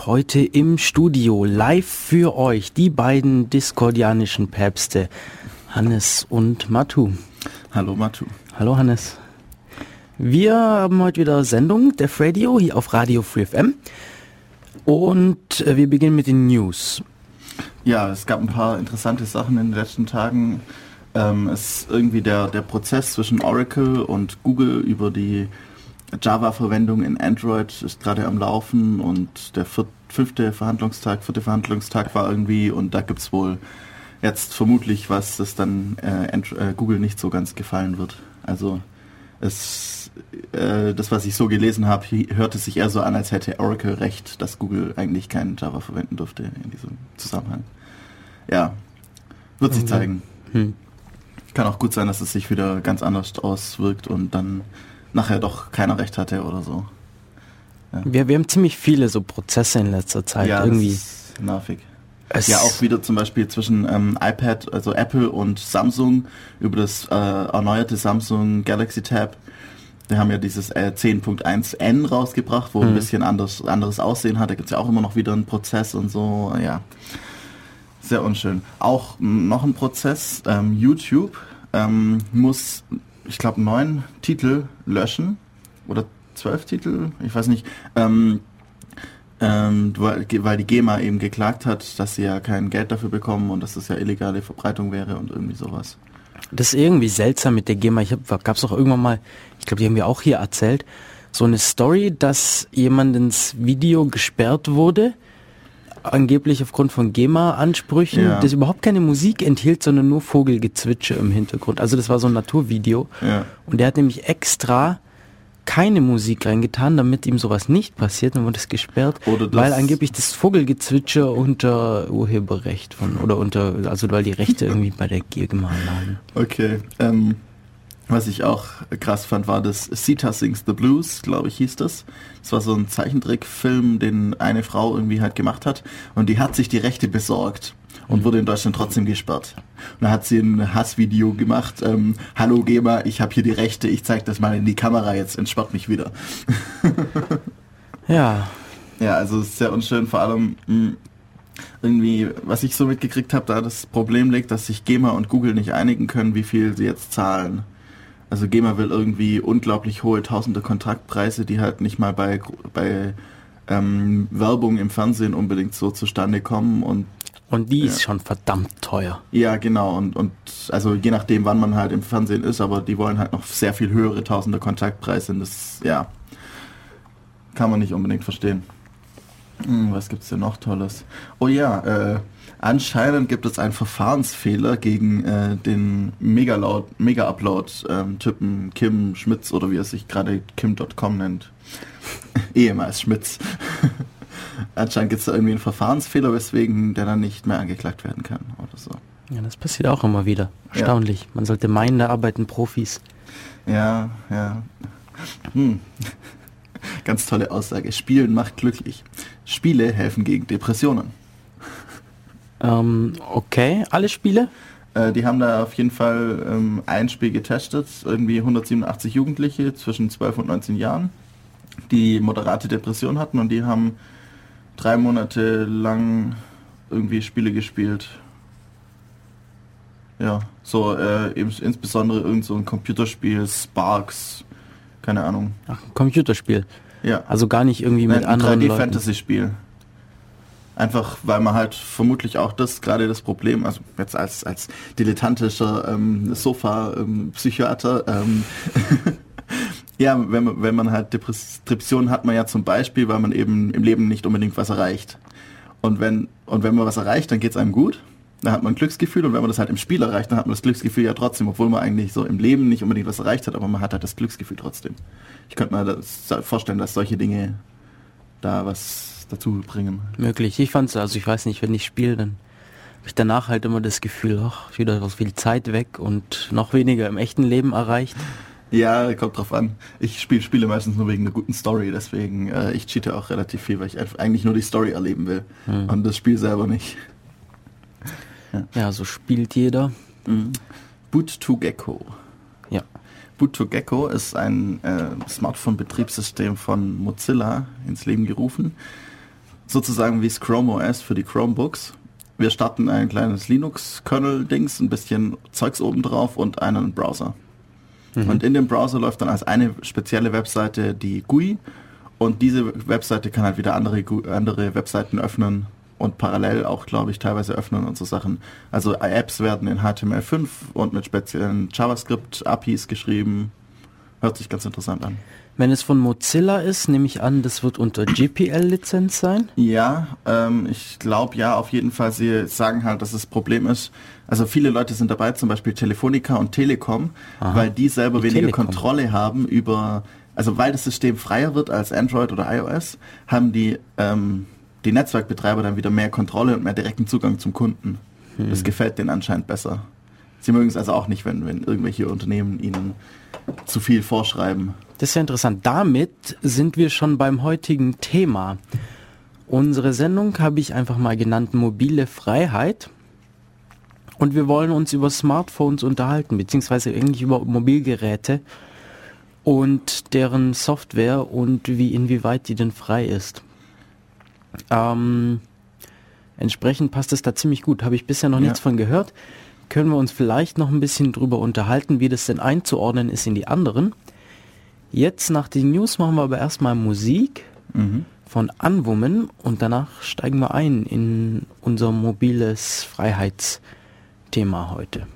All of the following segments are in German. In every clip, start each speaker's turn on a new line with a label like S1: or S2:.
S1: Und heute im Studio live für euch die beiden diskordianischen Päpste, Hannes und Matu.
S2: Hallo Matu.
S1: Hallo Hannes. Wir haben heute wieder Sendung der Radio hier auf Radio Free FM. Und äh, wir beginnen mit den News.
S2: Ja, es gab ein paar interessante Sachen in den letzten Tagen. Ähm, es ist irgendwie der, der Prozess zwischen Oracle und Google über die Java-Verwendung in Android ist gerade am Laufen und der fünfte Verhandlungstag, vierte Verhandlungstag war irgendwie und da gibt es wohl jetzt vermutlich was, das dann äh, äh, Google nicht so ganz gefallen wird. Also es, äh, das, was ich so gelesen habe, hörte sich eher so an, als hätte Oracle recht, dass Google eigentlich keinen Java verwenden durfte in diesem Zusammenhang. Ja, wird sich zeigen. Hm. Kann auch gut sein, dass es sich wieder ganz anders auswirkt und dann nachher doch keiner recht hatte oder so.
S1: Ja. Wir, wir haben ziemlich viele so Prozesse in letzter Zeit ja, irgendwie. Das
S2: ist nervig. Es ja, auch wieder zum Beispiel zwischen ähm, iPad, also Apple und Samsung über das äh, erneuerte Samsung Galaxy Tab. Wir haben ja dieses äh, 10.1N rausgebracht, wo mhm. ein bisschen anders, anderes Aussehen hat. Da gibt es ja auch immer noch wieder einen Prozess und so. Ja, sehr unschön. Auch noch ein Prozess. Ähm, YouTube ähm, muss, ich glaube, neun Titel löschen oder zwölf Titel, ich weiß nicht. Ähm, ähm, weil, die GEMA eben geklagt hat, dass sie ja kein Geld dafür bekommen und dass das ja illegale Verbreitung wäre und irgendwie sowas.
S1: Das ist irgendwie seltsam mit der GEMA. Ich gab es auch irgendwann mal, ich glaube, die haben wir auch hier erzählt, so eine Story, dass jemandens Video gesperrt wurde, angeblich aufgrund von GEMA-Ansprüchen, ja. das überhaupt keine Musik enthielt, sondern nur Vogelgezwitsche im Hintergrund. Also das war so ein Naturvideo. Ja. Und der hat nämlich extra keine Musik reingetan, damit ihm sowas nicht passiert, dann wurde es gesperrt, weil angeblich das Vogelgezwitscher unter Urheberrecht von oder unter also weil die Rechte irgendwie bei der GEMA lagen.
S2: Okay, ähm, was ich auch krass fand, war das Sita Sings the Blues, glaube ich, hieß das. Das war so ein Zeichentrickfilm, den eine Frau irgendwie halt gemacht hat und die hat sich die Rechte besorgt und wurde in Deutschland trotzdem gesperrt. Und da hat sie ein Hassvideo gemacht. Ähm, Hallo Geber, ich habe hier die Rechte, ich zeige das mal in die Kamera, jetzt entsperrt mich wieder.
S1: ja.
S2: Ja, also ist sehr unschön, vor allem mh, hm, irgendwie, was ich so mitgekriegt habe, da das Problem liegt, dass sich GEMA und Google nicht einigen können, wie viel sie jetzt zahlen. Also GEMA will irgendwie unglaublich hohe tausende Kontraktpreise, die halt nicht mal bei, bei ähm, Werbung im Fernsehen unbedingt so zustande kommen und
S1: und die ja. ist schon verdammt teuer.
S2: Ja, genau. Und, und also je nachdem, wann man halt im Fernsehen ist, aber die wollen halt noch sehr viel höhere tausende Kontaktpreise. Und das, ja, kann man nicht unbedingt verstehen. Hm, was gibt's denn noch Tolles? Oh ja, äh, anscheinend gibt es einen Verfahrensfehler gegen äh, den Mega-Upload-Typen ähm, Kim Schmitz oder wie er sich gerade Kim.com nennt. Ehemals Schmitz. Anscheinend gibt es da irgendwie einen Verfahrensfehler, weswegen der dann nicht mehr angeklagt werden kann oder so.
S1: Ja, das passiert auch immer wieder. Erstaunlich. Ja. Man sollte meinen, da arbeiten Profis.
S2: Ja, ja. Hm. Ganz tolle Aussage. Spielen macht glücklich. Spiele helfen gegen Depressionen.
S1: Ähm, okay, alle Spiele?
S2: Äh, die haben da auf jeden Fall ähm, ein Spiel getestet. Irgendwie 187 Jugendliche zwischen 12 und 19 Jahren, die moderate Depression hatten und die haben drei Monate lang irgendwie Spiele gespielt. Ja, so äh, eben insbesondere irgend so ein Computerspiel, Sparks, keine Ahnung.
S1: Ach, ein Computerspiel. Ja. Also gar nicht irgendwie mit Nein, ein anderen
S2: 3D-Fantasy-Spiel. Einfach, weil man halt vermutlich auch das gerade das Problem, also jetzt als, als dilettantischer ähm, Sofa-Psychiater, ähm, Ja, wenn man, wenn man halt Depressionen hat man ja zum Beispiel, weil man eben im Leben nicht unbedingt was erreicht. Und wenn, und wenn man was erreicht, dann geht es einem gut. Dann hat man ein Glücksgefühl und wenn man das halt im Spiel erreicht, dann hat man das Glücksgefühl ja trotzdem, obwohl man eigentlich so im Leben nicht unbedingt was erreicht hat, aber man hat halt das Glücksgefühl trotzdem. Ich könnte mir das vorstellen, dass solche Dinge da was dazu bringen.
S1: Möglich. Ich fand es, also ich weiß nicht, wenn ich spiele, dann habe ich danach halt immer das Gefühl, ach, wieder so viel Zeit weg und noch weniger im echten Leben erreicht.
S2: Ja, kommt drauf an. Ich spiele Spiele meistens nur wegen einer guten Story, deswegen äh, ich cheate auch relativ viel, weil ich eigentlich nur die Story erleben will hm. und das Spiel selber nicht.
S1: Ja, ja so spielt jeder.
S2: Mhm. Boot to Gecko.
S1: Ja.
S2: Boot to Gecko ist ein äh, Smartphone-Betriebssystem von Mozilla ins Leben gerufen. Sozusagen wie das Chrome OS für die Chromebooks. Wir starten ein kleines Linux-Kernel-Dings, ein bisschen Zeugs oben drauf und einen Browser. Mhm. Und in dem Browser läuft dann als eine spezielle Webseite die GUI und diese Webseite kann halt wieder andere, andere Webseiten öffnen und parallel auch, glaube ich, teilweise öffnen und so Sachen. Also Apps werden in HTML5 und mit speziellen JavaScript-APIs geschrieben. Hört sich ganz interessant an.
S1: Wenn es von Mozilla ist, nehme ich an, das wird unter GPL-Lizenz sein?
S2: Ja, ähm, ich glaube ja, auf jeden Fall. Sie sagen halt, dass das Problem ist, also viele Leute sind dabei, zum Beispiel Telefonica und Telekom, Aha. weil die selber die weniger Telekom. Kontrolle haben über, also weil das System freier wird als Android oder iOS, haben die, ähm, die Netzwerkbetreiber dann wieder mehr Kontrolle und mehr direkten Zugang zum Kunden. Hm. Das gefällt denen anscheinend besser. Sie mögen es also auch nicht, wenn, wenn irgendwelche Unternehmen ihnen zu viel vorschreiben.
S1: Das ist ja interessant. Damit sind wir schon beim heutigen Thema. Unsere Sendung habe ich einfach mal genannt Mobile Freiheit. Und wir wollen uns über Smartphones unterhalten, beziehungsweise eigentlich über Mobilgeräte und deren Software und wie inwieweit die denn frei ist. Ähm, entsprechend passt es da ziemlich gut. Habe ich bisher noch ja. nichts von gehört. Können wir uns vielleicht noch ein bisschen drüber unterhalten, wie das denn einzuordnen ist in die anderen. Jetzt nach den News machen wir aber erstmal Musik mhm. von Unwoman und danach steigen wir ein in unser mobiles Freiheitsthema heute.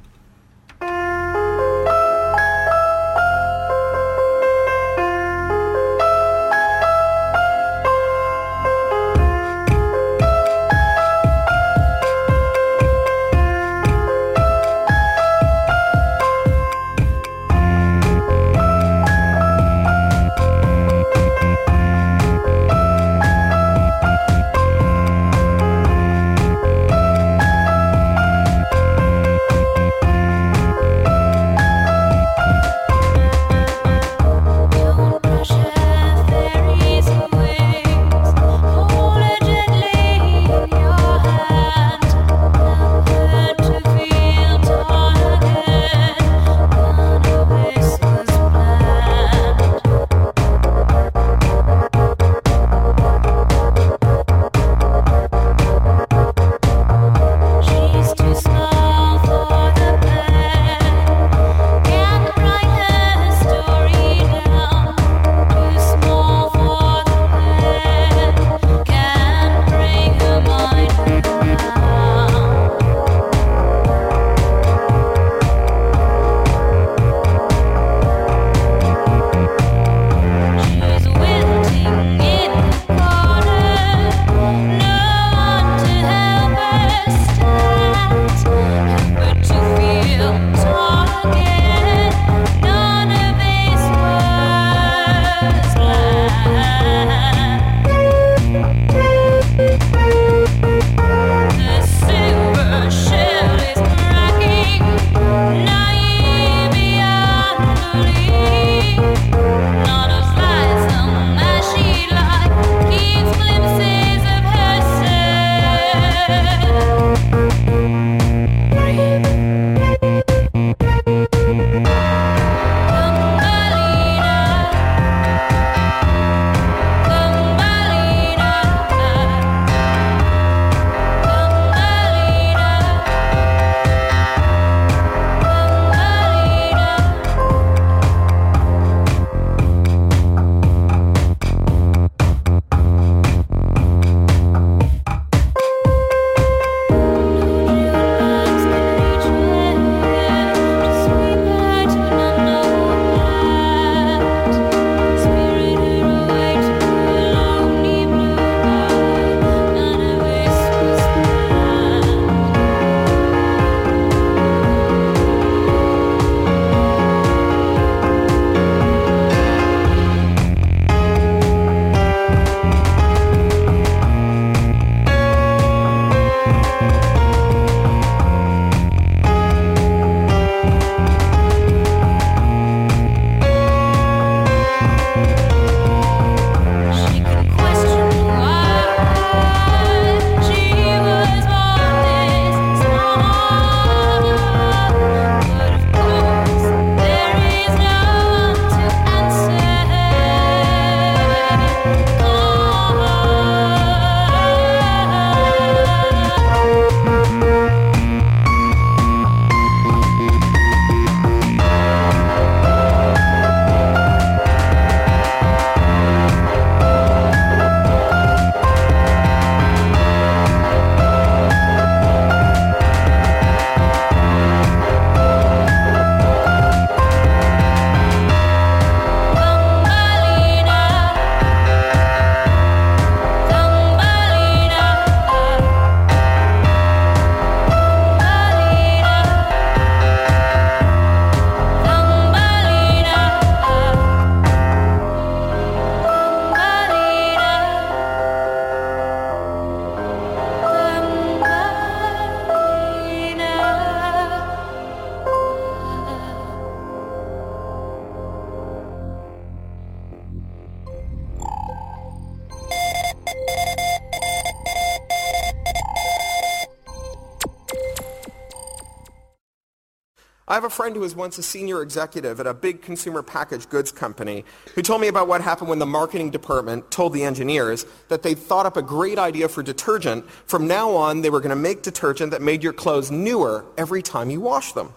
S3: I have a friend who was once a senior executive at a big consumer packaged goods company who told me about what happened when the marketing department told the engineers that they'd thought up a great idea for detergent. From now on, they were going to make detergent that made your clothes newer every time you wash them.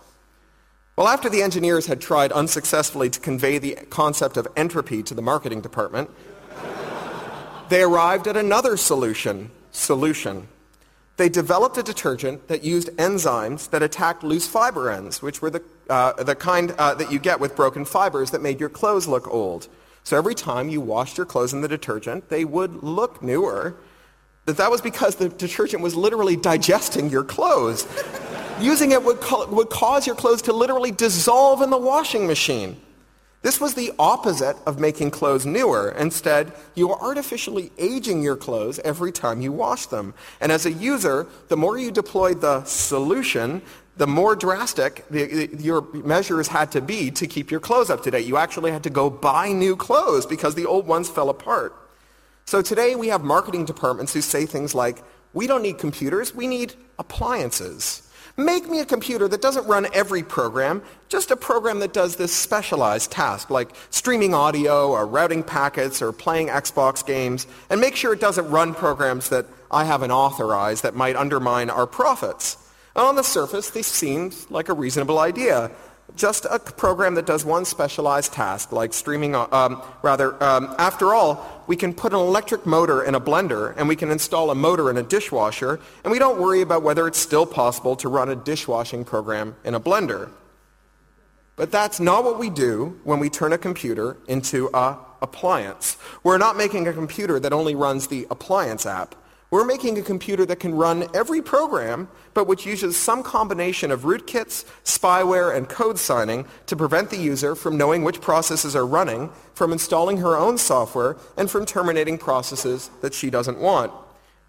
S3: Well, after the engineers had tried unsuccessfully to convey the concept of entropy to the marketing department, they arrived at another solution. Solution. They developed a detergent that used enzymes that attacked loose fiber ends, which were the, uh, the kind uh, that you get with broken fibers that made your clothes look old. So every time you washed your clothes in the detergent, they would look newer. That that was because the detergent was literally digesting your clothes. Using it would, co- would cause your clothes to literally dissolve in the washing machine. This was the opposite of making clothes newer. Instead, you are artificially aging your clothes every time you wash them. And as a user, the more you deployed the solution, the more drastic the, the, your measures had to be to keep your clothes up to date. You actually had to go buy new clothes because the old ones fell apart. So today we have marketing departments who say things like, we don't need computers, we need appliances. Make me a computer that doesn't run every program, just a program that does this specialized task, like streaming audio or routing packets or playing Xbox games, and make sure it doesn't run programs that I haven't authorized that might undermine our profits. And on the surface, this seems like a reasonable idea just a program that does one specialized task, like streaming, um, rather, um, after all, we can put an electric motor in a blender and we can install a motor in a dishwasher, and we don't worry about whether it's still possible to run a dishwashing program in a blender. But that's not what we do when we turn a computer into a appliance. We're not making a computer that only runs the appliance app. We're making a computer that can run every program, but which uses some combination of rootkits, spyware, and code signing to prevent the user from knowing which processes are running, from installing her own software, and from terminating processes that she doesn't want.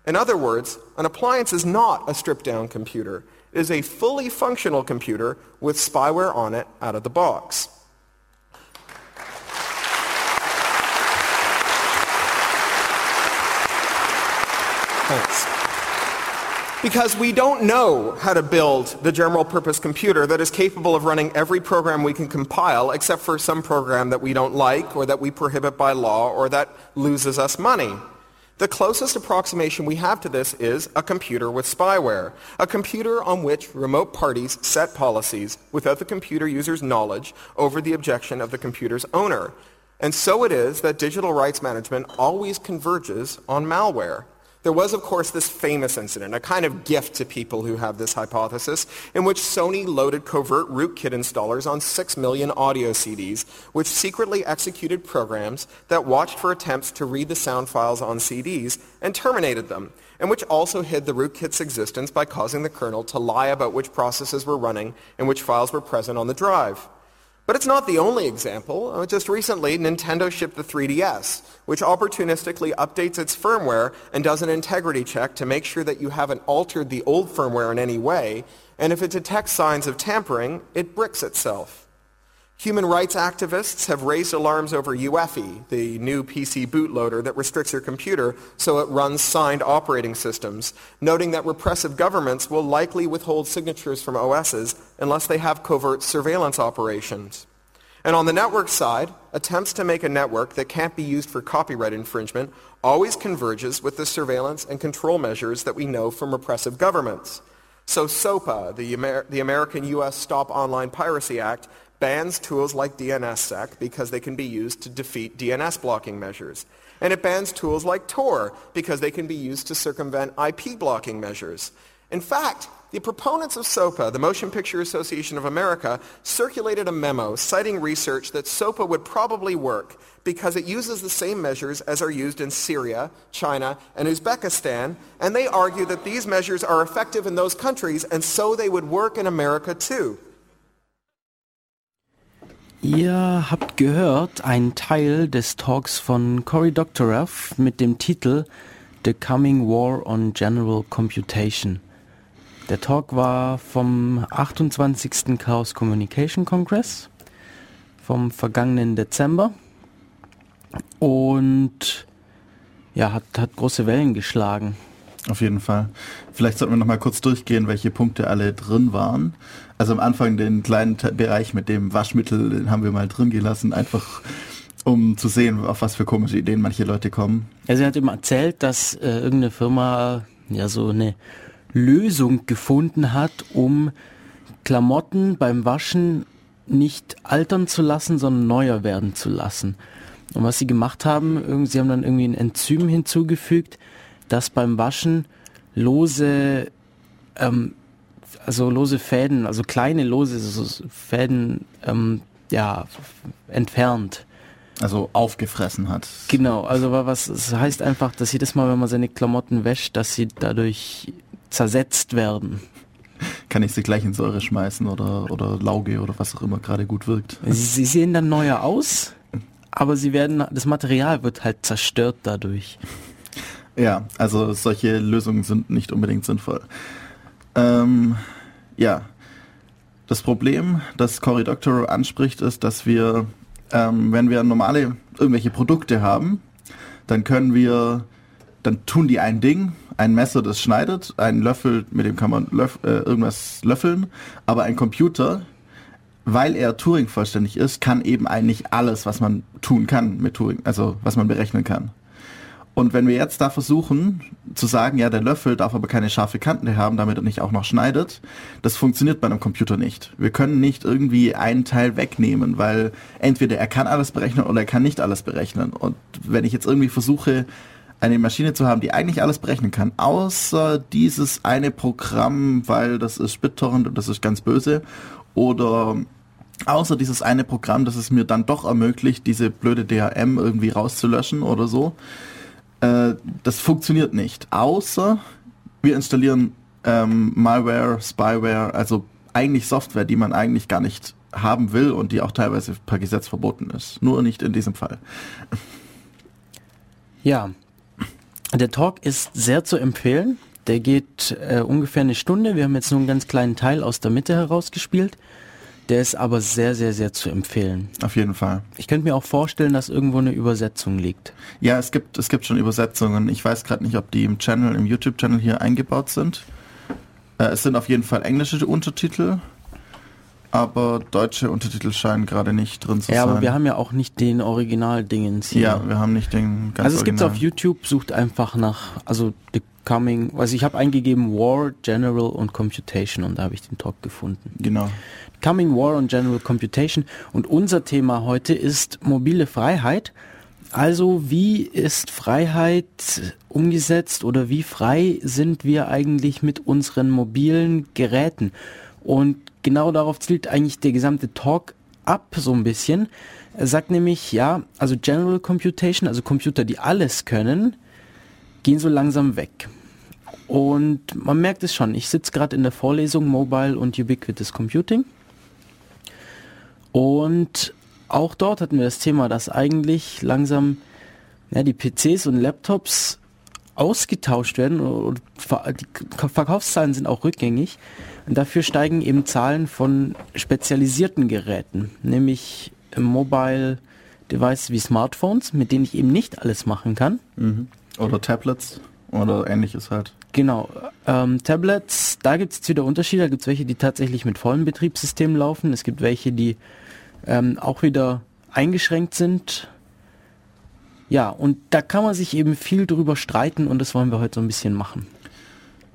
S3: In other words, an appliance is not a stripped-down computer. It is a fully functional computer with spyware on it out of the box. Thanks. Because we don't know how to build the general purpose computer that is capable of running every program we can compile except for some program that we don't like or that we prohibit by law or that loses us money. The closest approximation we have to this is a computer with spyware, a computer on which remote parties set policies without the computer user's knowledge over the objection of the computer's owner. And so it is that digital rights management always converges on malware. There was, of course, this famous incident, a kind of gift to people who have this hypothesis, in which Sony loaded covert rootkit installers on 6 million audio CDs, which secretly executed programs that watched for attempts to read the sound files on CDs and terminated them, and which also hid the rootkit's existence by causing the kernel to lie about which processes were running and which files were present on the drive. But it's not the only example. Uh, just recently, Nintendo shipped the 3DS, which opportunistically updates its firmware and does an integrity check to make sure that you haven't altered the old firmware in any way. And if it detects signs of tampering, it bricks itself. Human rights activists have raised alarms over UEFI, the new PC bootloader that restricts your computer so it runs signed operating systems, noting that repressive governments will likely withhold signatures from OSs unless they have covert surveillance operations. And on the network side, attempts to make a network that can't be used for copyright infringement always converges with the surveillance and control measures that we know from repressive governments. So SOPA, the, Amer- the American U.S. Stop Online Piracy Act, bans tools like DNSSEC because they can be used to defeat DNS blocking measures. And it bans tools like Tor because they can be used to circumvent IP blocking measures. In fact, the proponents of SOPA, the Motion Picture Association of America, circulated a memo citing research that SOPA would probably work because it uses the same measures as are used in Syria, China, and Uzbekistan, and they argue that these measures are effective in those countries and so they would work in America too.
S1: Ihr habt gehört einen Teil des Talks von Cory Doctorow mit dem Titel The Coming War on General Computation. Der Talk war vom 28. Chaos Communication Congress vom vergangenen Dezember und ja, hat, hat große Wellen geschlagen.
S2: Auf jeden Fall. Vielleicht sollten wir noch mal kurz durchgehen, welche Punkte alle drin waren. Also am Anfang den kleinen Bereich mit dem Waschmittel, den haben wir mal drin gelassen, einfach um zu sehen, auf was für komische Ideen manche Leute kommen.
S1: Also er hat ihm erzählt, dass äh, irgendeine Firma ja so eine Lösung gefunden hat, um Klamotten beim Waschen nicht altern zu lassen, sondern neuer werden zu lassen. Und was sie gemacht haben, sie haben dann irgendwie ein Enzym hinzugefügt, das beim Waschen lose, ähm, also lose Fäden, also kleine lose Fäden, ähm, ja, entfernt.
S2: Also aufgefressen hat.
S1: Genau, also was es das heißt einfach, dass jedes Mal, wenn man seine Klamotten wäscht, dass sie dadurch zersetzt werden.
S2: Kann ich sie gleich in Säure schmeißen oder, oder Lauge oder was auch immer gerade gut wirkt.
S1: Sie, sie sehen dann neuer aus, aber sie werden, das Material wird halt zerstört dadurch.
S2: Ja, also solche Lösungen sind nicht unbedingt sinnvoll. Ähm, ja, das Problem, das Cory Doctorow anspricht, ist, dass wir, ähm, wenn wir normale irgendwelche Produkte haben, dann können wir, dann tun die ein Ding, ein Messer, das schneidet, ein Löffel, mit dem kann man löff, äh, irgendwas löffeln, aber ein Computer, weil er Turing vollständig ist, kann eben eigentlich alles, was man tun kann mit Turing, also was man berechnen kann. Und wenn wir jetzt da versuchen zu sagen, ja, der Löffel darf aber keine scharfe Kanten haben, damit er nicht auch noch schneidet, das funktioniert bei einem Computer nicht. Wir können nicht irgendwie einen Teil wegnehmen, weil entweder er kann alles berechnen oder er kann nicht alles berechnen. Und wenn ich jetzt irgendwie versuche, eine Maschine zu haben, die eigentlich alles berechnen kann, außer dieses eine Programm, weil das ist BitTorrent und das ist ganz böse, oder außer dieses eine Programm, das es mir dann doch ermöglicht, diese blöde DRM irgendwie rauszulöschen oder so, äh, das funktioniert nicht. Außer wir installieren ähm, Malware, Spyware, also eigentlich Software, die man eigentlich gar nicht haben will und die auch teilweise per Gesetz verboten ist. Nur nicht in diesem Fall.
S1: Ja, der Talk ist sehr zu empfehlen. Der geht äh, ungefähr eine Stunde. Wir haben jetzt nur einen ganz kleinen Teil aus der Mitte herausgespielt. Der ist aber sehr, sehr, sehr zu empfehlen.
S2: Auf jeden Fall.
S1: Ich könnte mir auch vorstellen, dass irgendwo eine Übersetzung liegt.
S2: Ja, es gibt, es gibt schon Übersetzungen. Ich weiß gerade nicht, ob die im Channel, im YouTube-Channel hier eingebaut sind. Äh, es sind auf jeden Fall englische Untertitel, aber deutsche Untertitel scheinen gerade nicht drin zu
S1: ja,
S2: sein.
S1: Ja, aber wir haben ja auch nicht den Original-Dingens
S2: hier. Ja, wir haben nicht den
S1: ganz Also es gibt auf YouTube, sucht einfach nach, also The Coming, also ich habe eingegeben War, General und Computation und da habe ich den Talk gefunden.
S2: Genau.
S1: Coming War on General Computation. Und unser Thema heute ist mobile Freiheit. Also wie ist Freiheit umgesetzt oder wie frei sind wir eigentlich mit unseren mobilen Geräten? Und genau darauf zielt eigentlich der gesamte Talk ab so ein bisschen. Er sagt nämlich, ja, also General Computation, also Computer, die alles können, gehen so langsam weg. Und man merkt es schon, ich sitze gerade in der Vorlesung Mobile und Ubiquitous Computing und auch dort hatten wir das Thema, dass eigentlich langsam ja, die PCs und Laptops ausgetauscht werden und die Verkaufszahlen sind auch rückgängig. Und dafür steigen eben Zahlen von spezialisierten Geräten, nämlich Mobile Devices wie Smartphones, mit denen ich eben nicht alles machen kann.
S2: Mhm. Oder Tablets oder ähnliches halt.
S1: Genau. Ähm, Tablets, da gibt es wieder Unterschiede. Da gibt es welche, die tatsächlich mit vollen Betriebssystemen laufen. Es gibt welche, die ähm, auch wieder eingeschränkt sind. Ja, und da kann man sich eben viel drüber streiten und das wollen wir heute so ein bisschen machen.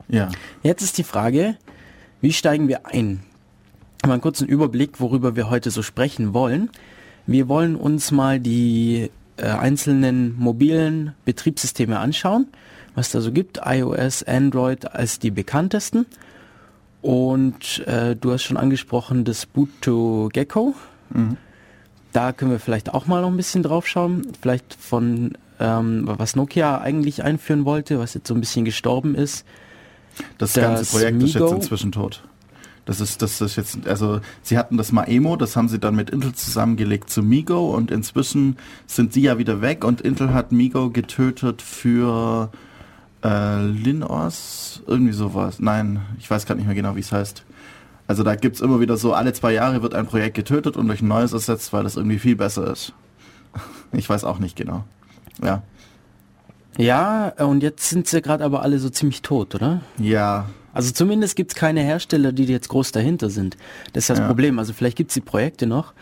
S2: Ja.
S1: Jetzt ist die Frage, wie steigen wir ein? Mal einen kurzen Überblick, worüber wir heute so sprechen wollen. Wir wollen uns mal die äh, einzelnen mobilen Betriebssysteme anschauen was da so gibt. iOS, Android als die bekanntesten. Und äh, du hast schon angesprochen das Boot to Gecko. Mhm. Da können wir vielleicht auch mal noch ein bisschen drauf schauen. Vielleicht von ähm, was Nokia eigentlich einführen wollte, was jetzt so ein bisschen gestorben ist.
S2: Das, das ganze Projekt Migo. ist jetzt inzwischen tot. Das ist, das ist jetzt, also sie hatten das Maemo, das haben sie dann mit Intel zusammengelegt zu Migo und inzwischen sind sie ja wieder weg und Intel hat Migo getötet für äh, Linors, irgendwie sowas. Nein, ich weiß gerade nicht mehr genau, wie es heißt. Also da gibt es immer wieder so, alle zwei Jahre wird ein Projekt getötet und durch ein neues ersetzt, weil das irgendwie viel besser ist. Ich weiß auch nicht genau. Ja.
S1: Ja, und jetzt sind sie gerade aber alle so ziemlich tot, oder?
S2: Ja.
S1: Also zumindest gibt's keine Hersteller, die jetzt groß dahinter sind. Das ist das
S2: Ja.
S1: Problem. Also vielleicht gibt's die Projekte noch,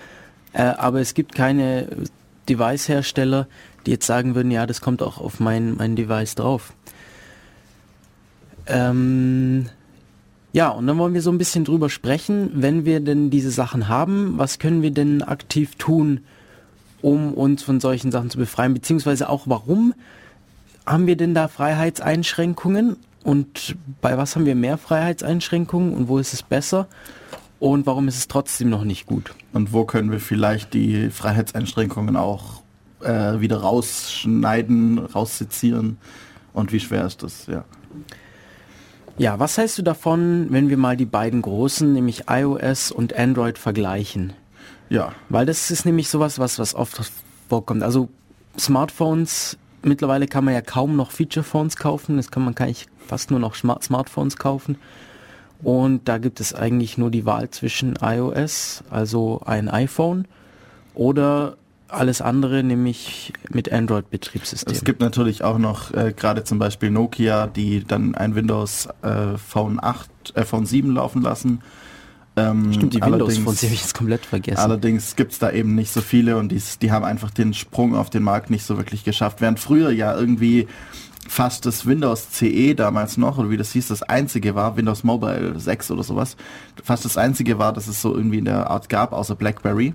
S1: äh, aber es gibt keine Device-Hersteller, die jetzt sagen würden, ja, das kommt auch auf mein, mein Device drauf. Ähm, ja, und dann wollen wir so ein bisschen drüber sprechen, wenn wir denn diese Sachen haben, was können wir denn aktiv tun, um uns von solchen Sachen zu befreien, beziehungsweise auch warum haben wir denn da Freiheitseinschränkungen und bei was haben wir mehr Freiheitseinschränkungen und wo ist es besser und warum ist es trotzdem noch nicht gut?
S2: Und wo können wir vielleicht die Freiheitseinschränkungen auch äh, wieder rausschneiden, raussezieren? Und wie schwer ist das? Ja.
S1: Ja, was hältst du davon, wenn wir mal die beiden großen, nämlich iOS und Android vergleichen?
S2: Ja.
S1: Weil das ist nämlich sowas, was, was oft vorkommt. Also Smartphones, mittlerweile kann man ja kaum noch Feature-Phones kaufen, das kann man kann ich fast nur noch Smart Smartphones kaufen. Und da gibt es eigentlich nur die Wahl zwischen iOS, also ein iPhone, oder alles andere, nämlich mit Android-Betriebssystem.
S2: Es gibt natürlich auch noch äh, gerade zum Beispiel Nokia, die dann ein Windows äh, Phone 8, äh, Phone 7 laufen lassen. Ähm,
S1: Stimmt, die Windows-Phones, die habe ich jetzt komplett vergessen.
S2: Allerdings gibt's da eben nicht so viele und die, die haben einfach den Sprung auf den Markt nicht so wirklich geschafft. Während früher ja irgendwie fast das Windows CE damals noch, oder wie das hieß, das einzige war, Windows Mobile 6 oder sowas, fast das einzige war, dass es so irgendwie in der Art gab, außer BlackBerry,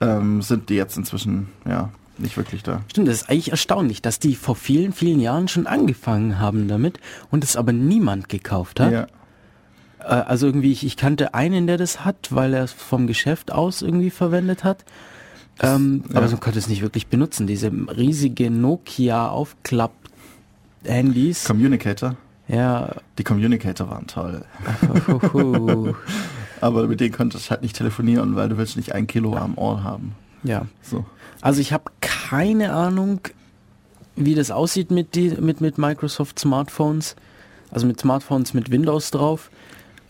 S2: ähm, sind die jetzt inzwischen, ja, nicht wirklich da.
S1: Stimmt, das ist eigentlich erstaunlich, dass die vor vielen, vielen Jahren schon angefangen haben damit und es aber niemand gekauft hat.
S2: Ja.
S1: Äh, Also irgendwie, ich, ich kannte einen, der das hat, weil er es vom Geschäft aus irgendwie verwendet hat. Ähm,
S2: ja.
S1: Aber so konnte es nicht wirklich benutzen. Diese riesige Nokia-Aufklapp-Handys.
S2: Communicator.
S1: Ja,
S2: Die Communicator waren toll. Aber mit denen konntest du halt nicht telefonieren, weil du willst nicht ein Kilo am Ohr haben.
S1: ja.
S2: So.
S1: Also ich habe keine Ahnung, wie das aussieht mit, die, mit, mit Microsoft Smartphones. Also mit Smartphones mit Windows drauf.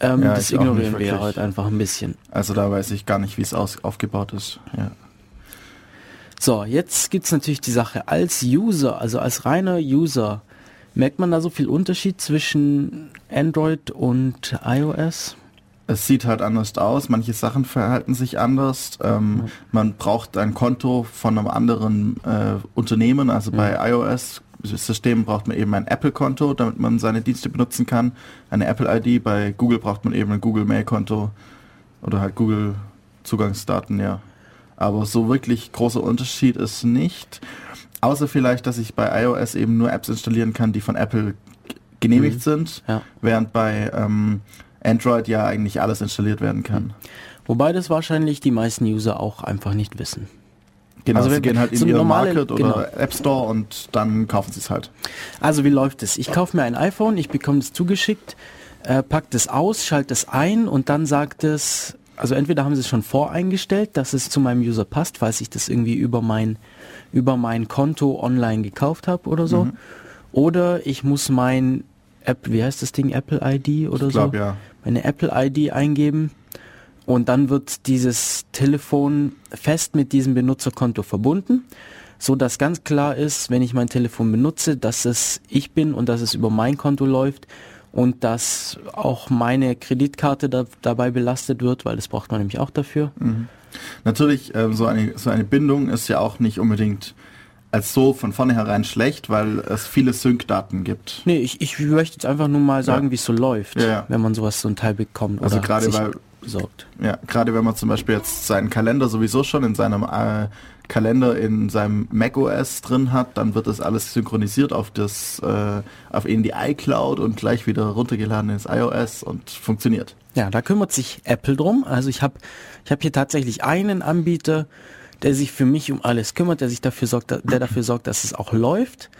S1: Ähm,
S2: Ja,
S1: das ignorieren wir heute einfach ein bisschen.
S2: Also da weiß ich gar nicht, wie es aufgebaut ist. Ja.
S1: So, jetzt gibt's natürlich die Sache, als User, also als reiner User, merkt man da so viel Unterschied zwischen Android und iOS?
S2: Es sieht halt anders aus, manche Sachen verhalten sich anders. Ähm, Man braucht ein Konto von einem anderen äh, Unternehmen, also bei iOS-Systemen braucht man eben ein Apple-Konto, damit man seine Dienste benutzen kann. Eine Apple-ID, bei Google braucht man eben ein Google-Mail-Konto oder halt Google-Zugangsdaten, ja. Aber so wirklich großer Unterschied ist nicht. Außer vielleicht, dass ich bei iOS eben nur Apps installieren kann, die von Apple genehmigt
S1: Mhm.
S2: sind,
S1: Ja.
S2: während bei ähm, Android ja eigentlich alles installiert werden kann.
S1: Wobei das wahrscheinlich die meisten User auch einfach nicht wissen.
S2: Genau,
S1: Also
S2: sie gehen halt in
S1: so
S2: ihren
S1: normale-
S2: Market oder
S1: genau.
S2: App Store und dann kaufen sie es halt.
S1: Also wie läuft es? Ich kaufe mir ein iPhone, ich bekomme es zugeschickt, äh, pack das aus, schalte es ein und dann sagt es, also entweder haben sie es schon voreingestellt, dass es zu meinem User passt, falls ich das irgendwie über mein über mein Konto online gekauft habe oder so,
S2: Mhm.
S1: oder ich muss mein App, wie heißt das Ding, Apple ID oder
S2: Ich glaube
S1: so,
S2: ja.
S1: meine Apple ID eingeben und dann wird dieses Telefon fest mit diesem Benutzerkonto verbunden, so dass ganz klar ist, wenn ich mein Telefon benutze, dass es ich bin und dass es über mein Konto läuft und dass auch meine Kreditkarte da, dabei belastet wird, weil das braucht man nämlich auch dafür.
S2: Natürlich, ähm, so, eine, so eine Bindung ist ja auch nicht unbedingt als so von vornherein schlecht, weil es viele Sync-Daten gibt.
S1: Nee, ich, ich möchte jetzt einfach nur mal sagen,
S2: Ja.
S1: wie es so läuft,
S2: Ja,
S1: wenn man sowas so ein Teil bekommt
S2: Also
S1: oder
S2: gerade weil-
S1: besorgt.
S2: Ja, gerade wenn man zum Beispiel jetzt seinen Kalender sowieso schon in seinem äh, Kalender in seinem macOS drin hat, dann wird das alles synchronisiert auf das, äh, auf in die iCloud und gleich wieder runtergeladen ins iOS und funktioniert.
S1: Ja, da kümmert sich Apple drum. Also ich habe ich hab hier tatsächlich einen Anbieter, der sich für mich um alles kümmert, der sich dafür sorgt, der dafür sorgt, dass es auch läuft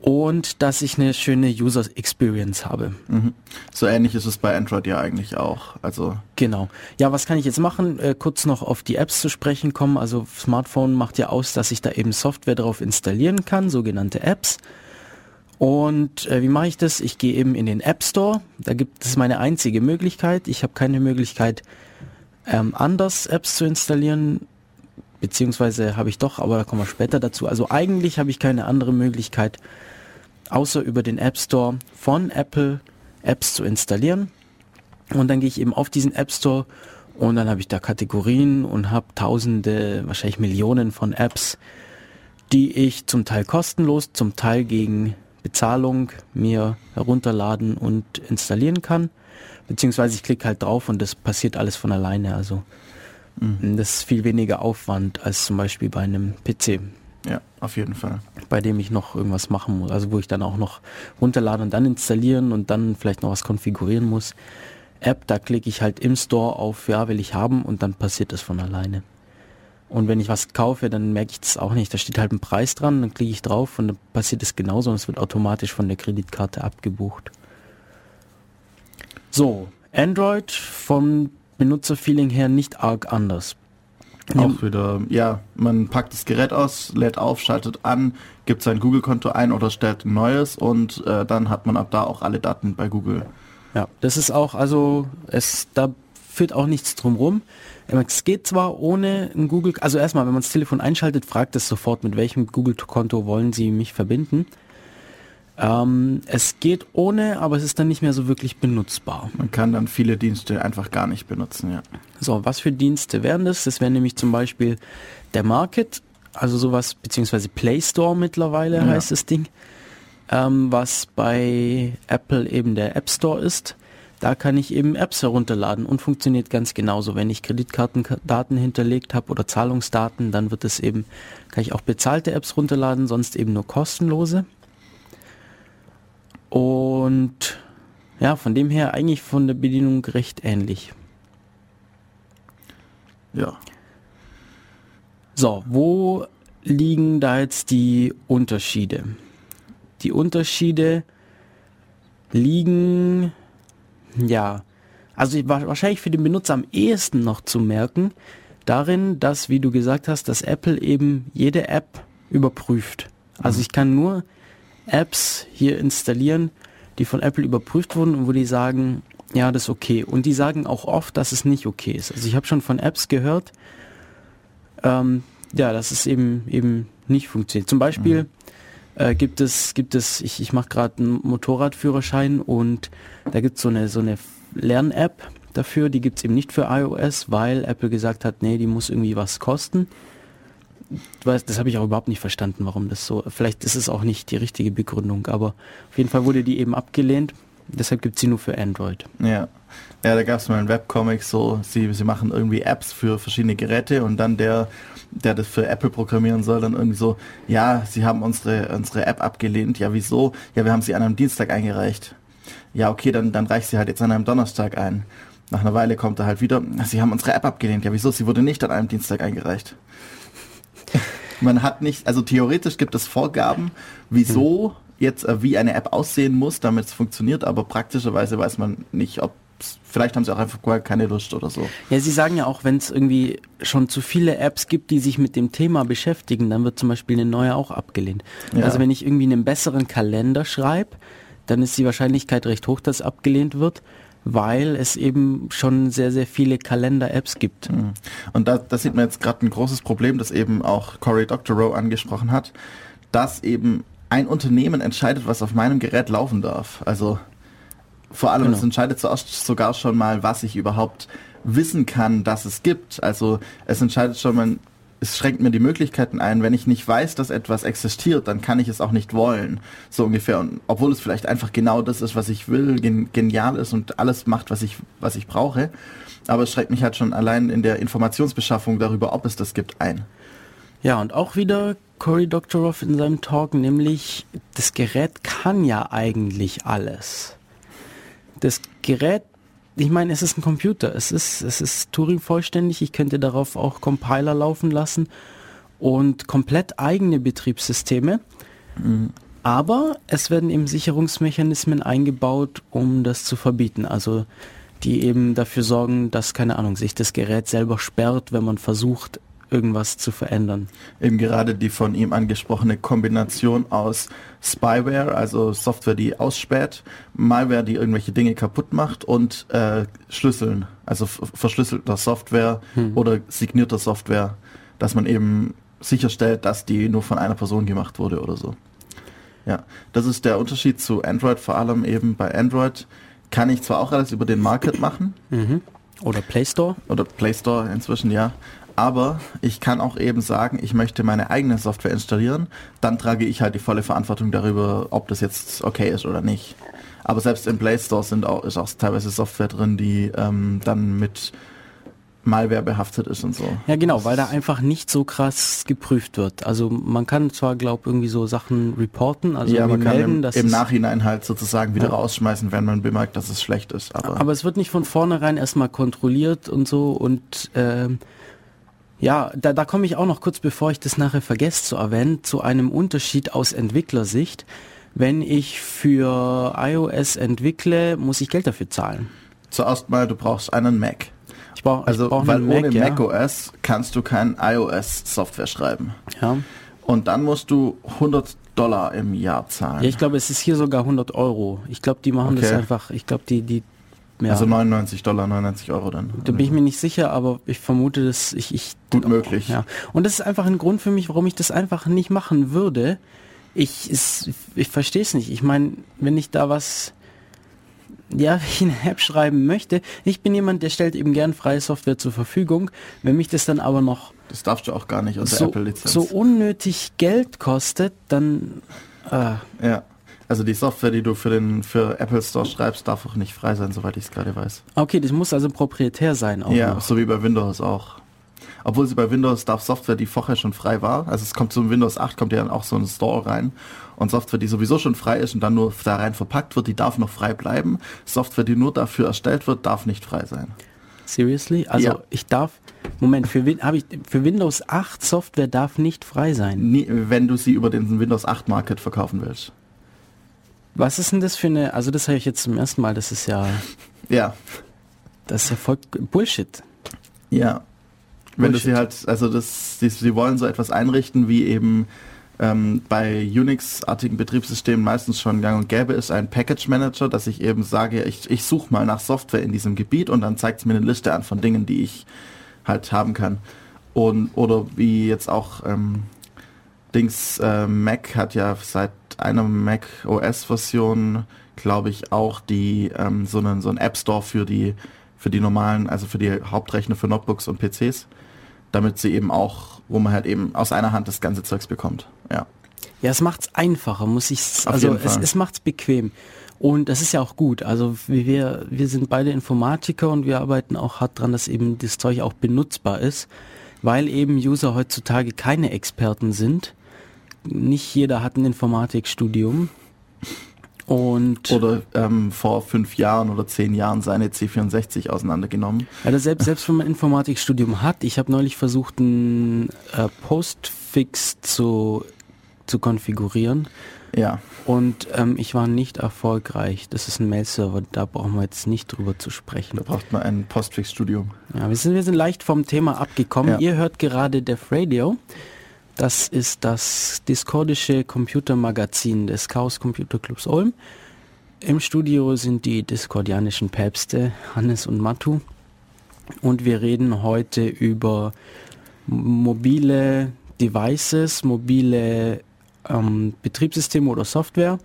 S1: und dass ich eine schöne User Experience habe.
S2: Mhm. So ähnlich ist es bei Android ja eigentlich auch. Also
S1: Genau. Ja, was kann ich jetzt machen? Äh, kurz noch auf die Apps zu sprechen kommen. Also Smartphone macht ja aus, dass ich da eben Software drauf installieren kann, sogenannte Apps. Und äh, wie mache ich das? Ich gehe eben in den App Store. Da gibt es meine einzige Möglichkeit. Ich habe keine Möglichkeit, ähm, anders Apps zu installieren. Beziehungsweise habe ich doch, aber da kommen wir später dazu. Also eigentlich habe ich keine andere Möglichkeit, außer über den App Store von Apple Apps zu installieren. Und dann gehe ich eben auf diesen App Store und dann habe ich da Kategorien und habe tausende, wahrscheinlich Millionen von Apps, die ich zum Teil kostenlos, zum Teil gegen Bezahlung mir herunterladen und installieren kann. Beziehungsweise ich klicke halt drauf und das passiert alles von alleine. Also mhm. das ist viel weniger Aufwand als zum Beispiel bei einem PC.
S2: Ja, auf jeden Fall.
S1: Bei dem ich noch irgendwas machen muss. Also wo ich dann auch noch runterladen und dann installieren und dann vielleicht noch was konfigurieren muss. App, da klicke ich halt im Store auf, ja, will ich haben und dann passiert das von alleine. Und wenn ich was kaufe, dann merke ich das auch nicht. Da steht halt ein Preis dran, dann klicke ich drauf und dann passiert es genauso und es wird automatisch von der Kreditkarte abgebucht. So, Android vom Benutzerfeeling her nicht arg anders.
S2: Auch wieder, ja, man packt das Gerät aus, lädt auf, schaltet an, gibt sein Google-Konto ein oder stellt ein neues und äh, dann hat man ab da auch alle Daten bei Google.
S1: Ja, das ist auch, also es, da führt auch nichts drum rum. Es geht zwar ohne ein Google, also erstmal, wenn man das Telefon einschaltet, fragt es sofort, mit welchem Google-Konto wollen Sie mich verbinden. Ähm, es geht ohne, aber es ist dann nicht mehr so wirklich benutzbar.
S2: Man kann dann viele Dienste einfach gar nicht benutzen, ja.
S1: So, was für Dienste wären das? Das wäre nämlich zum Beispiel der Market, also sowas, beziehungsweise Play Store mittlerweile ja. heißt das Ding, ähm, was bei Apple eben der App Store ist. Da kann ich eben Apps herunterladen und funktioniert ganz genauso. Wenn ich Kreditkartendaten hinterlegt habe oder Zahlungsdaten, dann wird es eben, kann ich auch bezahlte Apps runterladen, sonst eben nur kostenlose. Und ja, von dem her eigentlich von der Bedienung recht ähnlich.
S2: Ja.
S1: So, wo liegen da jetzt die Unterschiede? Die Unterschiede liegen ja, also wahrscheinlich für den Benutzer am ehesten noch zu merken, darin, dass, wie du gesagt hast, dass Apple eben jede App überprüft. Also mhm. ich kann nur Apps hier installieren, die von Apple überprüft wurden und wo die sagen, ja, das ist okay. Und die sagen auch oft, dass es nicht okay ist. Also ich habe schon von Apps gehört, ähm, ja, dass es eben eben nicht funktioniert. Zum Beispiel mhm äh, gibt es, gibt es, ich, ich mache gerade einen Motorradführerschein und da gibt es so eine, so eine Lern-App dafür, die gibt es eben nicht für iOS, weil Apple gesagt hat, nee, die muss irgendwie was kosten. Weiß, das habe ich auch überhaupt nicht verstanden, warum das so. Vielleicht ist es auch nicht die richtige Begründung, aber auf jeden Fall wurde die eben abgelehnt. Deshalb gibt es sie nur für Android.
S2: Ja. Ja, da gab es mal einen Webcomic, so, sie, sie machen irgendwie Apps für verschiedene Geräte und dann der, der das für Apple programmieren soll, dann irgendwie so, ja, sie haben unsere, unsere App abgelehnt, ja, wieso? Ja, wir haben sie an einem Dienstag eingereicht. Ja, okay, dann, dann reicht sie halt jetzt an einem Donnerstag ein. Nach einer Weile kommt er halt wieder, sie haben unsere App abgelehnt. Ja, wieso? Sie wurde nicht an einem Dienstag eingereicht. Man hat nicht, also theoretisch gibt es Vorgaben, wieso jetzt äh, wie eine App aussehen muss, damit es funktioniert, aber praktischerweise weiß man nicht, ob vielleicht haben sie auch einfach keine Lust oder so.
S1: Ja, sie sagen ja auch, wenn es irgendwie schon zu viele Apps gibt, die sich mit dem Thema beschäftigen, dann wird zum Beispiel eine neue auch abgelehnt. Ja. Also wenn ich irgendwie einen besseren Kalender schreibe, dann ist die Wahrscheinlichkeit recht hoch, dass abgelehnt wird weil es eben schon sehr, sehr viele Kalender-Apps gibt. Mhm.
S2: Und da, da sieht man jetzt gerade ein großes Problem, das eben auch Cory Doctorow angesprochen hat, dass eben ein Unternehmen entscheidet, was auf meinem Gerät laufen darf. Also vor allem, genau. es entscheidet zuerst sogar schon mal, was ich überhaupt wissen kann, dass es gibt. Also es entscheidet schon mal, es schränkt mir die Möglichkeiten ein. Wenn ich nicht weiß, dass etwas existiert, dann kann ich es auch nicht wollen. So ungefähr. Und obwohl es vielleicht einfach genau das ist, was ich will, gen genial ist und alles macht, was ich, was ich brauche. Aber es schreckt mich halt schon allein in der Informationsbeschaffung darüber, ob es das gibt, ein.
S1: Ja, und auch wieder Cory Doctorow in seinem Talk, nämlich das Gerät kann ja eigentlich alles das Gerät, ich meine, es ist ein Computer, es ist, es ist Turing vollständig, ich könnte darauf auch Compiler laufen lassen und komplett eigene Betriebssysteme. Mhm. Aber es werden eben Sicherungsmechanismen eingebaut, um das zu verbieten. Also die eben dafür sorgen, dass, keine Ahnung, sich das Gerät selber sperrt, wenn man versucht, irgendwas zu verändern.
S2: Eben gerade die von ihm angesprochene Kombination aus Spyware, also Software, die ausspäht, Malware, die irgendwelche Dinge kaputt macht und äh, Schlüsseln, also verschlüsselter Software hm. oder signierter Software, dass man eben sicherstellt, dass die nur von einer Person gemacht wurde oder so. Ja, das ist der Unterschied zu Android, vor allem eben bei Android kann ich zwar auch alles über den Market machen.
S1: Mhm. Oder Play Store.
S2: Oder Play Store inzwischen, ja. Aber ich kann auch eben sagen, ich möchte meine eigene Software installieren. Dann trage ich halt die volle Verantwortung darüber, ob das jetzt okay ist oder nicht. Aber selbst im Play Store sind auch, ist auch teilweise Software drin, die ähm, dann mit Malware behaftet ist und so.
S1: Ja, genau, weil da einfach nicht so krass geprüft wird. Also man kann zwar, glaube irgendwie so Sachen reporten, also
S2: ja, man
S1: melden,
S2: kann im,
S1: dass
S2: im Nachhinein halt sozusagen wieder
S1: Ja.
S2: rausschmeißen, wenn man bemerkt, dass es schlecht ist. Aber,
S1: Aber es wird nicht von vornherein erstmal kontrolliert und so und ähm, ja, da, da komme ich auch noch kurz, bevor ich das nachher vergesse zu erwähnen, zu einem Unterschied aus Entwicklersicht. Wenn ich für iOS entwickle, muss ich Geld dafür zahlen.
S2: zuerst mal, du brauchst einen Mac.
S1: Ich brauche
S2: Also,
S1: ich brauch
S2: weil
S1: einen
S2: ohne
S1: Mac, ja.
S2: macOS kannst du kein iOS-Software schreiben.
S1: ja.
S2: Und dann musst du 100 Dollar im Jahr zahlen.
S1: ja, ich glaube, es ist hier sogar 100 Euro. Ich glaube, die machen das
S2: Okay.
S1: einfach, ich glaube, die, die, ja,
S2: Also 99 Dollar, 99 Euro dann.
S1: da bin ich mir nicht sicher, aber ich vermute, dass ich, ich
S2: Gut möglich.
S1: Ja. Und das ist einfach ein Grund für mich, warum ich das einfach nicht machen würde. Ich, es, ich verstehe es nicht. Ich meine, wenn ich da was, ja, ich eine App schreiben möchte, ich bin jemand, der stellt eben gern freie Software zur Verfügung. Wenn mich das dann aber noch
S2: Das darfst du auch gar nicht unter
S1: so,
S2: Apple-Lizenz.
S1: so unnötig Geld kostet, dann, äh,
S2: ja. Also die Software, die du für den für Apple Store schreibst, darf auch nicht frei sein, soweit ich es gerade weiß.
S1: okay, das muss also proprietär sein auch
S2: ja,
S1: noch.
S2: so wie bei Windows auch. Obwohl sie bei Windows darf Software, die vorher schon frei war, also es kommt zum Windows 8, kommt ja dann auch so ein Store rein und Software, die sowieso schon frei ist und dann nur da rein verpackt wird, die darf noch frei bleiben. Software, die nur dafür erstellt wird, darf nicht frei sein.
S1: Seriously? Also
S2: Ja.
S1: ich darf, Moment, für, ich, für Windows 8 Software darf nicht frei sein.
S2: Nie, wenn du sie über den Windows 8 Market verkaufen willst.
S1: Was ist denn das für eine, also das habe ich jetzt zum ersten Mal, das ist ja,
S2: Ja,
S1: das ist ja voll Bullshit.
S2: ja. Wenn du
S1: Bullshit.
S2: sie halt, also das, sie, sie wollen so etwas einrichten, wie eben ähm, bei Unix-artigen Betriebssystemen meistens schon gang und gäbe ist, ein Package Manager, dass ich eben sage, ich, ich suche mal nach Software in diesem Gebiet und dann zeigt es mir eine Liste an von Dingen, die ich halt haben kann. Und, oder wie jetzt auch ähm, Dings äh, Mac hat ja seit einer Mac OS Version, glaube ich, auch die ähm, so einen so einen App Store für die für die normalen, also für die Hauptrechner für Notebooks und PCs, damit sie eben auch, wo man halt eben aus einer Hand das ganze Zeugs bekommt. Ja.
S1: Ja, es macht's einfacher, muss ich, also es, es macht's bequem. Und das ist ja auch gut. Also wir, wir sind beide Informatiker und wir arbeiten auch hart dran, dass eben das Zeug auch benutzbar ist, weil eben User heutzutage keine Experten sind. Nicht jeder hat ein Informatikstudium. Und
S2: Oder ähm, vor fünf Jahren oder zehn Jahren seine C64 auseinandergenommen.
S1: Also selbst, selbst wenn man ein Informatikstudium hat, ich habe neulich versucht, einen äh, Postfix zu, zu konfigurieren
S2: Ja.
S1: und ähm, ich war nicht erfolgreich. Das ist ein Mail-Server, da brauchen wir jetzt nicht drüber zu sprechen.
S2: Da braucht man ein Postfix-Studium.
S1: Ja, wir sind, wir sind leicht vom Thema abgekommen.
S2: Ja.
S1: Ihr hört gerade Def Radio. Das ist das discordische Computermagazin des Chaos Computer Clubs Ulm. Im Studio sind die discordianischen Päpste Hannes und Matu. Und wir reden heute über mobile Devices, mobile ähm, Betriebssysteme oder Software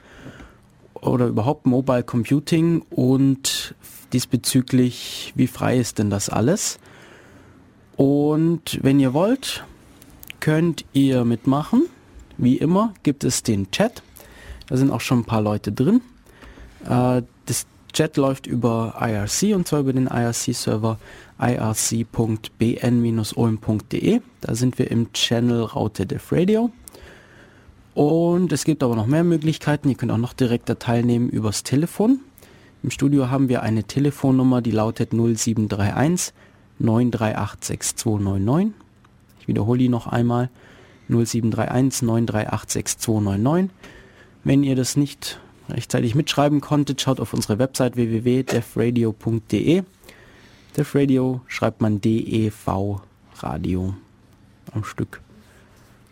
S1: oder überhaupt Mobile Computing und diesbezüglich, wie frei ist denn das alles? Und wenn ihr wollt, könnt ihr mitmachen. Wie immer gibt es den Chat. Da sind auch schon ein paar Leute drin. Äh, das Chat läuft über IRC und zwar über den IRC-Server irc.bn-ulm.de. Da sind wir im Channel Raute Def Radio. Und es gibt aber noch mehr Möglichkeiten. Ihr könnt auch noch direkter teilnehmen übers Telefon. Im Studio haben wir eine Telefonnummer, die lautet 0731 938 6299. Ich wiederhole die noch einmal. 0731 938 6299. Wenn ihr das nicht rechtzeitig mitschreiben konntet, schaut auf unsere Website www.defradio.de. Defradio schreibt man D-E-V Radio am Stück.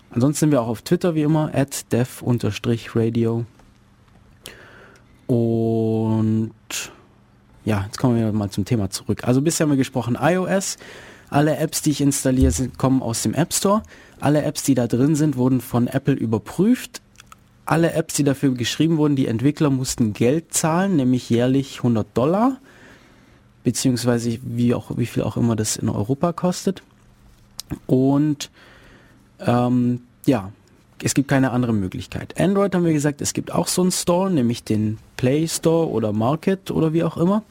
S1: Ansonsten sind wir auch auf Twitter wie immer, at def-radio. Und ja, jetzt kommen wir mal zum Thema zurück. Also bisher haben wir gesprochen iOS. Alle Apps, die ich installiere, sind, kommen aus dem App Store. Alle Apps, die da drin sind, wurden von Apple überprüft. Alle Apps, die dafür geschrieben wurden, die Entwickler mussten Geld zahlen, nämlich jährlich 100 Dollar, beziehungsweise wie, auch, wie viel auch immer das in Europa kostet. Und ähm, ja, es gibt keine andere Möglichkeit. Android haben wir gesagt, es gibt auch so einen Store, nämlich den Play Store oder Market oder wie auch immer.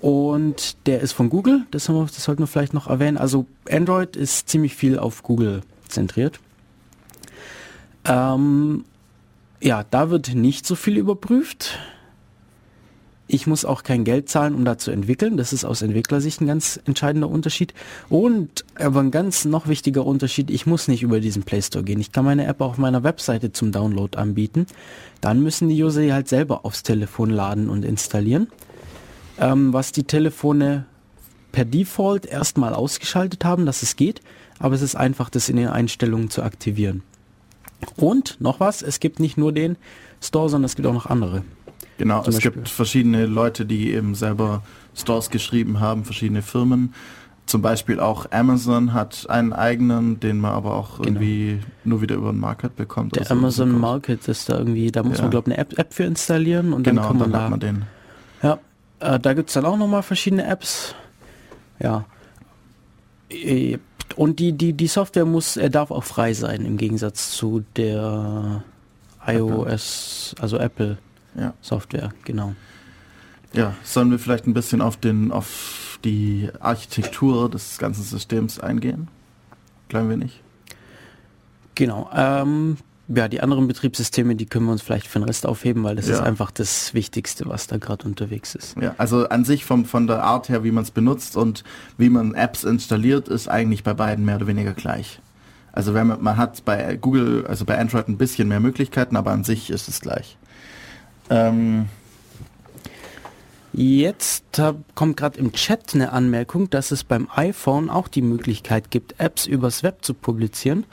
S1: Und der ist von Google, das, wir, das sollten wir vielleicht noch erwähnen. Also Android ist ziemlich viel auf Google zentriert. Ähm, ja, da wird nicht so viel überprüft. Ich muss auch kein Geld zahlen, um da zu entwickeln. Das ist aus Entwicklersicht ein ganz entscheidender Unterschied. Und aber ein ganz noch wichtiger Unterschied, ich muss nicht über diesen Play Store gehen. Ich kann meine App auf meiner Webseite zum Download anbieten. Dann müssen die User die halt selber aufs Telefon laden und installieren. Ähm, was die Telefone per Default erstmal ausgeschaltet haben, dass es geht. Aber es ist einfach, das in den Einstellungen zu aktivieren. Und noch was, es gibt nicht nur den Store, sondern es gibt auch noch andere.
S2: Genau,
S1: Zum
S2: es
S1: Beispiel.
S2: gibt verschiedene Leute, die eben selber Stores geschrieben haben, verschiedene Firmen. Zum Beispiel auch Amazon hat einen eigenen, den man aber auch
S1: Genau.
S2: irgendwie nur wieder über den Market bekommt.
S1: Der Amazon
S2: so-
S1: Market ist da irgendwie, da muss
S2: Ja.
S1: man glaube ich eine App, App für installieren und
S2: Genau,
S1: dann kann man
S2: dann
S1: da.
S2: hat man den.
S1: Ja, äh, da gibt's dann auch nochmal verschiedene Apps. Ja. Äh, Und die, die, die Software muss, er darf auch frei sein, im Gegensatz zu der iOS, also Apple
S2: Ja.
S1: Software, genau.
S2: Ja, sollen wir vielleicht ein bisschen auf den auf die Architektur des ganzen Systems eingehen? Klein wenig.
S1: Genau. Ähm, ja, die anderen Betriebssysteme, die können wir uns vielleicht für den Rest aufheben, weil das
S2: Ja.
S1: ist einfach das Wichtigste, was da gerade unterwegs ist.
S2: Ja, also an sich vom, von der Art her, wie man es benutzt und wie man Apps installiert, ist eigentlich bei beiden mehr oder weniger gleich. Also wenn man, man hat bei Google, also bei Android ein bisschen mehr Möglichkeiten, aber an sich ist es gleich. Ähm,
S1: Jetzt hab, kommt gerade im Chat eine Anmerkung, dass es beim iPhone auch die Möglichkeit gibt, Apps übers Web zu publizieren.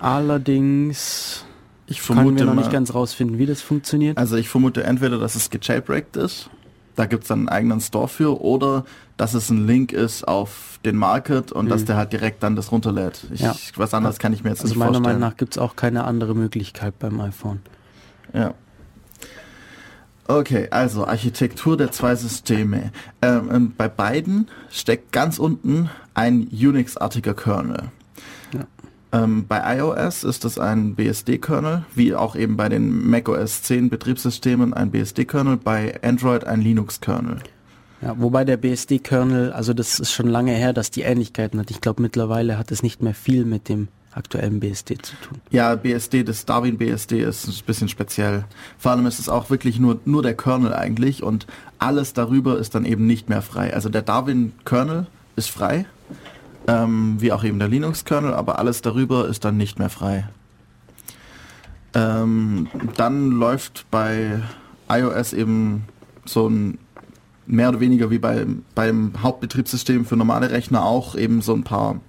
S1: Allerdings
S2: ich
S1: können wir
S2: vermute
S1: noch nicht ganz rausfinden, wie das funktioniert.
S2: also ich vermute entweder, dass es gejailbreakt ist, da gibt es dann einen eigenen Store für, oder dass es ein Link ist auf den Market und dass
S1: Mhm.
S2: der halt direkt dann das runterlädt. Ich,
S1: Ja.
S2: Was anderes kann ich mir jetzt
S1: also
S2: nicht
S1: meiner
S2: vorstellen.
S1: Meinung nach gibt es auch keine andere Möglichkeit beim iPhone.
S2: Ja. Okay, also Architektur der zwei Systeme. Ähm, ähm, bei beiden steckt ganz unten ein Unix-artiger Kernel. Ähm, bei iOS ist es ein BSD-Kernel, wie auch eben bei den macOS 10 Betriebssystemen ein BSD-Kernel, bei Android ein Linux-Kernel.
S1: Ja, wobei der BSD-Kernel, also das ist schon lange her, dass die Ähnlichkeiten hat. Ich glaube mittlerweile hat es nicht mehr viel mit dem aktuellen BSD zu tun.
S2: Ja, BSD, das Darwin BSD ist ein bisschen speziell. Vor allem ist es auch wirklich nur, nur der Kernel eigentlich und alles darüber ist dann eben nicht mehr frei. Also der Darwin Kernel ist frei, ähm, wie auch eben der Linux Kernel, aber alles darüber ist dann nicht mehr frei. Ähm, dann läuft bei iOS eben so ein mehr oder weniger wie bei, beim Hauptbetriebssystem für normale Rechner auch eben so ein paar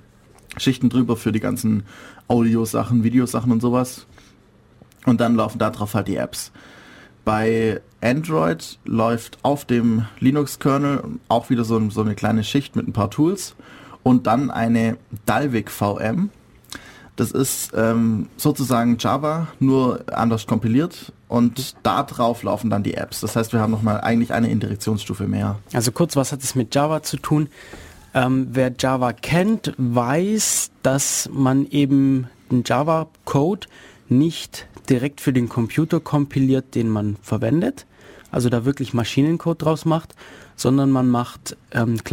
S2: Schichten drüber für die ganzen Audiosachen, Videosachen und sowas. Und dann laufen da drauf halt die Apps. Bei Android läuft auf dem Linux-Kernel auch wieder so, so eine kleine Schicht mit ein paar Tools und dann eine Dalvik VM. Das ist ähm, sozusagen Java, nur anders kompiliert und da drauf laufen dann die Apps. Das heißt, wir haben nochmal eigentlich eine Indirektionsstufe mehr.
S1: Also kurz, was hat es mit Java zu tun? Ähm, wer Java kennt, weiß, dass man eben den Java-Code nicht direkt für den Computer kompiliert, den man verwendet, also da wirklich Maschinencode draus macht, sondern man macht ähm,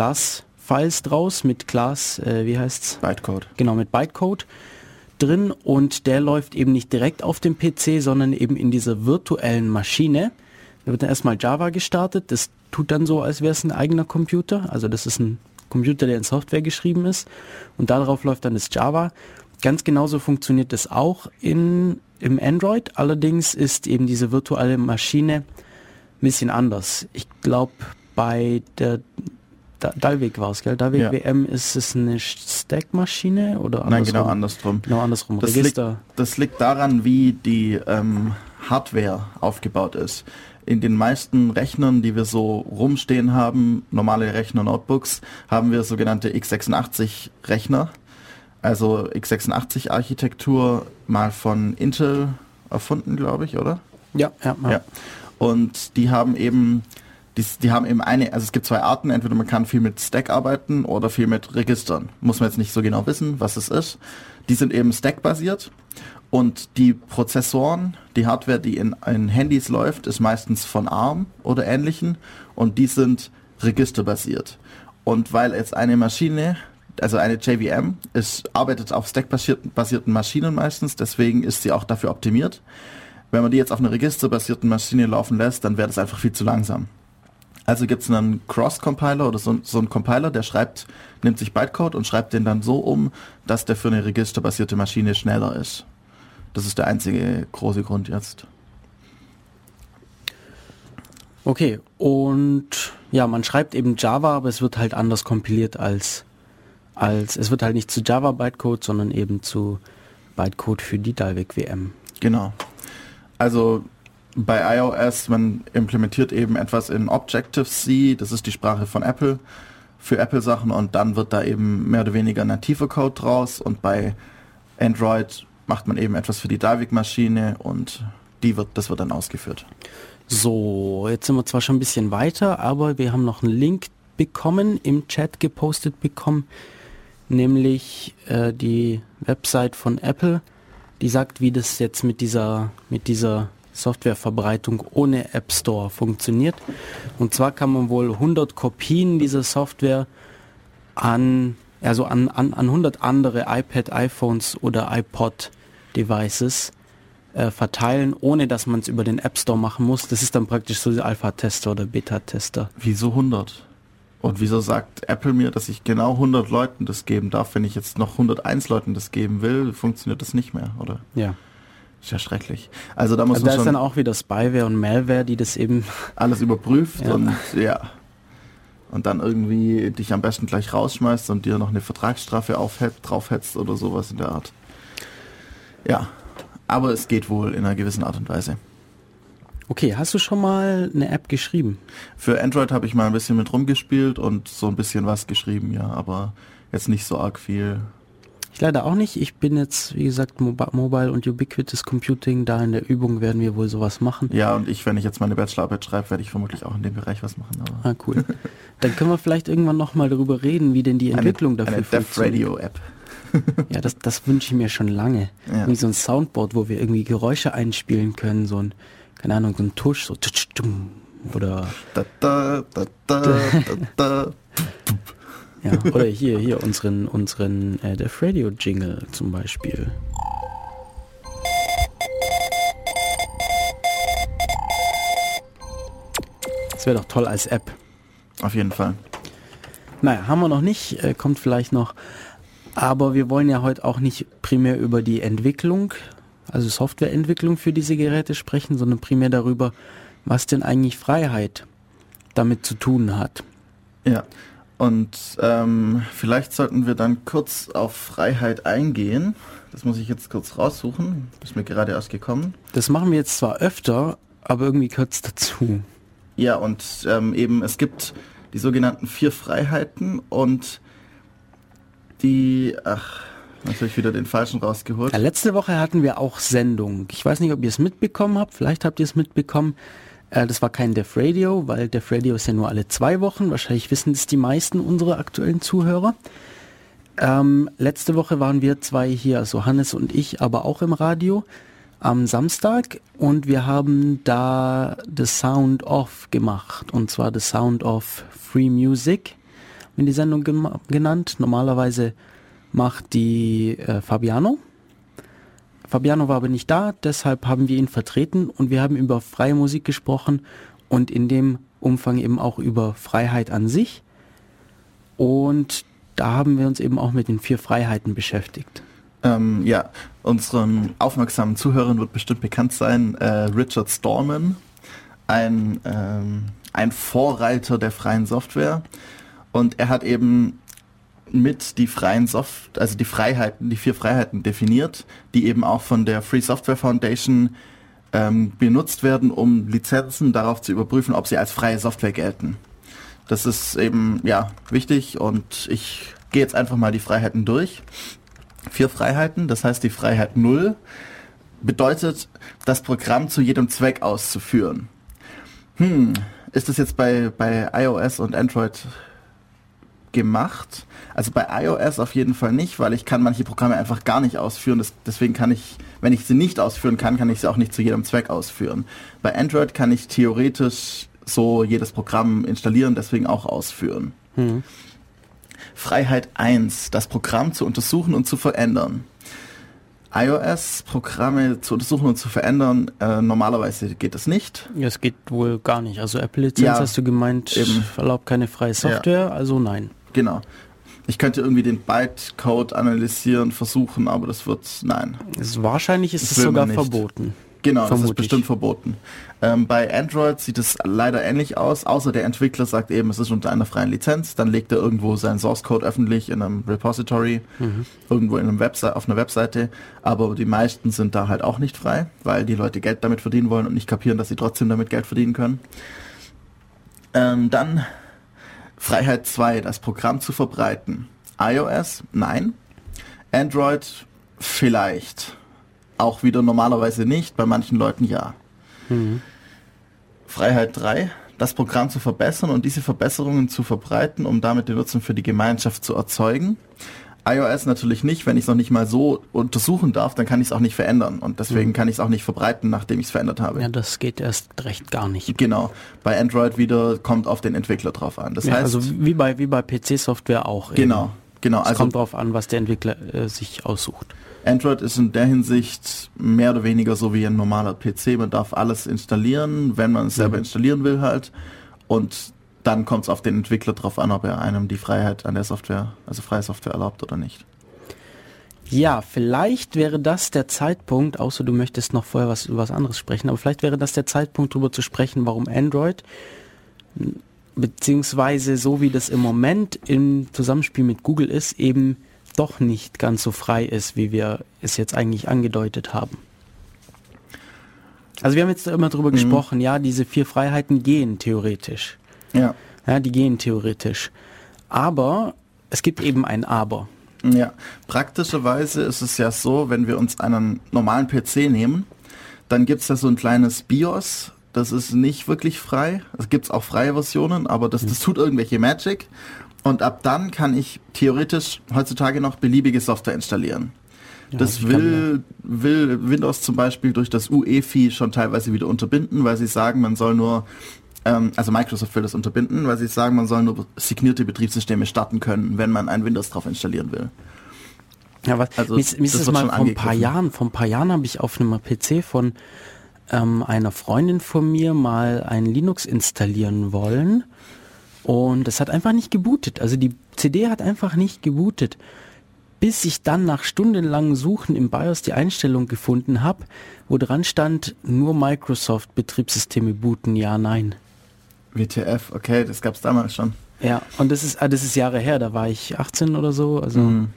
S1: Class-Files draus mit Class, äh, wie heißt's?
S2: Bytecode.
S1: Genau, mit Bytecode drin und der läuft eben nicht direkt auf dem PC, sondern eben in dieser virtuellen Maschine. Da wird dann erstmal Java gestartet, das tut dann so, als wäre es ein eigener Computer. Also das ist ein Computer, der in Software geschrieben ist und darauf läuft dann das Java. Ganz genauso funktioniert das auch in, im Android, allerdings ist eben diese virtuelle Maschine ein bisschen anders. Ich glaube, bei der Da- Dalvik war es, gell? Dalvik
S2: Ja.
S1: WM ist es eine Stack-Maschine oder
S2: Nein, genau
S1: andersrum?
S2: andersrum.
S1: Genau andersrum.
S2: Das
S1: Register.
S2: Das liegt daran, wie die ähm, Hardware aufgebaut ist. in den meisten Rechnern, die wir so rumstehen haben, normale Rechner, Notebooks, haben wir sogenannte x86 Rechner. Also x86 Architektur mal von Intel erfunden, glaube ich, oder?
S1: Ja, ja, ja. ja.
S2: Und die haben eben die, die haben eben eine, also es gibt zwei Arten, entweder man kann viel mit Stack arbeiten oder viel mit Registern. Muss man jetzt nicht so genau wissen, was es ist. Die sind eben Stack-basiert und die Prozessoren, die Hardware, die in, in Handys läuft, ist meistens von ARM oder ähnlichen und die sind registerbasiert. Und weil jetzt eine Maschine, also eine JVM, ist, arbeitet auf Stack-basierten Maschinen meistens, deswegen ist sie auch dafür optimiert. Wenn man die jetzt auf einer registerbasierten Maschine laufen lässt, dann wäre das einfach viel zu langsam. Also gibt es einen Cross-Compiler oder so, so einen Compiler, der schreibt, nimmt sich Bytecode und schreibt den dann so um, dass der für eine registerbasierte Maschine schneller ist. Das ist der einzige große Grund jetzt.
S1: Okay, und ja, man schreibt eben Java, aber es wird halt anders kompiliert als, als es wird halt nicht zu Java Bytecode, sondern eben zu Bytecode für die Dalvik WM.
S2: Genau. Also bei iOS, man implementiert eben etwas in Objective-C, das ist die Sprache von Apple, für Apple-Sachen und dann wird da eben mehr oder weniger nativer Code draus und bei Android macht man eben etwas für die Dalvik-Maschine und die wird, das wird dann ausgeführt.
S1: So, jetzt sind wir zwar schon ein bisschen weiter, aber wir haben noch einen Link bekommen, im Chat gepostet bekommen, nämlich äh, die Website von Apple, die sagt, wie das jetzt mit dieser, mit dieser Softwareverbreitung ohne App Store funktioniert. Und zwar kann man wohl 100 Kopien dieser Software an, also an, an, an 100 andere iPad, iPhones oder iPod Devices äh, verteilen, ohne dass man es über den App Store machen muss. Das ist dann praktisch so der Alpha-Tester oder Beta-Tester.
S2: Wieso 100? Und wieso sagt Apple mir, dass ich genau 100 Leuten das geben darf, wenn ich jetzt noch 101 Leuten das geben will, funktioniert das nicht mehr, oder?
S1: Ja.
S2: Ist ja schrecklich. Also da muss
S1: also
S2: man
S1: da ist dann auch wieder Spyware und Malware, die das eben
S2: alles überprüft
S1: Ja.
S2: und ja. Und dann irgendwie dich am besten gleich rausschmeißt und dir noch eine Vertragsstrafe aufhet, draufhetzt oder sowas in der Art. Ja. Aber es geht wohl in einer gewissen Art und Weise.
S1: Okay, hast du schon mal eine App geschrieben?
S2: Für Android habe ich mal ein bisschen mit rumgespielt und so ein bisschen was geschrieben, ja, aber jetzt nicht so arg viel.
S1: Ich leider auch nicht. Ich bin jetzt, wie gesagt, Mobi- Mobile und Ubiquitous Computing. Da in der Übung werden wir wohl sowas machen.
S2: Ja, und ich, wenn ich jetzt meine Bachelorarbeit schreibe, werde ich vermutlich auch in dem Bereich was machen. Aber
S1: Ah, cool. Dann können wir vielleicht irgendwann nochmal darüber reden, wie denn die Entwicklung
S2: eine,
S1: dafür
S2: eine Dev
S1: funktioniert.
S2: Radio App.
S1: Ja, das, das wünsche ich mir schon lange.
S2: Ja.
S1: Wie so ein Soundboard, wo wir irgendwie Geräusche einspielen können, so ein, keine Ahnung, so ein Tusch, so oder
S2: Da, da, da, da, da, da.
S1: ja, oder hier, hier unseren, unseren äh, Def Radio Jingle zum Beispiel. Das wäre doch toll als App.
S2: Auf jeden Fall.
S1: Naja, haben wir noch nicht, äh, kommt vielleicht noch. Aber wir wollen ja heute auch nicht primär über die Entwicklung, also Softwareentwicklung für diese Geräte sprechen, sondern primär darüber, was denn eigentlich Freiheit damit zu tun hat.
S2: Ja. Und ähm, vielleicht sollten wir dann kurz auf Freiheit eingehen. Das muss ich jetzt kurz raussuchen. Ist mir gerade erst gekommen.
S1: Das machen wir jetzt zwar öfter, aber irgendwie es dazu.
S2: Ja, und ähm, eben es gibt die sogenannten vier Freiheiten und die, ach, natürlich wieder den falschen rausgeholt.
S1: Ja, letzte Woche hatten wir auch Sendung. Ich weiß nicht, ob ihr es mitbekommen habt. Vielleicht habt ihr es mitbekommen. Äh, das war kein Def Radio, weil Def Radio ist ja nur alle zwei Wochen. Wahrscheinlich wissen das die meisten unserer aktuellen Zuhörer. Ähm, letzte Woche waren wir zwei hier, also Hannes und ich, aber auch im Radio am Samstag und wir haben da The Sound Off gemacht und zwar The Sound of Free Music, in die Sendung genannt. Normalerweise macht die äh, Fabiano. Fabiano war aber nicht da, deshalb haben wir ihn vertreten und wir haben über freie Musik gesprochen und in dem Umfang eben auch über Freiheit an sich. Und da haben wir uns eben auch mit den vier Freiheiten beschäftigt.
S2: Ähm, ja, unseren aufmerksamen Zuhörern wird bestimmt bekannt sein, äh, Richard Stallman, ein, ähm, ein Vorreiter der freien Software. Und er hat eben mit die freien Soft, also die Freiheiten, die vier Freiheiten definiert, die eben auch von der Free Software Foundation ähm, benutzt werden, um Lizenzen darauf zu überprüfen, ob sie als freie Software gelten. Das ist eben ja wichtig und ich gehe jetzt einfach mal die Freiheiten durch. Vier Freiheiten, das heißt die Freiheit null bedeutet, das Programm zu jedem Zweck auszuführen. Hm, ist das jetzt bei, bei iOS und Android gemacht? Also bei iOS auf jeden Fall nicht, weil ich kann manche Programme einfach gar nicht ausführen. Das, deswegen kann ich, wenn ich sie nicht ausführen kann, kann ich sie auch nicht zu jedem Zweck ausführen. Bei Android kann ich theoretisch so jedes Programm installieren, deswegen auch ausführen. Hm. Freiheit 1, das Programm zu untersuchen und zu verändern. iOS-Programme zu untersuchen und zu verändern, äh, normalerweise geht das nicht.
S1: Ja, es geht wohl gar nicht. Also Apple-Lizenz ja, hast du gemeint, eben. erlaubt keine freie Software, ja. also nein.
S2: Genau. Ich könnte irgendwie den Bytecode analysieren, versuchen, aber das wird, nein.
S1: Es, wahrscheinlich ist es sogar verboten.
S2: Genau, das ist bestimmt verboten. Ähm, bei Android sieht es leider ähnlich aus, außer der Entwickler sagt eben, es ist unter einer freien Lizenz, dann legt er irgendwo seinen Source Code öffentlich in einem Repository, mhm. irgendwo in einem Website, auf einer Webseite, aber die meisten sind da halt auch nicht frei, weil die Leute Geld damit verdienen wollen und nicht kapieren, dass sie trotzdem damit Geld verdienen können. Ähm, dann Freiheit 2, das Programm zu verbreiten. iOS, nein. Android, vielleicht. Auch wieder normalerweise nicht, bei manchen Leuten ja. Mhm. Freiheit 3, das Programm zu verbessern und diese Verbesserungen zu verbreiten, um damit den Nutzen für die Gemeinschaft zu erzeugen. iOS natürlich nicht, wenn ich es noch nicht mal so untersuchen darf, dann kann ich es auch nicht verändern und deswegen mhm. kann ich es auch nicht verbreiten, nachdem ich es verändert habe.
S1: Ja, das geht erst recht gar nicht.
S2: Genau. Bei Android wieder kommt auf den Entwickler drauf an. Das
S1: ja,
S2: heißt,
S1: also wie bei wie bei PC-Software auch.
S2: Genau. Eben. Genau.
S1: Es also kommt darauf an, was der Entwickler äh, sich aussucht.
S2: Android ist in der Hinsicht mehr oder weniger so wie ein normaler PC. Man darf alles installieren, wenn man es selber mhm. installieren will halt. Und dann kommt es auf den Entwickler drauf an, ob er einem die Freiheit an der Software, also freie Software erlaubt oder nicht.
S1: Ja, vielleicht wäre das der Zeitpunkt, außer du möchtest noch vorher was über was anderes sprechen, aber vielleicht wäre das der Zeitpunkt, darüber zu sprechen, warum Android, beziehungsweise so wie das im Moment im Zusammenspiel mit Google ist, eben doch nicht ganz so frei ist, wie wir es jetzt eigentlich angedeutet haben. Also wir haben jetzt immer darüber mhm. gesprochen, ja, diese vier Freiheiten gehen theoretisch.
S2: Ja.
S1: Ja, die gehen theoretisch. Aber es gibt eben ein Aber.
S2: Ja, praktischerweise ist es ja so, wenn wir uns einen normalen PC nehmen, dann gibt es da so ein kleines BIOS, das ist nicht wirklich frei. Es gibt auch freie Versionen, aber das, das tut irgendwelche Magic und ab dann kann ich theoretisch heutzutage noch beliebige Software installieren. Ja, das will, will Windows zum Beispiel durch das UEFI schon teilweise wieder unterbinden, weil sie sagen, man soll nur, ähm, also Microsoft will das unterbinden, weil sie sagen, man soll nur signierte Betriebssysteme starten können, wenn man ein Windows drauf installieren will.
S1: Ja, was, also, mir ist, mir ist es mal vor ein paar Jahren, vor ein paar Jahren habe ich auf einem PC von ähm, einer Freundin von mir mal ein Linux installieren wollen und es hat einfach nicht gebootet. Also die CD hat einfach nicht gebootet. Bis ich dann nach stundenlangem Suchen im BIOS die Einstellung gefunden habe, wo dran stand, nur Microsoft Betriebssysteme booten, ja, nein.
S2: WTF, okay, das gab es damals schon.
S1: Ja, und das ist, ah, das ist Jahre her, da war ich 18 oder so, also mhm.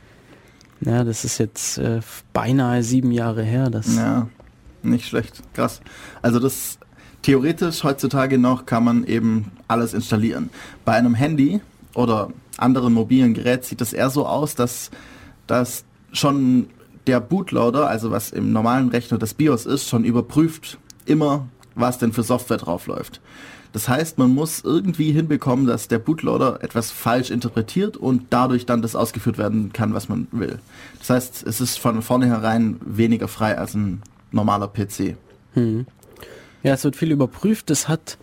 S1: ja, das ist jetzt äh, beinahe sieben Jahre her. Das
S2: ja, nicht schlecht, krass. Also das theoretisch heutzutage noch kann man eben alles installieren. Bei einem Handy oder anderen mobilen Gerät sieht es eher so aus, dass, dass schon der Bootloader, also was im normalen Rechner das BIOS ist, schon überprüft immer, was denn für Software drauf läuft. Das heißt, man muss irgendwie hinbekommen, dass der Bootloader etwas falsch interpretiert und dadurch dann das ausgeführt werden kann, was man will. Das heißt, es ist von vornherein weniger frei als ein normaler PC. Hm.
S1: Ja, es wird viel überprüft. Das hat,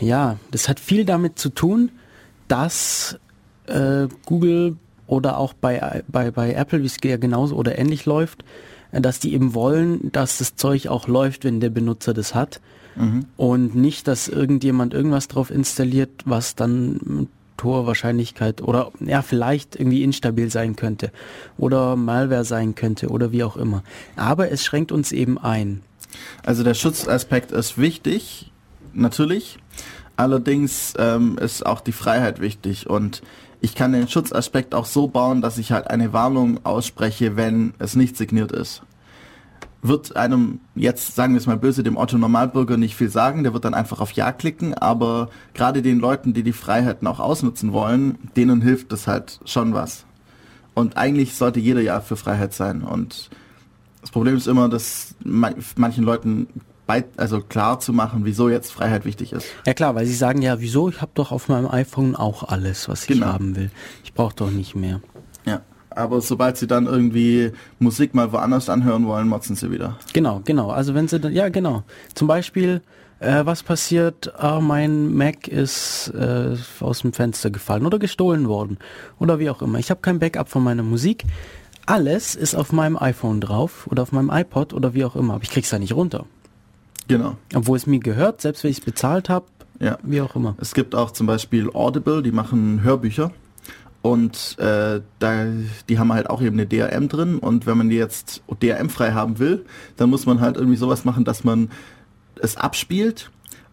S1: ja, das hat viel damit zu tun, dass äh, Google oder auch bei, bei, bei Apple, wie es ja genauso oder ähnlich läuft, äh, dass die eben wollen, dass das Zeug auch läuft, wenn der Benutzer das hat. Und nicht, dass irgendjemand irgendwas drauf installiert, was dann mit hoher Wahrscheinlichkeit oder ja, vielleicht irgendwie instabil sein könnte oder Malware sein könnte oder wie auch immer. Aber es schränkt uns eben ein.
S2: Also der Schutzaspekt ist wichtig, natürlich. Allerdings ähm, ist auch die Freiheit wichtig und ich kann den Schutzaspekt auch so bauen, dass ich halt eine Warnung ausspreche, wenn es nicht signiert ist. Wird einem jetzt, sagen wir es mal böse, dem Otto Normalbürger nicht viel sagen, der wird dann einfach auf Ja klicken, aber gerade den Leuten, die die Freiheiten auch ausnutzen wollen, denen hilft das halt schon was. Und eigentlich sollte jeder ja für Freiheit sein. Und das Problem ist immer, dass manchen Leuten bei, also klar zu machen, wieso jetzt Freiheit wichtig ist.
S1: Ja klar, weil sie sagen ja, wieso, ich habe doch auf meinem iPhone auch alles, was ich genau. haben will. Ich brauche doch nicht mehr.
S2: Aber sobald sie dann irgendwie Musik mal woanders anhören wollen, motzen sie wieder.
S1: Genau, genau. Also wenn sie dann, ja genau. Zum Beispiel, äh, was passiert, ah, mein Mac ist äh, aus dem Fenster gefallen oder gestohlen worden oder wie auch immer. Ich habe kein Backup von meiner Musik. Alles ist auf meinem iPhone drauf oder auf meinem iPod oder wie auch immer, aber ich krieg's da nicht runter.
S2: Genau.
S1: Obwohl es mir gehört, selbst wenn ich es bezahlt habe, ja. wie auch immer.
S2: Es gibt auch zum Beispiel Audible, die machen Hörbücher. Und äh, da, die haben halt auch eben eine DRM drin und wenn man die jetzt DRM-frei haben will, dann muss man halt irgendwie sowas machen, dass man es abspielt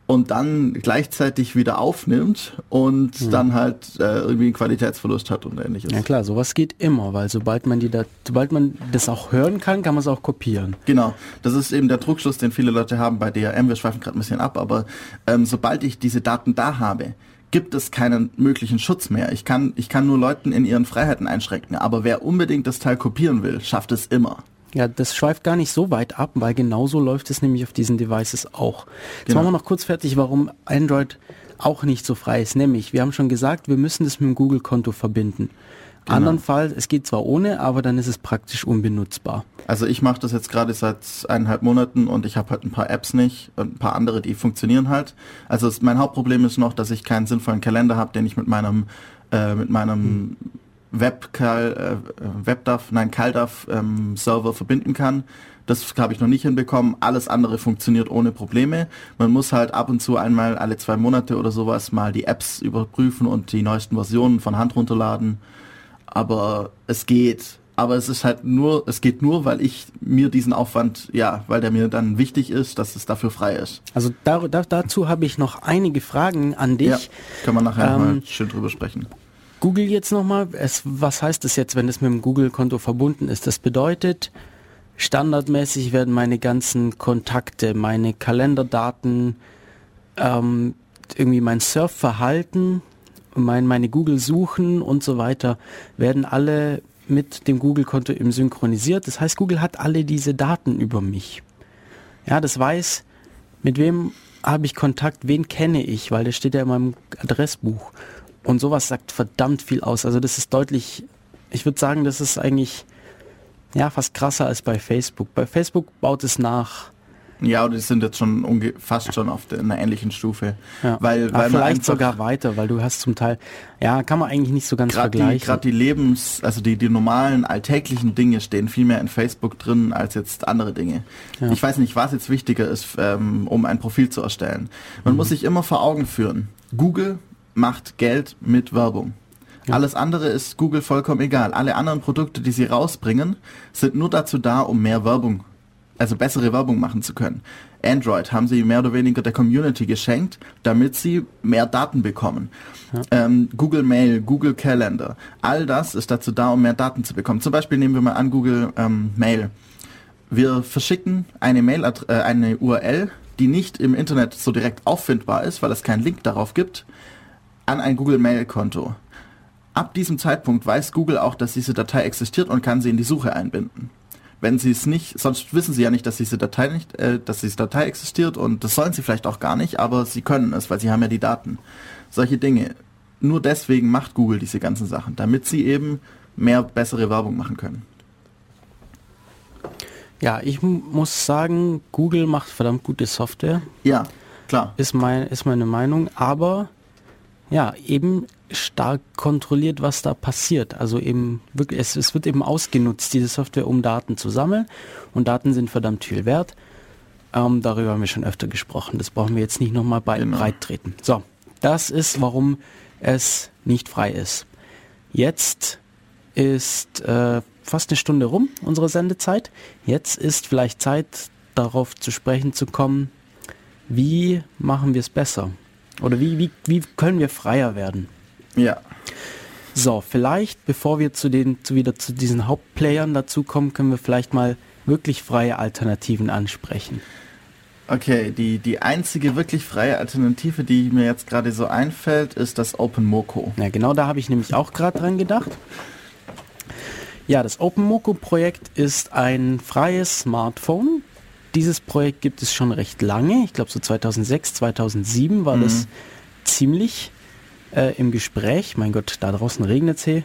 S2: und dann gleichzeitig wieder aufnimmt und mhm. dann halt äh, irgendwie einen Qualitätsverlust hat und ähnliches.
S1: Ja klar, sowas geht immer, weil sobald man die da, sobald man das auch hören kann, kann man es auch kopieren.
S2: Genau, das ist eben der Druckschluss, den viele Leute haben bei DRM. Wir schweifen gerade ein bisschen ab, aber ähm, sobald ich diese Daten da habe, gibt es keinen möglichen Schutz mehr. Ich kann, ich kann nur Leuten in ihren Freiheiten einschränken, aber wer unbedingt das Teil kopieren will, schafft es immer.
S1: Ja, das schweift gar nicht so weit ab, weil genauso läuft es nämlich auf diesen Devices auch. Jetzt genau. machen wir noch kurz fertig, warum Android auch nicht so frei ist. Nämlich, wir haben schon gesagt, wir müssen das mit dem Google-Konto verbinden. Genau. Andernfalls, es geht zwar ohne, aber dann ist es praktisch unbenutzbar.
S2: Also ich mache das jetzt gerade seit eineinhalb Monaten und ich habe halt ein paar Apps nicht und ein paar andere, die funktionieren halt. Also es, mein Hauptproblem ist noch, dass ich keinen sinnvollen Kalender habe, den ich mit meinem äh, mit meinem hm. WebCal, äh, WebDAV, nein, CalDAV ähm, Server verbinden kann. Das habe ich noch nicht hinbekommen. Alles andere funktioniert ohne Probleme. Man muss halt ab und zu einmal alle zwei Monate oder sowas mal die Apps überprüfen und die neuesten Versionen von Hand runterladen aber es geht. Aber es ist halt nur, es geht nur, weil ich mir diesen Aufwand, ja, weil der mir dann wichtig ist, dass es dafür frei ist.
S1: Also da, da, dazu habe ich noch einige Fragen an dich. Ja,
S2: können wir nachher ähm, mal schön drüber sprechen.
S1: Google jetzt nochmal, was heißt das jetzt, wenn es mit dem Google-Konto verbunden ist? Das bedeutet, standardmäßig werden meine ganzen Kontakte, meine Kalenderdaten, ähm, irgendwie mein Surfverhalten mein, meine Google-Suchen und so weiter werden alle mit dem Google-Konto im synchronisiert. Das heißt, Google hat alle diese Daten über mich. Ja, das weiß, mit wem habe ich Kontakt, wen kenne ich, weil das steht ja in meinem Adressbuch. Und sowas sagt verdammt viel aus. Also das ist deutlich, ich würde sagen, das ist eigentlich ja fast krasser als bei Facebook. Bei Facebook baut es nach
S2: ja, die sind jetzt schon fast schon auf der, einer ähnlichen Stufe.
S1: Ja. Weil, weil vielleicht sogar weiter, weil du hast zum Teil, ja, kann man eigentlich nicht so ganz vergleichen.
S2: Gerade die Lebens, also die, die normalen alltäglichen Dinge stehen viel mehr in Facebook drin als jetzt andere Dinge. Ja. Ich weiß nicht, was jetzt wichtiger ist, ähm, um ein Profil zu erstellen. Man mhm. muss sich immer vor Augen führen. Google macht Geld mit Werbung. Ja. Alles andere ist Google vollkommen egal. Alle anderen Produkte, die sie rausbringen, sind nur dazu da, um mehr Werbung also bessere Werbung machen zu können. Android haben sie mehr oder weniger der Community geschenkt, damit sie mehr Daten bekommen. Ja. Ähm, Google Mail, Google Calendar, all das ist dazu da, um mehr Daten zu bekommen. Zum Beispiel nehmen wir mal an Google ähm, Mail. Wir verschicken eine Mail, äh, eine URL, die nicht im Internet so direkt auffindbar ist, weil es keinen Link darauf gibt, an ein Google Mail Konto. Ab diesem Zeitpunkt weiß Google auch, dass diese Datei existiert und kann sie in die Suche einbinden wenn sie es nicht, sonst wissen sie ja nicht, dass diese Datei nicht, äh, dass diese Datei existiert und das sollen sie vielleicht auch gar nicht, aber sie können es, weil sie haben ja die Daten. Solche Dinge. Nur deswegen macht Google diese ganzen Sachen, damit sie eben mehr bessere Werbung machen können.
S1: Ja, ich muss sagen, Google macht verdammt gute Software.
S2: Ja, klar.
S1: Ist, mein, ist meine Meinung, aber ja, eben stark kontrolliert, was da passiert. Also eben wirklich, es, es wird eben ausgenutzt, diese Software, um Daten zu sammeln. Und Daten sind verdammt viel wert. Ähm, darüber haben wir schon öfter gesprochen. Das brauchen wir jetzt nicht nochmal bei genau. breit treten. So, das ist, warum es nicht frei ist. Jetzt ist äh, fast eine Stunde rum, unsere Sendezeit. Jetzt ist vielleicht Zeit, darauf zu sprechen zu kommen, wie machen wir es besser? Oder wie, wie, wie können wir freier werden?
S2: Ja.
S1: So, vielleicht, bevor wir zu den, zu wieder zu diesen Hauptplayern dazu kommen, können wir vielleicht mal wirklich freie Alternativen ansprechen.
S2: Okay, die, die einzige wirklich freie Alternative, die mir jetzt gerade so einfällt, ist das OpenMoko.
S1: Ja, genau da habe ich nämlich auch gerade dran gedacht. Ja, das OpenMoko-Projekt ist ein freies Smartphone. Dieses Projekt gibt es schon recht lange. Ich glaube so 2006, 2007 war mhm. das ziemlich äh, im Gespräch. Mein Gott, da draußen regnet es hier.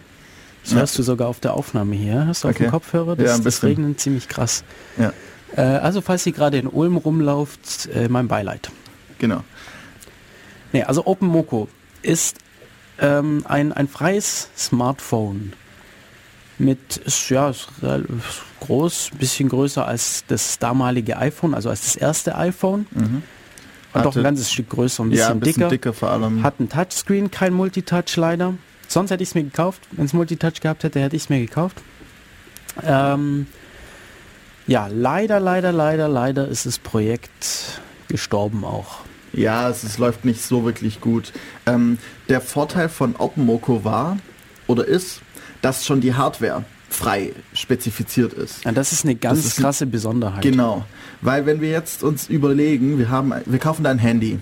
S1: Das ja. hörst du sogar auf der Aufnahme hier. Hast du okay. auf dem Kopfhörer? Das, ja, das Regnen ziemlich krass. Ja. Äh, also falls ihr gerade in Ulm rumlauft, äh, mein Beileid.
S2: Genau.
S1: Nee, also OpenMoko ist ähm, ein, ein freies Smartphone mit, ja, ist groß, bisschen größer als das damalige iPhone, also als das erste iPhone. Mhm. Und doch ein ganzes Stück größer, ein bisschen, ja, ein bisschen dicker.
S2: dicker vor allem.
S1: Hat ein Touchscreen, kein Multitouch leider. Sonst hätte ich es mir gekauft. Wenn es Multitouch gehabt hätte, hätte ich es mir gekauft. Ähm, ja, leider, leider, leider, leider ist das Projekt gestorben auch.
S2: Ja, es, es läuft nicht so wirklich gut. Ähm, der Vorteil von OpenMoko war oder ist, dass schon die Hardware frei spezifiziert ist.
S1: Ja, das ist eine ganz ist krasse Besonderheit.
S2: Genau, weil wenn wir jetzt uns überlegen, wir haben, wir kaufen da ein Handy.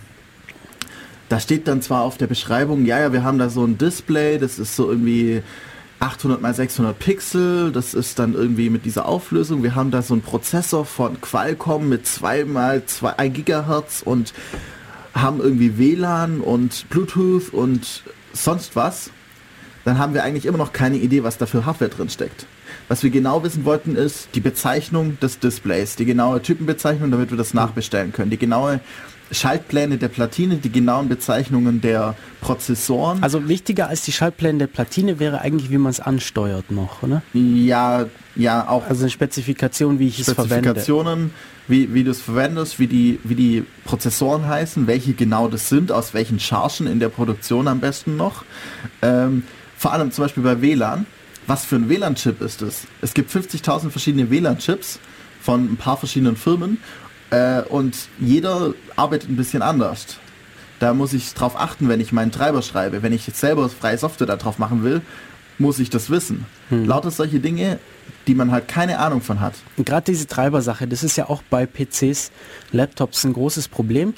S2: Da steht dann zwar auf der Beschreibung, ja, ja, wir haben da so ein Display, das ist so irgendwie 800 mal 600 Pixel, das ist dann irgendwie mit dieser Auflösung. Wir haben da so einen Prozessor von Qualcomm mit 2 mal 2 Gigahertz und haben irgendwie WLAN und Bluetooth und sonst was. Dann haben wir eigentlich immer noch keine Idee, was da für Hardware drin steckt. Was wir genau wissen wollten, ist die Bezeichnung des Displays, die genaue Typenbezeichnung, damit wir das nachbestellen können. Die genaue Schaltpläne der Platine, die genauen Bezeichnungen der Prozessoren.
S1: Also wichtiger als die Schaltpläne der Platine wäre eigentlich, wie man es ansteuert noch, oder?
S2: Ja, ja, auch.
S1: Also eine Spezifikation, wie ich es verwende.
S2: Spezifikationen, wie, wie du es verwendest, wie die, wie die Prozessoren heißen, welche genau das sind, aus welchen Chargen in der Produktion am besten noch. Ähm, vor allem zum Beispiel bei WLAN. Was für ein WLAN-Chip ist es? Es gibt 50.000 verschiedene WLAN-Chips von ein paar verschiedenen Firmen äh, und jeder arbeitet ein bisschen anders. Da muss ich drauf achten, wenn ich meinen Treiber schreibe. Wenn ich jetzt selber freie Software darauf machen will, muss ich das wissen. Hm. Lauter solche Dinge, die man halt keine Ahnung von hat.
S1: Gerade diese Treibersache, das ist ja auch bei PCs, Laptops ein großes Problem.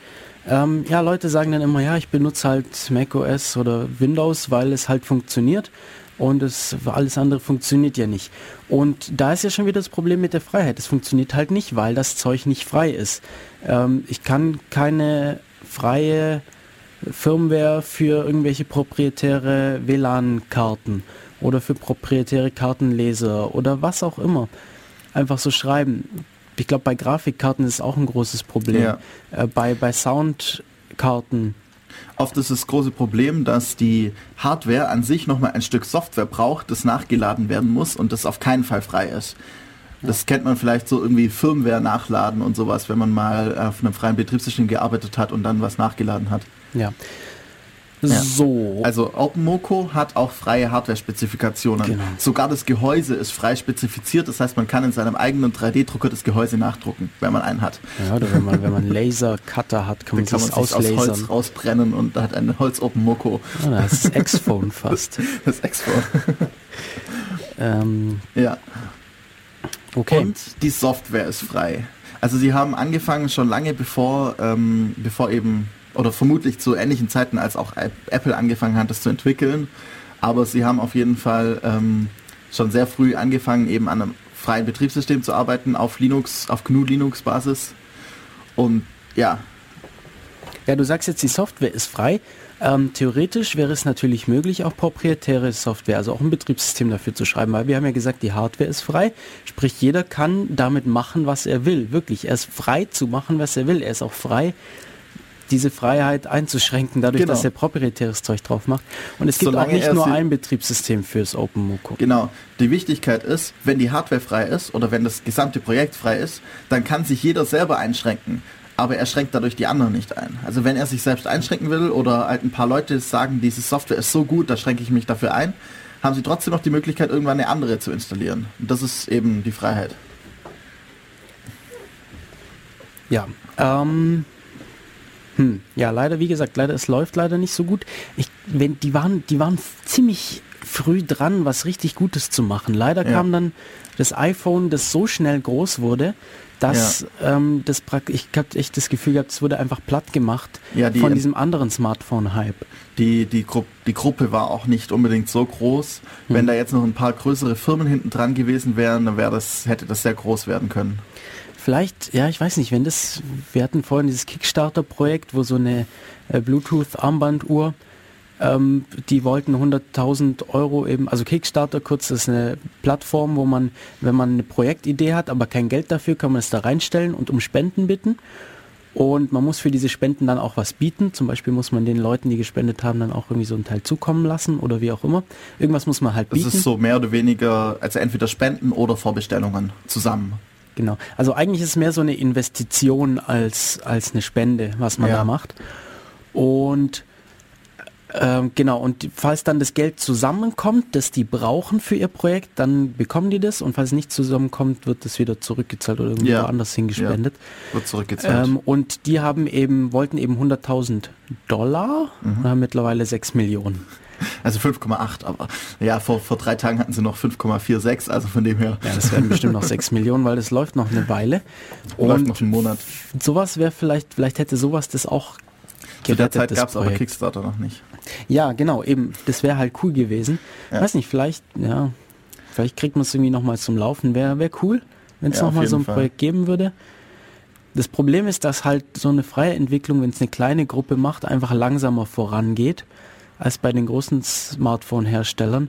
S1: Ähm, ja, Leute sagen dann immer, ja, ich benutze halt macOS oder Windows, weil es halt funktioniert und es, alles andere funktioniert ja nicht. Und da ist ja schon wieder das Problem mit der Freiheit. Es funktioniert halt nicht, weil das Zeug nicht frei ist. Ähm, ich kann keine freie Firmware für irgendwelche proprietäre WLAN-Karten oder für proprietäre Kartenleser oder was auch immer einfach so schreiben. Ich glaube, bei Grafikkarten ist es auch ein großes Problem. Ja. Äh, bei, bei Soundkarten
S2: Oft ist das große Problem, dass die Hardware an sich nochmal ein Stück Software braucht, das nachgeladen werden muss und das auf keinen Fall frei ist. Das kennt man vielleicht so irgendwie Firmware nachladen und sowas, wenn man mal auf einem freien Betriebssystem gearbeitet hat und dann was nachgeladen hat.
S1: Ja.
S2: Ja. So. Also OpenMoko hat auch freie Hardware-Spezifikationen. Genau. Sogar das Gehäuse ist frei spezifiziert. Das heißt, man kann in seinem eigenen 3D-Drucker das Gehäuse nachdrucken, wenn man einen hat.
S1: Ja, oder wenn man, wenn man Laser-Cutter hat, kann man, kann man aus Holz
S2: rausbrennen und da hat ein Holz OpenMoko.
S1: Oh, das ist X-Phone fast.
S2: Das X-Phone. ähm, ja. Okay. Und die Software ist frei. Also sie haben angefangen schon lange bevor, ähm, bevor eben oder vermutlich zu ähnlichen Zeiten, als auch Apple angefangen hat, das zu entwickeln. Aber sie haben auf jeden Fall ähm, schon sehr früh angefangen, eben an einem freien Betriebssystem zu arbeiten, auf Linux, auf GNU Linux Basis. Und ja.
S1: Ja, du sagst jetzt, die Software ist frei. Ähm, theoretisch wäre es natürlich möglich, auch proprietäre Software, also auch ein Betriebssystem dafür zu schreiben, weil wir haben ja gesagt, die Hardware ist frei. Sprich, jeder kann damit machen, was er will. Wirklich, er ist frei zu machen, was er will. Er ist auch frei, diese Freiheit einzuschränken, dadurch, genau. dass er proprietäres Zeug drauf macht. Und es gibt Solange auch nicht nur ein Betriebssystem fürs OpenMoko.
S2: Genau. Die Wichtigkeit ist, wenn die Hardware frei ist oder wenn das gesamte Projekt frei ist, dann kann sich jeder selber einschränken. Aber er schränkt dadurch die anderen nicht ein. Also wenn er sich selbst einschränken will oder halt ein paar Leute sagen, diese Software ist so gut, da schränke ich mich dafür ein, haben sie trotzdem noch die Möglichkeit, irgendwann eine andere zu installieren. Und das ist eben die Freiheit.
S1: Ja, ähm, hm, ja, leider, wie gesagt, leider, es läuft leider nicht so gut. Ich, wenn, die waren, die waren ziemlich früh dran, was richtig Gutes zu machen. Leider
S2: Ja.
S1: kam dann das iPhone, das so schnell groß wurde, dass ähm, das ich habe echt das Gefühl gehabt, es wurde einfach platt gemacht
S2: Ja, die
S1: von diesem anderen Smartphone-Hype.
S2: Die, die, Gru die Gruppe war auch nicht unbedingt so groß. Wenn da jetzt noch ein paar größere Firmen hinten dran gewesen wären, dann wäre das, hätte das sehr groß werden können.
S1: Vielleicht, ja, ich weiß nicht, wenn das, wir hatten vorhin dieses Kickstarter-Projekt, wo so eine äh, Bluetooth-Armbanduhr, ähm, die wollten 100.000 Euro eben, also Kickstarter kurz ist eine Plattform, wo man, wenn man eine Projektidee hat, aber kein Geld dafür, kann man es da reinstellen und um Spenden bitten. Und man muss für diese Spenden dann auch was bieten. Zum Beispiel muss man den Leuten, die gespendet haben, dann auch irgendwie so einen Teil zukommen lassen oder wie auch immer. Irgendwas muss man halt
S2: Das
S1: bieten.
S2: ist so mehr oder weniger, also entweder Spenden oder Vorbestellungen zusammen.
S1: Genau. Also eigentlich ist es mehr so eine Investition als, als eine Spende, was man
S2: Ja.
S1: da macht. Und ähm, genau, und falls dann das Geld zusammenkommt, das die brauchen für ihr Projekt, dann bekommen die das und falls es nicht zusammenkommt, wird das wieder zurückgezahlt oder irgendwie
S2: Ja.
S1: woanders hingespendet.
S2: Wird zurückgezahlt.
S1: Ähm, und die haben eben, wollten eben 100.000 Dollar
S2: Mhm.
S1: und haben mittlerweile 6 Millionen.
S2: Also 5,8, aber ja, vor, vor drei Tagen hatten sie noch 5,46, also von dem her
S1: Ja, das werden bestimmt noch 6 Millionen, weil das läuft noch eine Weile.
S2: läuft
S1: Und
S2: noch einen Monat.
S1: sowas wäre vielleicht, vielleicht hätte sowas das auch
S2: Zu der
S1: gerettet,
S2: Zeit gab es aber. Kickstarter noch nicht.
S1: Ja, genau, eben. Das wäre halt cool gewesen.
S2: Ja.
S1: Weiß nicht, vielleicht, ja, vielleicht kriegt man es irgendwie nochmal zum Laufen. Wäre wär cool, wenn es
S2: Ja,
S1: nochmal so ein
S2: Fall.
S1: Projekt geben würde. Das Problem ist, dass halt so eine freie Entwicklung, wenn es eine kleine Gruppe macht, einfach langsamer vorangeht als bei den großen Smartphone-Herstellern.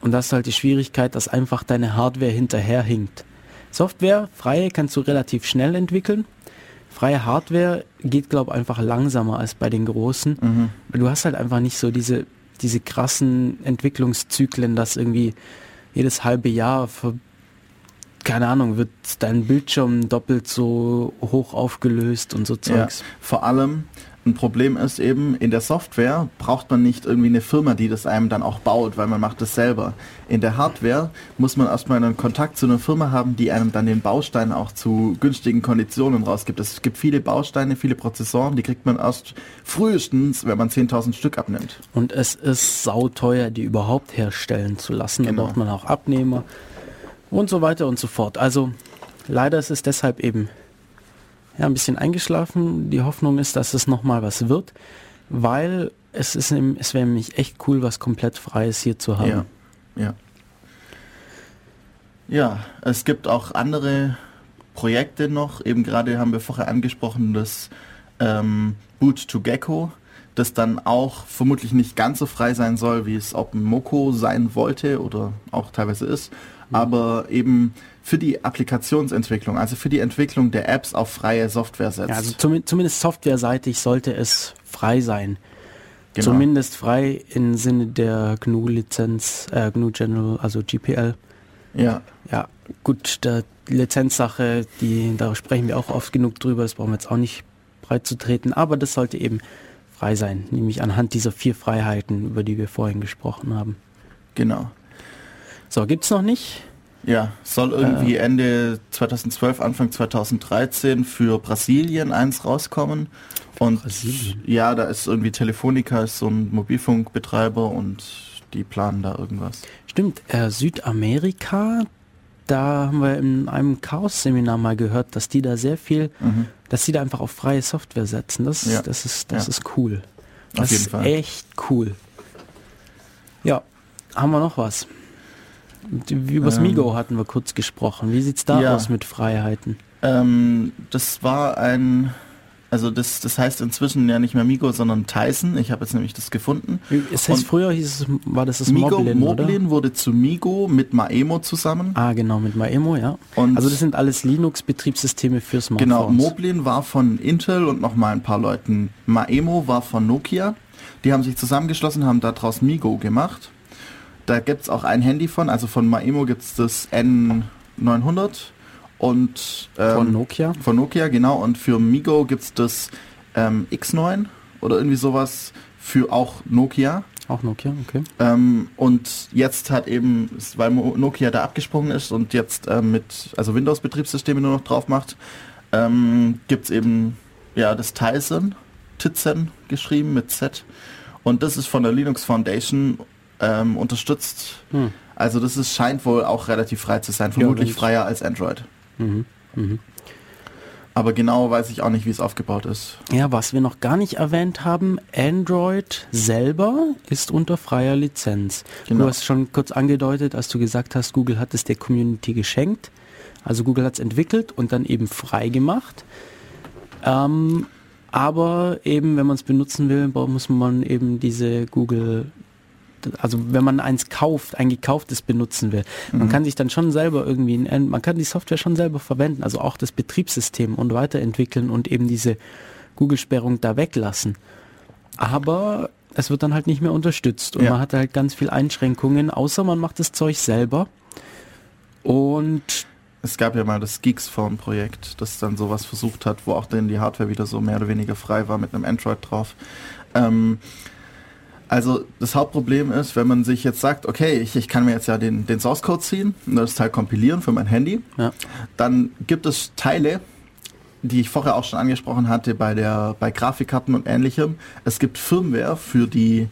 S1: Und das ist halt die Schwierigkeit, dass einfach deine Hardware hinterherhinkt. Software, freie, kannst du relativ schnell entwickeln. Freie Hardware geht, glaube ich, einfach langsamer als bei den großen.
S2: Mhm.
S1: Weil Du hast halt einfach nicht so diese, diese krassen Entwicklungszyklen, dass irgendwie jedes halbe Jahr, ver, keine Ahnung, wird dein Bildschirm doppelt so hoch aufgelöst und so
S2: Ja,
S1: Zeugs.
S2: vor allem ein Problem ist eben, in der Software braucht man nicht irgendwie eine Firma, die das einem dann auch baut, weil man macht das selber. In der Hardware muss man erstmal einen Kontakt zu einer Firma haben, die einem dann den Baustein auch zu günstigen Konditionen rausgibt. Es gibt viele Bausteine, viele Prozessoren, die kriegt man erst frühestens, wenn man 10.000 Stück abnimmt.
S1: Und es ist sauteuer, die überhaupt herstellen zu lassen.
S2: Genau.
S1: Da braucht man auch Abnehmer und so weiter und so fort. Also leider ist es deshalb eben ja, ein bisschen eingeschlafen. Die Hoffnung ist, dass es nochmal was wird, weil es ist, es wäre nämlich echt cool, was komplett Freies hier zu haben.
S2: Ja, ja. Ja, es gibt auch andere Projekte noch. Eben gerade haben wir vorher angesprochen, das ähm, Boot to Gecko, das dann auch vermutlich nicht ganz so frei sein soll, wie es OpenMoko sein wollte oder auch teilweise ist, aber eben für die Applikationsentwicklung, also für die Entwicklung der Apps auf freie Software setzt.
S1: Ja, also zumi- zumindest softwareseitig sollte es frei sein.
S2: Genau.
S1: Zumindest frei im Sinne der GNU-Lizenz, äh, GNU General, also GPL.
S2: ja,
S1: Ja, gut, der Lizenzsache, die, da sprechen wir auch oft genug drüber, das brauchen wir jetzt auch nicht breit zu treten, aber das sollte eben frei sein, nämlich anhand dieser vier Freiheiten, über die wir vorhin gesprochen haben.
S2: genau.
S1: So, gibt's noch nicht?
S2: Ja, soll
S1: Äh.
S2: irgendwie Ende 2012, Anfang 2013 für Brasilien eins rauskommen. Und
S1: Brasilien?
S2: ja, da ist irgendwie Telefonica, ist so ein Mobilfunkbetreiber und die planen da irgendwas.
S1: Stimmt, äh, Südamerika, da haben wir in einem Chaos-Seminar mal gehört, dass die da sehr viel,
S2: Mhm.
S1: dass die da einfach auf freie Software setzen. Das,
S2: Ja.
S1: das ist, das
S2: Ja.
S1: ist cool.
S2: Auf
S1: Das
S2: jeden
S1: ist
S2: Fall.
S1: echt cool. Ja, haben wir noch was? Und Übers
S2: Ähm.
S1: Migo hatten wir kurz gesprochen. Wie sieht's da
S2: Ja.
S1: aus mit Freiheiten?
S2: Ähm, das war ein, also das, das heißt inzwischen ja nicht mehr Migo, sondern Tyson. Ich habe jetzt nämlich das gefunden.
S1: Es heißt
S2: Und-
S1: früher hieß es, war das das
S2: Migo,
S1: Moblin,
S2: Moblin
S1: oder?
S2: wurde zu Migo mit Maemo zusammen.
S1: Ah, genau, mit Maemo, ja.
S2: Und
S1: Also das sind alles Linux-Betriebssysteme für Smartphones.
S2: Genau, Moblin war von Intel und noch mal ein paar Leuten. Maemo war von Nokia. Die haben sich zusammengeschlossen, haben daraus Migo gemacht. Da gibt's auch ein Handy von, also von Maemo gibt's das N900 und ähm,
S1: Von Nokia.
S2: Von Nokia, genau. Und für Migo gibt's das ähm, X9 oder irgendwie sowas für auch Nokia.
S1: Auch Nokia, okay.
S2: Ähm, und jetzt hat eben, weil Nokia da abgesprungen ist und jetzt ähm, mit, also Windows-Betriebssysteme nur noch drauf macht, ähm, gibt's eben ja das Tizen, Tizen geschrieben mit Z. Und das ist von der Linux Foundation ähm, unterstützt. Hm. Also das ist, scheint wohl auch relativ frei zu sein, vermutlich ja, freier als Android. Mhm. Mhm. Aber genau weiß ich auch nicht, wie es aufgebaut ist.
S1: Ja, was wir noch gar nicht erwähnt haben, Android selber ist unter freier Lizenz. Genau. Du hast schon kurz angedeutet, als du gesagt hast, Google hat es der Community geschenkt. Also Google hat es entwickelt und dann eben frei gemacht. Ähm, aber eben, wenn man es benutzen will, muss man eben diese Google also wenn man eins kauft, ein gekauftes benutzen will, mhm. man kann sich dann schon selber irgendwie, man kann die Software schon selber verwenden, also auch das Betriebssystem und weiterentwickeln und eben diese Google-Sperrung da weglassen. Aber es wird dann halt nicht mehr unterstützt und ja. man hat halt ganz viel Einschränkungen, außer man macht das Zeug selber. Und
S2: es gab ja mal das Geeks Phone Projekt, das dann sowas versucht hat, wo auch dann die Hardware wieder so mehr oder weniger frei war mit einem Android drauf. Ähm, also das Hauptproblem ist, wenn man sich jetzt sagt, okay, ich, ich kann mir jetzt ja den, den Source Code ziehen und das Teil kompilieren für mein Handy, ja. dann gibt es Teile, die ich vorher auch schon angesprochen hatte bei der bei Grafikkarten und ähnlichem. Es gibt Firmware für die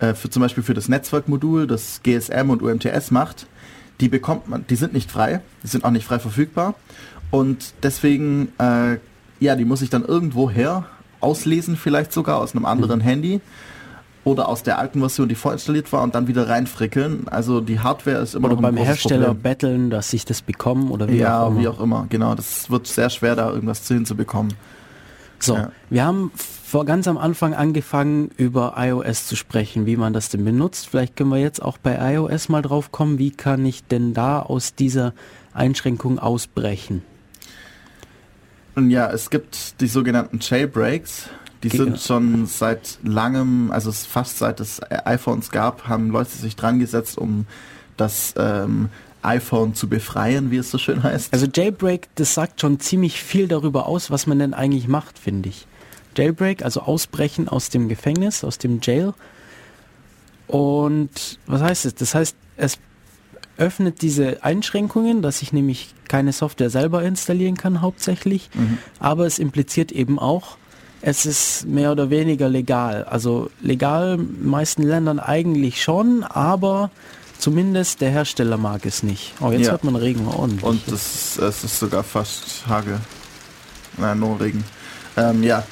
S2: äh, für zum Beispiel für das Netzwerkmodul, das GSM und UMTS macht. Die bekommt man, die sind nicht frei, die sind auch nicht frei verfügbar und deswegen äh, ja, die muss ich dann irgendwo her auslesen, vielleicht sogar aus einem anderen mhm. Handy oder aus der alten Version, die vorinstalliert war und dann wieder reinfrickeln. Also die Hardware ist immer
S1: oder
S2: noch
S1: ein beim Hersteller Problem. betteln, dass sich das bekommen oder
S2: wie ja, auch immer. wie auch immer. Genau, das wird sehr schwer, da irgendwas zu hinzubekommen.
S1: So, ja. wir haben vor ganz am Anfang angefangen, über iOS zu sprechen, wie man das denn benutzt. Vielleicht können wir jetzt auch bei iOS mal drauf kommen, wie kann ich denn da aus dieser Einschränkung ausbrechen?
S2: Und ja, es gibt die sogenannten Jailbreaks. Die sind schon seit langem, also fast seit es iPhones gab, haben Leute sich dran gesetzt, um das ähm, iPhone zu befreien, wie es so schön heißt.
S1: Also Jailbreak, das sagt schon ziemlich viel darüber aus, was man denn eigentlich macht, finde ich. Jailbreak, also Ausbrechen aus dem Gefängnis, aus dem Jail. Und was heißt es? Das heißt, es öffnet diese Einschränkungen, dass ich nämlich keine Software selber installieren kann hauptsächlich, mhm. aber es impliziert eben auch, es ist mehr oder weniger legal. Also legal in den meisten Ländern eigentlich schon, aber zumindest der Hersteller mag es nicht. Oh, jetzt ja. hat man Regen
S2: ordentlich. Und das, es ist sogar fast Hagel. Nein, nur Regen. Ähm, ja,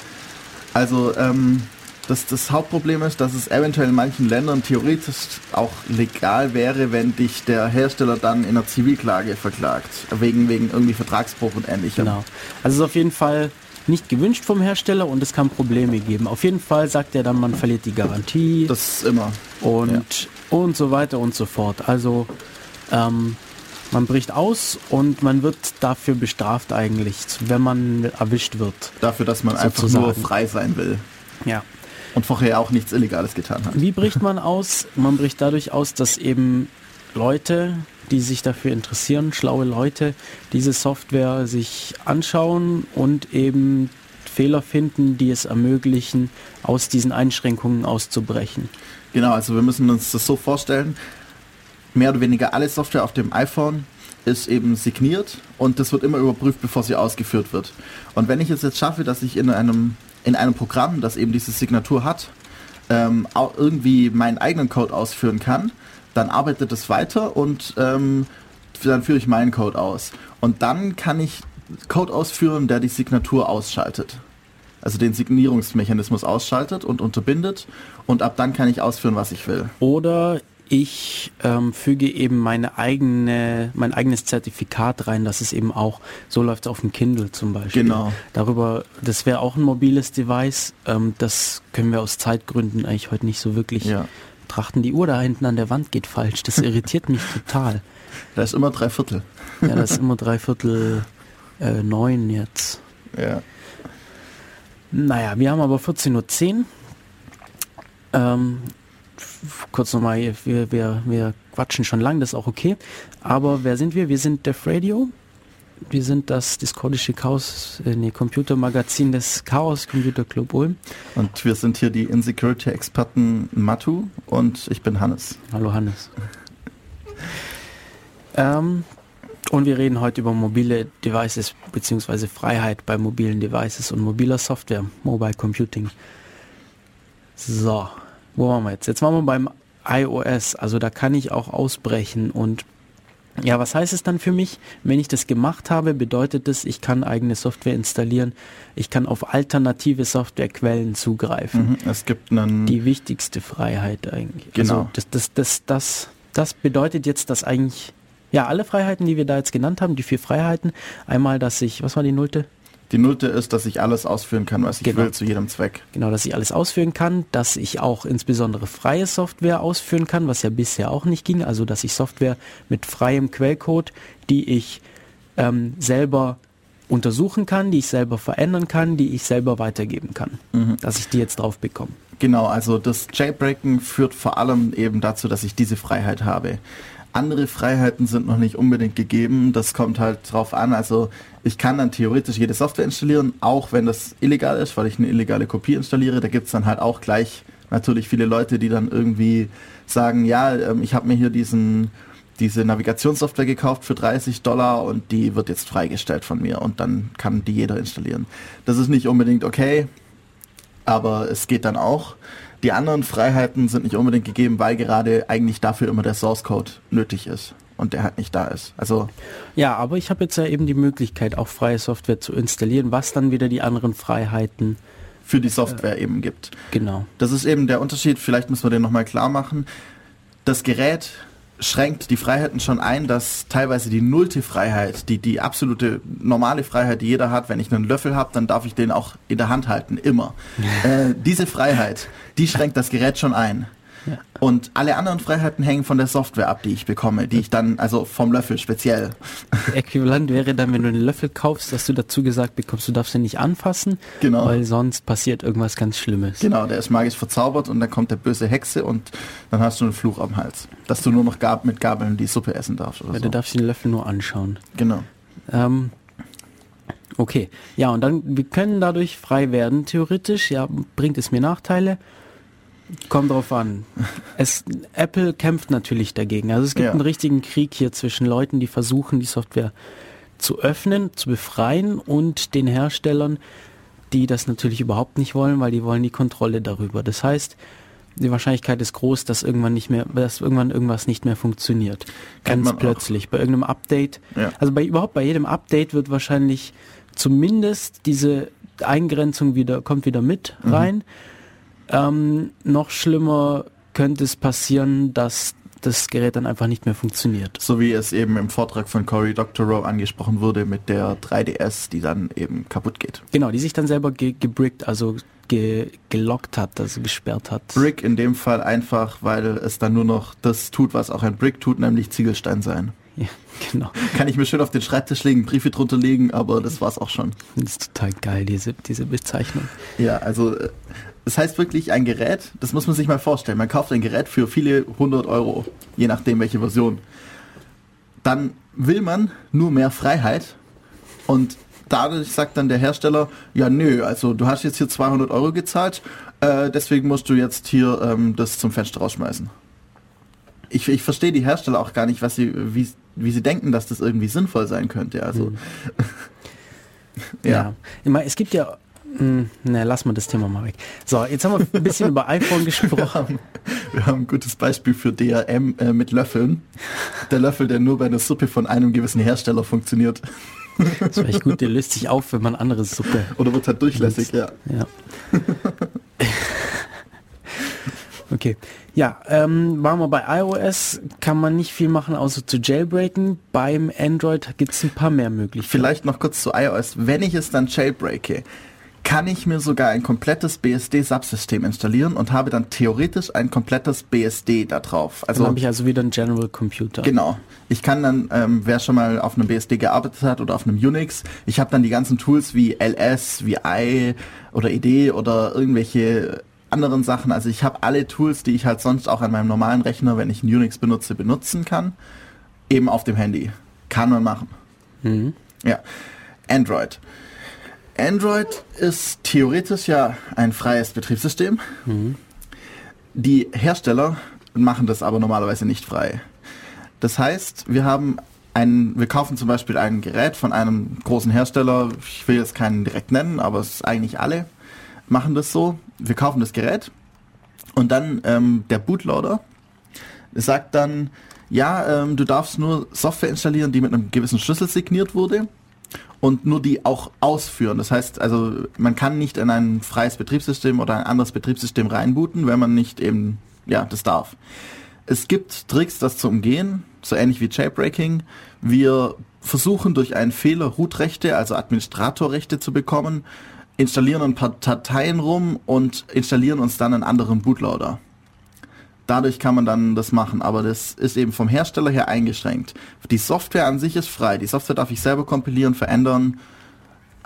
S2: also ähm, das, das Hauptproblem ist, dass es eventuell in manchen Ländern theoretisch auch legal wäre, wenn dich der Hersteller dann in einer Zivilklage verklagt. Wegen, wegen irgendwie Vertragsbruch und ähnlichem.
S1: Genau. Also es ist auf jeden Fall nicht gewünscht vom Hersteller und es kann Probleme geben. Auf jeden Fall sagt er dann, man verliert die Garantie.
S2: Das ist immer.
S1: Und, ja. und so weiter und so fort. Also ähm, man bricht aus und man wird dafür bestraft eigentlich, wenn man erwischt wird.
S2: Dafür, dass man sozusagen. einfach nur frei sein will.
S1: Ja.
S2: Und vorher auch nichts Illegales getan hat.
S1: Wie bricht man aus? Man bricht dadurch aus, dass eben Leute, die sich dafür interessieren, schlaue Leute, diese Software sich anschauen und eben Fehler finden, die es ermöglichen, aus diesen Einschränkungen auszubrechen.
S2: Genau, also wir müssen uns das so vorstellen, mehr oder weniger alle Software auf dem iPhone ist eben signiert und das wird immer überprüft, bevor sie ausgeführt wird. Und wenn ich es jetzt schaffe, dass ich in einem, in einem Programm, das eben diese Signatur hat, ähm, auch irgendwie meinen eigenen Code ausführen kann, dann arbeitet es weiter und ähm, dann führe ich meinen Code aus. Und dann kann ich Code ausführen, der die Signatur ausschaltet. Also den Signierungsmechanismus ausschaltet und unterbindet und ab dann kann ich ausführen, was ich will.
S1: Oder ich ähm, füge eben meine eigene, mein eigenes Zertifikat rein, dass es eben auch, so läuft es auf dem Kindle zum Beispiel.
S2: Genau.
S1: Darüber, das wäre auch ein mobiles Device. Ähm, das können wir aus Zeitgründen eigentlich heute nicht so wirklich ja betrachten. Die Uhr da hinten an der Wand geht falsch. Das irritiert mich total.
S2: Da ist immer drei Viertel.
S1: Ja, da ist immer drei Viertel äh, neun jetzt.
S2: Ja.
S1: Naja, wir haben aber 14.10 Uhr. Ähm, kurz nochmal, wir, wir, wir quatschen schon lang, das ist auch okay. Aber wer sind wir? Wir sind Def Radio. Wir sind das discordische Chaos, äh, nee, Computermagazin des Chaos Computer Club Ulm.
S2: Und wir sind hier die Insecurity-Experten Matu und ich bin Hannes.
S1: Hallo Hannes. ähm, und wir reden heute über mobile Devices bzw. Freiheit bei mobilen Devices und mobiler Software, Mobile Computing. So, wo waren wir jetzt? Jetzt waren wir beim iOS. Also da kann ich auch ausbrechen und ja, was heißt es dann für mich? Wenn ich das gemacht habe, bedeutet es, ich kann eigene Software installieren, ich kann auf alternative Softwarequellen zugreifen.
S2: Mhm, es gibt einen
S1: Die wichtigste Freiheit eigentlich.
S2: Genau.
S1: Also das, das, das, das, das bedeutet jetzt, dass eigentlich, ja, alle Freiheiten, die wir da jetzt genannt haben, die vier Freiheiten, einmal, dass ich, was war die Nullte?
S2: Die Nullte ist, dass ich alles ausführen kann, was ich
S1: Genau.
S2: will, zu jedem Zweck.
S1: Genau, dass ich alles ausführen kann, dass ich auch insbesondere freie Software ausführen kann, was ja bisher auch nicht ging. Also, dass ich Software mit freiem Quellcode, die ich ähm, selber untersuchen kann, die ich selber verändern kann, die ich selber weitergeben kann. Dass ich die jetzt drauf bekomme.
S2: Genau, also das Jailbreaken führt vor allem eben dazu, dass ich diese Freiheit habe. Andere Freiheiten sind noch nicht unbedingt gegeben. Das kommt halt drauf an. Also ich kann dann theoretisch jede Software installieren, auch wenn das illegal ist, weil ich eine illegale Kopie installiere. Da gibt's dann halt auch gleich natürlich viele Leute, die dann irgendwie sagen, ja, ähm, ich habe mir hier diesen diese Navigationssoftware gekauft für 30 Dollar und die wird jetzt freigestellt von mir und dann kann die jeder installieren. Das ist nicht unbedingt okay, aber es geht dann auch. Die anderen Freiheiten sind nicht unbedingt gegeben, weil gerade eigentlich dafür immer der Source Code nötig ist und der halt nicht da ist. Also
S1: Ja, aber ich habe jetzt ja eben die Möglichkeit, auch freie Software zu installieren, was dann wieder die anderen Freiheiten,
S2: für die Software eben gibt.
S1: genau.
S2: Das ist eben der Unterschied, vielleicht müssen wir den nochmal klar machen. Das Gerät schränkt die Freiheiten schon ein, dass teilweise die nullte Freiheit, die, die absolute normale Freiheit, die jeder hat, wenn ich einen Löffel habe, dann darf ich den auch in der Hand halten, immer. äh, diese Freiheit, die schränkt das Gerät schon ein.
S1: Ja.
S2: Und alle anderen Freiheiten hängen von der Software ab, die ich bekomme, die ich dann, also vom Löffel speziell.
S1: Äquivalent wäre dann, wenn du einen Löffel kaufst, dass du dazu gesagt bekommst, du darfst ihn nicht anfassen,
S2: Genau.
S1: weil sonst passiert irgendwas ganz Schlimmes.
S2: Genau, der ist magisch verzaubert und dann kommt der böse Hexe und dann hast du einen Fluch am Hals. Dass du nur noch Gab mit Gabeln die Suppe essen darfst oder
S1: Weil
S2: so.
S1: du darfst den Löffel nur anschauen.
S2: Genau.
S1: Ähm, okay, ja, und dann, wir können dadurch frei werden, theoretisch. Ja, bringt es mir Nachteile? Kommt drauf an. Es, Apple kämpft natürlich dagegen. Also es gibt
S2: Ja.
S1: einen richtigen Krieg hier zwischen Leuten, die versuchen, die Software zu öffnen, zu befreien und den Herstellern, die das natürlich überhaupt nicht wollen, weil die wollen die Kontrolle darüber. Das heißt, die Wahrscheinlichkeit ist groß, dass irgendwann nicht mehr, dass irgendwann irgendwas nicht mehr funktioniert. Ganz
S2: man auch.
S1: plötzlich. Bei irgendeinem Update.
S2: Ja.
S1: Also bei überhaupt bei jedem Update wird wahrscheinlich zumindest diese Eingrenzung wieder, kommt wieder mit
S2: Mhm.
S1: Ähm, noch schlimmer könnte es passieren, dass das Gerät dann einfach nicht mehr funktioniert.
S2: So wie es eben im Vortrag von Cory Doctorow angesprochen wurde mit der 3DS, die dann eben kaputt geht.
S1: Genau, die sich dann selber ge gebrickt, also ge gelockt hat, also gesperrt hat.
S2: Brick in dem Fall einfach, weil es dann nur noch das tut, was auch ein Brick tut, nämlich Ziegelstein sein.
S1: Ja, genau.
S2: Kann ich mir schön auf den Schreibtisch legen, Briefe drunter legen, aber das war's auch schon.
S1: Das ist total geil, diese, diese Bezeichnung.
S2: Ja, also es heißt wirklich ein Gerät, das muss man sich mal vorstellen. Man kauft ein Gerät für viele hundert Euro, je nachdem welche Version. Dann will man nur mehr Freiheit und dadurch sagt dann der Hersteller, ja nö, also du hast jetzt hier 200 Euro gezahlt, äh, deswegen musst du jetzt hier ähm, das zum Fenster rausschmeißen. Ich, ich verstehe die Hersteller auch gar nicht, was sie, wie, wie sie denken, dass das irgendwie sinnvoll sein könnte. Also
S1: Mhm.
S2: ja.
S1: Ich meine, es gibt ja. Ne, lass mal das Thema mal weg. So, jetzt haben wir ein bisschen über iPhone gesprochen.
S2: wir haben ein gutes Beispiel für DRM äh, mit Löffeln. Der Löffel, der nur bei einer Suppe von einem gewissen Hersteller funktioniert.
S1: Das war echt gut, der löst sich auf, wenn man andere Suppe.
S2: Oder wird halt durchlässig, ja.
S1: Ja. Okay. Ja, ähm, waren wir bei iOS, kann man nicht viel machen, außer zu jailbreaken. Beim Android gibt es ein paar mehr Möglichkeiten.
S2: Vielleicht noch kurz zu iOS. Wenn ich es dann jailbreake, kann ich mir sogar ein komplettes BSD-Subsystem installieren und habe dann theoretisch ein komplettes BSD da drauf. Also
S1: habe ich also wieder einen General Computer.
S2: Genau. Ich kann dann, ähm, wer schon mal auf einem BSD gearbeitet hat oder auf einem Unix, ich habe dann die ganzen Tools wie LS, wie I oder ID oder irgendwelche anderen Sachen. Also ich habe alle Tools, die ich halt sonst auch an meinem normalen Rechner, wenn ich einen Unix benutze, benutzen kann, eben auf dem Handy. Kann man machen.
S1: Mhm.
S2: Ja. Android. Android ist theoretisch ja ein freies Betriebssystem. Die Hersteller machen das aber normalerweise nicht frei. Das heißt, wir haben ein, wir kaufen zum Beispiel ein Gerät von einem großen Hersteller, ich will jetzt keinen direkt nennen, aber es ist eigentlich alle, machen das so. Wir kaufen das Gerät und dann ähm, der Bootloader sagt dann, ja, ähm, du darfst nur Software installieren, die mit einem gewissen Schlüssel signiert wurde und nur die auch ausführen. Das heißt, also man kann nicht in ein freies Betriebssystem oder ein anderes Betriebssystem reinbooten, wenn man nicht eben, ja, das darf. Es gibt Tricks, das zu umgehen, so ähnlich wie Jailbreaking. Wir versuchen durch einen Fehler Root-Rechte, also Administratorrechte zu bekommen, installieren ein paar Dateien rum und installieren uns dann einen anderen Bootloader. Dadurch kann man dann das machen, aber das ist eben vom Hersteller her eingeschränkt. Die Software an sich ist frei. Die Software darf ich selber kompilieren, verändern,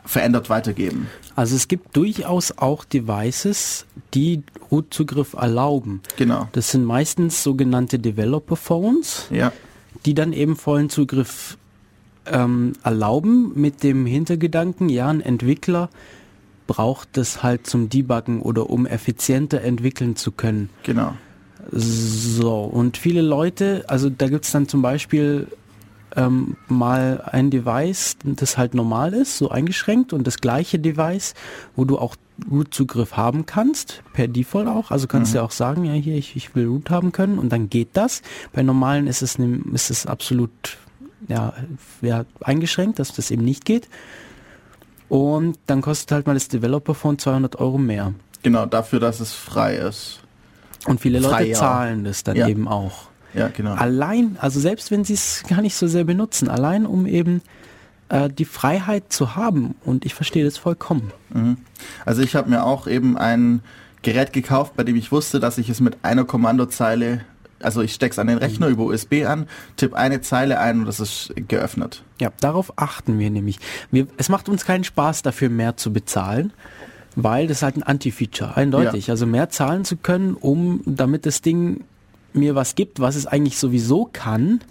S2: verändert weitergeben.
S1: Also es gibt durchaus auch Devices, die Root-Zugriff erlauben.
S2: Genau.
S1: Das sind meistens sogenannte Developer Phones,
S2: Ja.
S1: die dann eben vollen Zugriff ähm, erlauben mit dem Hintergedanken, ja, ein Entwickler braucht das halt zum Debuggen oder um effizienter entwickeln zu können.
S2: Genau.
S1: So, und viele Leute, also da gibt's dann zum Beispiel ähm, mal ein Device, das halt normal ist, so eingeschränkt und das gleiche Device, wo du auch Root-Zugriff haben kannst, per Default auch. Also kannst du ja auch sagen, ja hier, ich, ich will Root haben können und dann geht das. Bei normalen ist es, ne- ist es absolut ja, ja, eingeschränkt, dass das eben nicht geht. Und dann kostet halt mal das Developer-Phone 200 Euro mehr.
S2: Genau, dafür, dass es frei ist.
S1: Und viele Leute
S2: Frei, ja.
S1: zahlen das dann
S2: Ja.
S1: eben auch.
S2: Ja, genau.
S1: Allein, also selbst wenn sie es gar nicht so sehr benutzen, allein um eben äh, die Freiheit zu haben. Und ich verstehe das vollkommen.
S2: Mhm. Also ich habe mir auch eben ein Gerät gekauft, bei dem ich wusste, dass ich es mit einer Kommandozeile, also ich steck's an den Rechner über USB an, tipp eine Zeile ein und das ist geöffnet.
S1: Ja, darauf achten wir nämlich. Wir, es macht uns keinen Spaß dafür, mehr zu bezahlen, weil das ist halt ein Anti-Feature, eindeutig.
S2: Ja.
S1: Also mehr zahlen zu können, um, damit das Ding mir was gibt, was es eigentlich sowieso kann,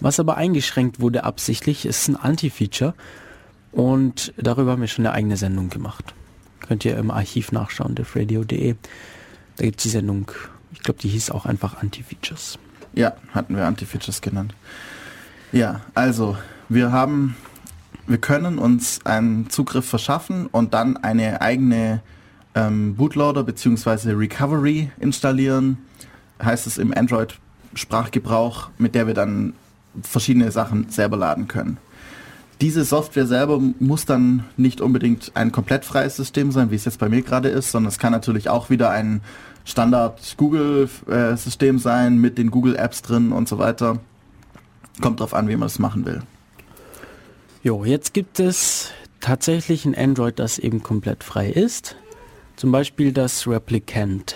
S1: was aber eingeschränkt wurde absichtlich, ist ein Anti-Feature. Und darüber haben wir schon eine eigene Sendung gemacht. Könnt ihr im Archiv nachschauen, defradio.de. Da gibt's die Sendung, ich glaube, die hieß auch einfach Anti-Features.
S2: Ja, hatten wir Anti-Features genannt. Ja, also wir haben, wir können uns einen Zugriff verschaffen und dann eine eigene ähm, Bootloader bzw. Recovery installieren, heißt es im Android-Sprachgebrauch, mit der wir dann verschiedene Sachen selber laden können. Diese Software selber muss dann nicht unbedingt ein komplett freies System sein, wie es jetzt bei mir gerade ist, sondern es kann natürlich auch wieder ein Standard Google-System sein mit den Google Apps drin und so weiter. Kommt drauf an, wie man das machen will.
S1: Jo, jetzt gibt es tatsächlich ein Android, das eben komplett frei ist. Zum Beispiel das Replicant.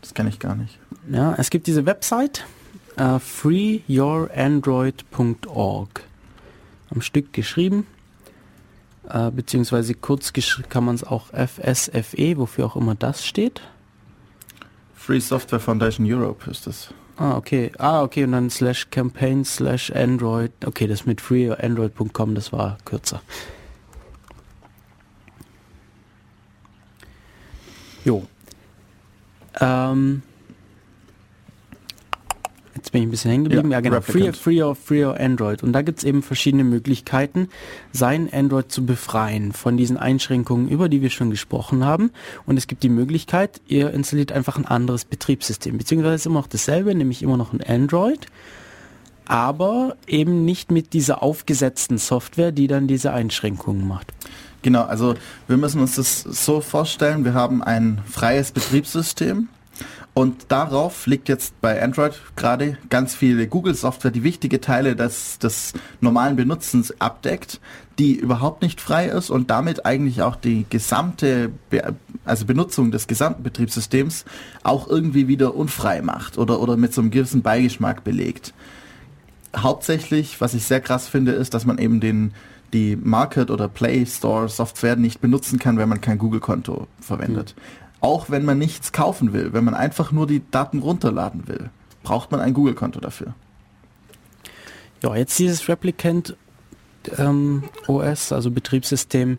S2: Das kenne ich gar nicht.
S1: Ja, es gibt diese Website äh, freeyourandroid.org. Am Stück geschrieben. Äh, beziehungsweise kurz kann man es auch FSFE, wofür auch immer das steht.
S2: Free Software Foundation Europe ist das.
S1: Ah, okay. Ah, okay, und dann slash campaign slash android. Okay, das mit freeandroid.com, das war kürzer. Jo. Ähm. Jetzt bin ich ein bisschen hängen geblieben. Ja,
S2: Ja,
S1: genau. Free,
S2: Replicant.
S1: free, or, free or Android. Und da gibt's eben verschiedene Möglichkeiten, sein Android zu befreien von diesen Einschränkungen, über die wir schon gesprochen haben. Und es gibt die Möglichkeit, ihr installiert einfach ein anderes Betriebssystem. Beziehungsweise ist immer noch dasselbe, nämlich immer noch ein Android. Aber eben nicht mit dieser aufgesetzten Software, die dann diese Einschränkungen macht.
S2: Genau, also wir müssen uns das so vorstellen, wir haben ein freies Betriebssystem und darauf liegt jetzt bei Android gerade ganz viele Google-Software, die wichtige Teile des, des normalen Benutzens abdeckt, die überhaupt nicht frei ist und damit eigentlich auch die gesamte Be also Benutzung des gesamten Betriebssystems auch irgendwie wieder unfrei macht oder, oder mit so einem gewissen Beigeschmack belegt hauptsächlich, was ich sehr krass finde, ist, dass man eben den die Market oder Play Store Software nicht benutzen kann, wenn man kein Google-Konto verwendet. Auch wenn man nichts kaufen will, wenn man einfach nur die Daten runterladen will, braucht man ein Google-Konto dafür.
S1: Ja, jetzt dieses Replicant ähm, OS, also Betriebssystem,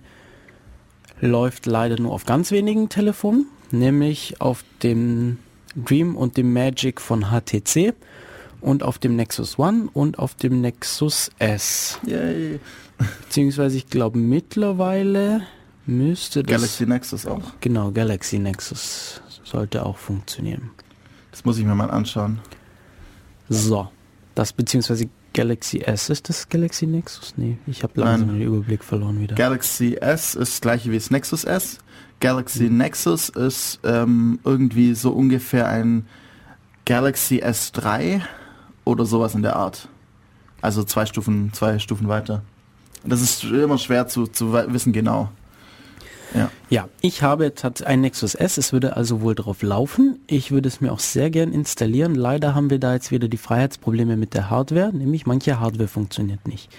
S1: läuft leider nur auf ganz wenigen Telefonen, nämlich auf dem Dream und dem Magic von HTC und auf dem Nexus One und auf dem Nexus S.
S2: Yay.
S1: Beziehungsweise ich glaube mittlerweile müsste das...
S2: Galaxy Nexus auch.
S1: Genau, Galaxy Nexus sollte auch funktionieren.
S2: Das muss ich mir mal anschauen.
S1: So, das beziehungsweise Galaxy S. Ist das Galaxy Nexus? Nee, ich habe langsam
S2: Nein.
S1: den Überblick verloren wieder.
S2: Galaxy S ist das gleiche wie das Nexus S. Galaxy Nexus ist ähm, irgendwie so ungefähr ein Galaxy S3 oder sowas in der Art. Also zwei Stufen, zwei Stufen weiter. Das ist immer schwer zu, zu wissen genau. Ja.
S1: Ja, ich habe tats- ein Nexus S, es würde also wohl drauf laufen. Ich würde es mir auch sehr gern installieren. Leider haben wir da jetzt wieder die Freiheitsprobleme mit der Hardware, nämlich manche Hardware funktioniert nicht.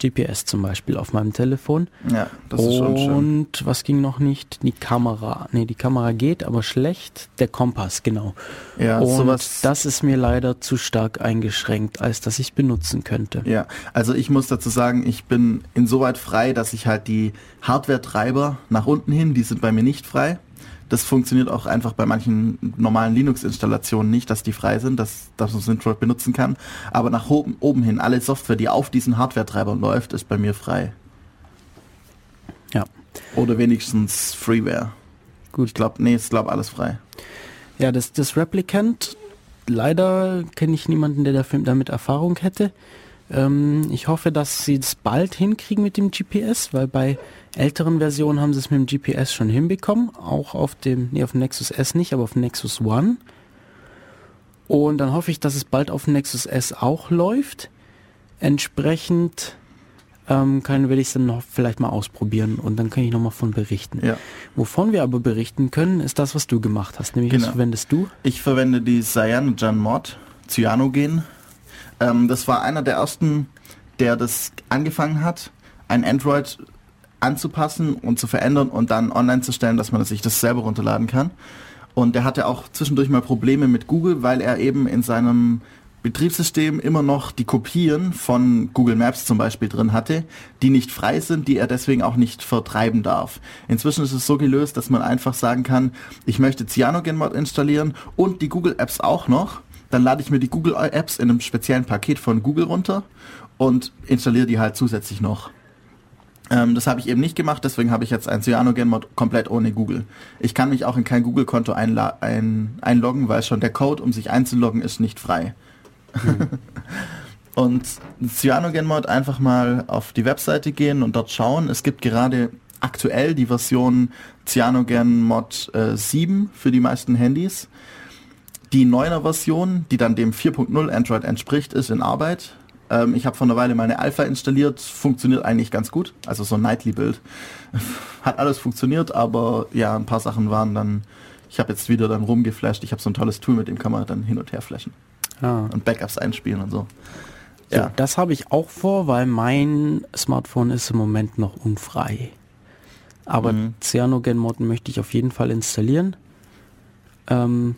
S1: GPS zum Beispiel auf meinem Telefon.
S2: Ja, das ist schon schön.
S1: Und was ging noch nicht? Die Kamera. Nee, die Kamera geht, aber schlecht. Der Kompass, genau.
S2: Ja,
S1: Und
S2: sowas.
S1: das ist mir leider zu stark eingeschränkt, als dass ich benutzen könnte.
S2: Ja, also ich muss dazu sagen, ich bin insoweit frei, dass ich halt die Hardware-Treiber nach unten hin, die sind bei mir nicht frei. Das funktioniert auch einfach bei manchen normalen Linux-Installationen nicht, dass die frei sind, dass, dass man Synthroid benutzen kann. Aber nach oben, oben hin, alle Software, die auf diesen Hardware-Treibern läuft, ist bei mir frei.
S1: Ja,
S2: Oder wenigstens Freeware.
S1: gut.
S2: Ich glaube, nee, ich glaube alles frei.
S1: Ja, das, das Replicant, leider kenne ich niemanden, der dafür, damit Erfahrung hätte. Ähm, ich hoffe, dass sie es bald hinkriegen mit dem GPS, weil bei älteren Versionen haben sie es mit dem GPS schon hinbekommen. Auch auf dem, nee, auf dem Nexus S nicht, aber auf dem Nexus One. Und dann hoffe ich, dass es bald auf dem Nexus S auch läuft. Entsprechend ähm, kann, werde ich es dann noch vielleicht mal ausprobieren und dann kann ich nochmal von berichten.
S2: Ja.
S1: Wovon wir aber berichten können, ist das, was du gemacht hast. Nämlich, was
S2: Genau.
S1: verwendest du?
S2: Ich verwende die Cyanogen Mod, Cyanogen. Ähm, das war einer der ersten, der das angefangen hat, ein Android anzupassen und zu verändern und dann online zu stellen, dass man sich das selber runterladen kann. Und der hatte auch zwischendurch mal Probleme mit Google, weil er eben in seinem Betriebssystem immer noch die Kopien von Google Maps zum Beispiel drin hatte, die nicht frei sind, die er deswegen auch nicht vertreiben darf. Inzwischen ist es so gelöst, dass man einfach sagen kann, ich möchte CyanogenMod installieren und die Google Apps auch noch. Dann lade ich mir die Google Apps in einem speziellen Paket von Google runter und installiere die halt zusätzlich noch. Ähm, das habe ich eben nicht gemacht, deswegen habe ich jetzt ein CyanogenMod komplett ohne Google. Ich kann mich auch in kein Google-Konto ein einloggen, weil schon der Code, um sich einzuloggen, ist nicht frei. und CyanogenMod einfach mal auf die Webseite gehen und dort schauen. Es gibt gerade aktuell die Version CyanogenMod äh, 7 für die meisten Handys. Die 9er Version, die dann dem 4.0 Android entspricht, ist in Arbeit. Ähm, ich habe vor einer Weile meine Alpha installiert, funktioniert eigentlich ganz gut. Also so ein Nightly-Bild. Hat alles funktioniert, aber ja, ein paar Sachen waren dann, ich habe jetzt wieder dann rumgeflasht. Ich habe so ein tolles Tool, mit dem kann man dann hin und her flashen
S1: Ah.
S2: und Backups einspielen und so.
S1: So,
S2: Ja,
S1: das habe ich auch vor, weil mein Smartphone ist im Moment noch unfrei. Aber
S2: Mhm.
S1: Cyanogen-Mod möchte ich auf jeden Fall installieren. Ähm,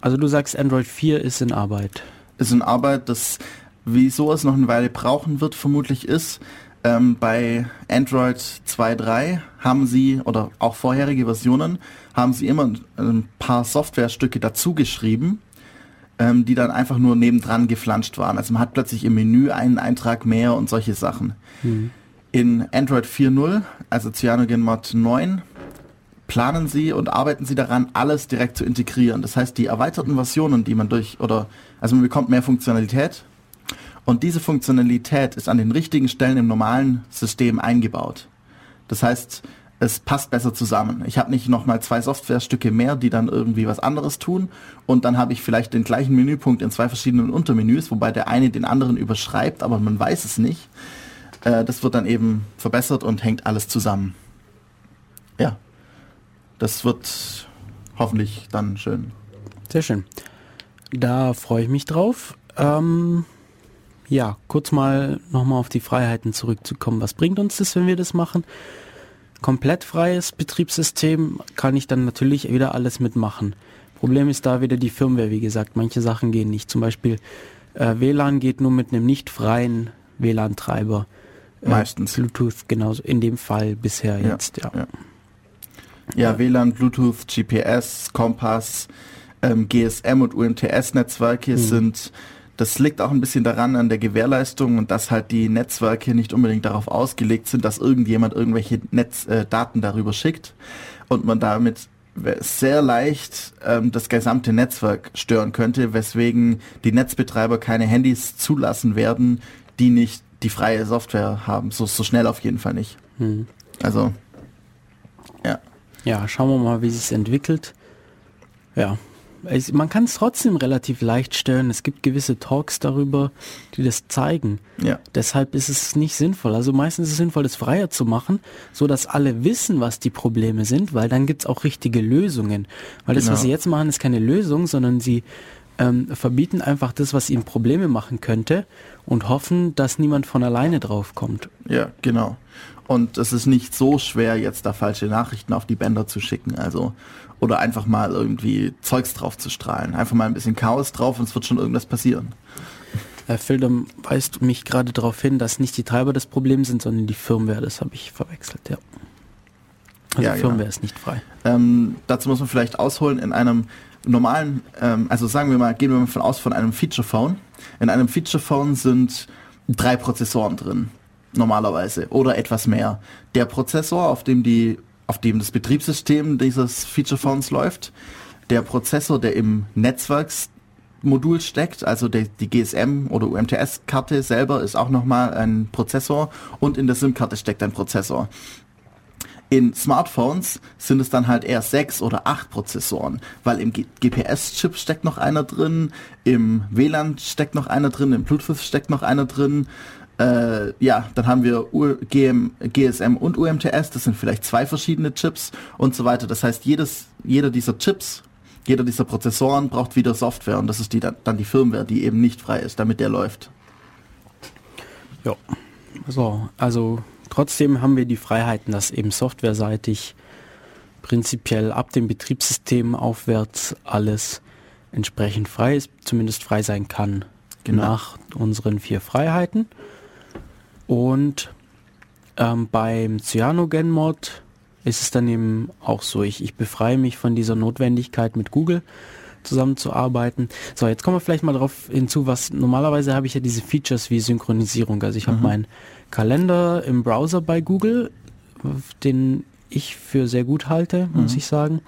S1: also du sagst, Android 4 ist in Arbeit.
S2: ist in Arbeit, das wieso es noch eine Weile brauchen wird, vermutlich ist, ähm, bei Android 2.3 haben sie, oder auch vorherige Versionen, haben sie immer ein paar Softwarestücke dazu geschrieben, ähm, die dann einfach nur nebendran geflanscht waren. Also man hat plötzlich im Menü einen Eintrag mehr und solche Sachen. In Android 4.0, also CyanogenMod 9, planen Sie und arbeiten Sie daran, alles direkt zu integrieren. Das heißt, die erweiterten Versionen, die man durch, oder, also man bekommt mehr Funktionalität und diese Funktionalität ist an den richtigen Stellen im normalen System eingebaut. Das heißt, es passt besser zusammen. Ich habe nicht nochmal zwei Softwarestücke mehr, die dann irgendwie was anderes tun und dann habe ich vielleicht den gleichen Menüpunkt in zwei verschiedenen Untermenüs, wobei der eine den anderen überschreibt, aber man weiß es nicht. Äh, das wird dann eben verbessert und hängt alles zusammen. Ja, das wird hoffentlich dann schön.
S1: Sehr schön. Da freue ich mich drauf. Ähm, ja, kurz mal nochmal auf die Freiheiten zurückzukommen. Was bringt uns das, wenn wir das machen? Komplett freies Betriebssystem kann ich dann natürlich wieder alles mitmachen. Problem ist da wieder die Firmware, wie gesagt. Manche Sachen gehen nicht. Zum Beispiel äh, WLAN geht nur mit einem nicht freien WLAN-Treiber. Äh,
S2: Meistens.
S1: Bluetooth genauso. In dem Fall bisher
S2: Ja,
S1: jetzt, ja.
S2: ja. Ja, WLAN, Bluetooth, GPS, Kompass, ähm, GSM und UMTS-Netzwerke sind, das liegt auch ein bisschen daran an der Gewährleistung und dass halt die Netzwerke nicht unbedingt darauf ausgelegt sind, dass irgendjemand irgendwelche Netz, äh, darüber schickt und man damit sehr leicht ähm, das gesamte Netzwerk stören könnte, weswegen die Netzbetreiber keine Handys zulassen werden, die nicht die freie Software haben. So, so schnell auf jeden Fall nicht. Hm. Also, ja.
S1: Schauen wir mal, wie sich es entwickelt. Ja, man kann es trotzdem relativ leicht stellen. Es gibt gewisse Talks darüber, die das zeigen. Ja. Deshalb ist es nicht sinnvoll. Also meistens ist es sinnvoll, das freier zu machen, so dass alle wissen, was die Probleme sind, weil dann gibt es auch richtige Lösungen. Weil das, genau. was sie jetzt machen, ist keine Lösung, sondern sie ähm, verbieten einfach das, was ihnen Probleme machen könnte und hoffen, dass niemand von alleine drauf kommt.
S2: Ja, genau. Und es ist nicht so schwer, jetzt da falsche Nachrichten auf die Bänder zu schicken. Also oder einfach mal irgendwie Zeugs drauf zu strahlen. Einfach mal ein bisschen Chaos drauf und es wird schon irgendwas passieren.
S1: Herr Fildem weist mich gerade darauf hin, dass nicht die Treiber das Problem sind, sondern die Firmware. Das habe ich verwechselt, ja. Also ja, Firmware genau. ist nicht frei.
S2: Ähm, dazu muss man vielleicht ausholen, in einem normalen, ähm, also sagen wir mal, gehen wir mal von aus von einem Feature Phone. In einem Feature Phone sind drei Prozessoren drin, normalerweise, oder etwas mehr. Der Prozessor, auf dem die auf dem das Betriebssystem dieses Feature Phones läuft, der Prozessor, der im Netzwerksmodul steckt, also der, die GSM oder UMTS-Karte selber ist auch nochmal ein Prozessor und in der SIM-Karte steckt ein Prozessor. In Smartphones sind es dann halt eher sechs oder acht Prozessoren, weil im GPS-Chip steckt noch einer drin, im WLAN steckt noch einer drin, im Bluetooth steckt noch einer drin, äh, ja, dann haben wir U GM, GSM und UMTS, das sind vielleicht zwei verschiedene Chips und so weiter. Das heißt, jedes, jeder dieser Chips, jeder dieser Prozessoren braucht wieder Software und das ist die, dann die Firmware, die eben nicht frei ist, damit der läuft.
S1: Ja, so, also trotzdem haben wir die Freiheiten, dass eben softwareseitig prinzipiell ab dem Betriebssystem aufwärts alles entsprechend frei ist, zumindest frei sein kann. Genau. Nach unseren vier Freiheiten. Und ähm, beim Cyanogen-Mod ist es dann eben auch so, ich, ich befreie mich von dieser Notwendigkeit mit Google zusammenzuarbeiten. So, jetzt kommen wir vielleicht mal darauf hinzu, was normalerweise habe ich ja diese Features wie Synchronisierung. Also ich habe mhm. meinen Kalender im Browser bei Google, den ich für sehr gut halte, muss mhm. ich sagen.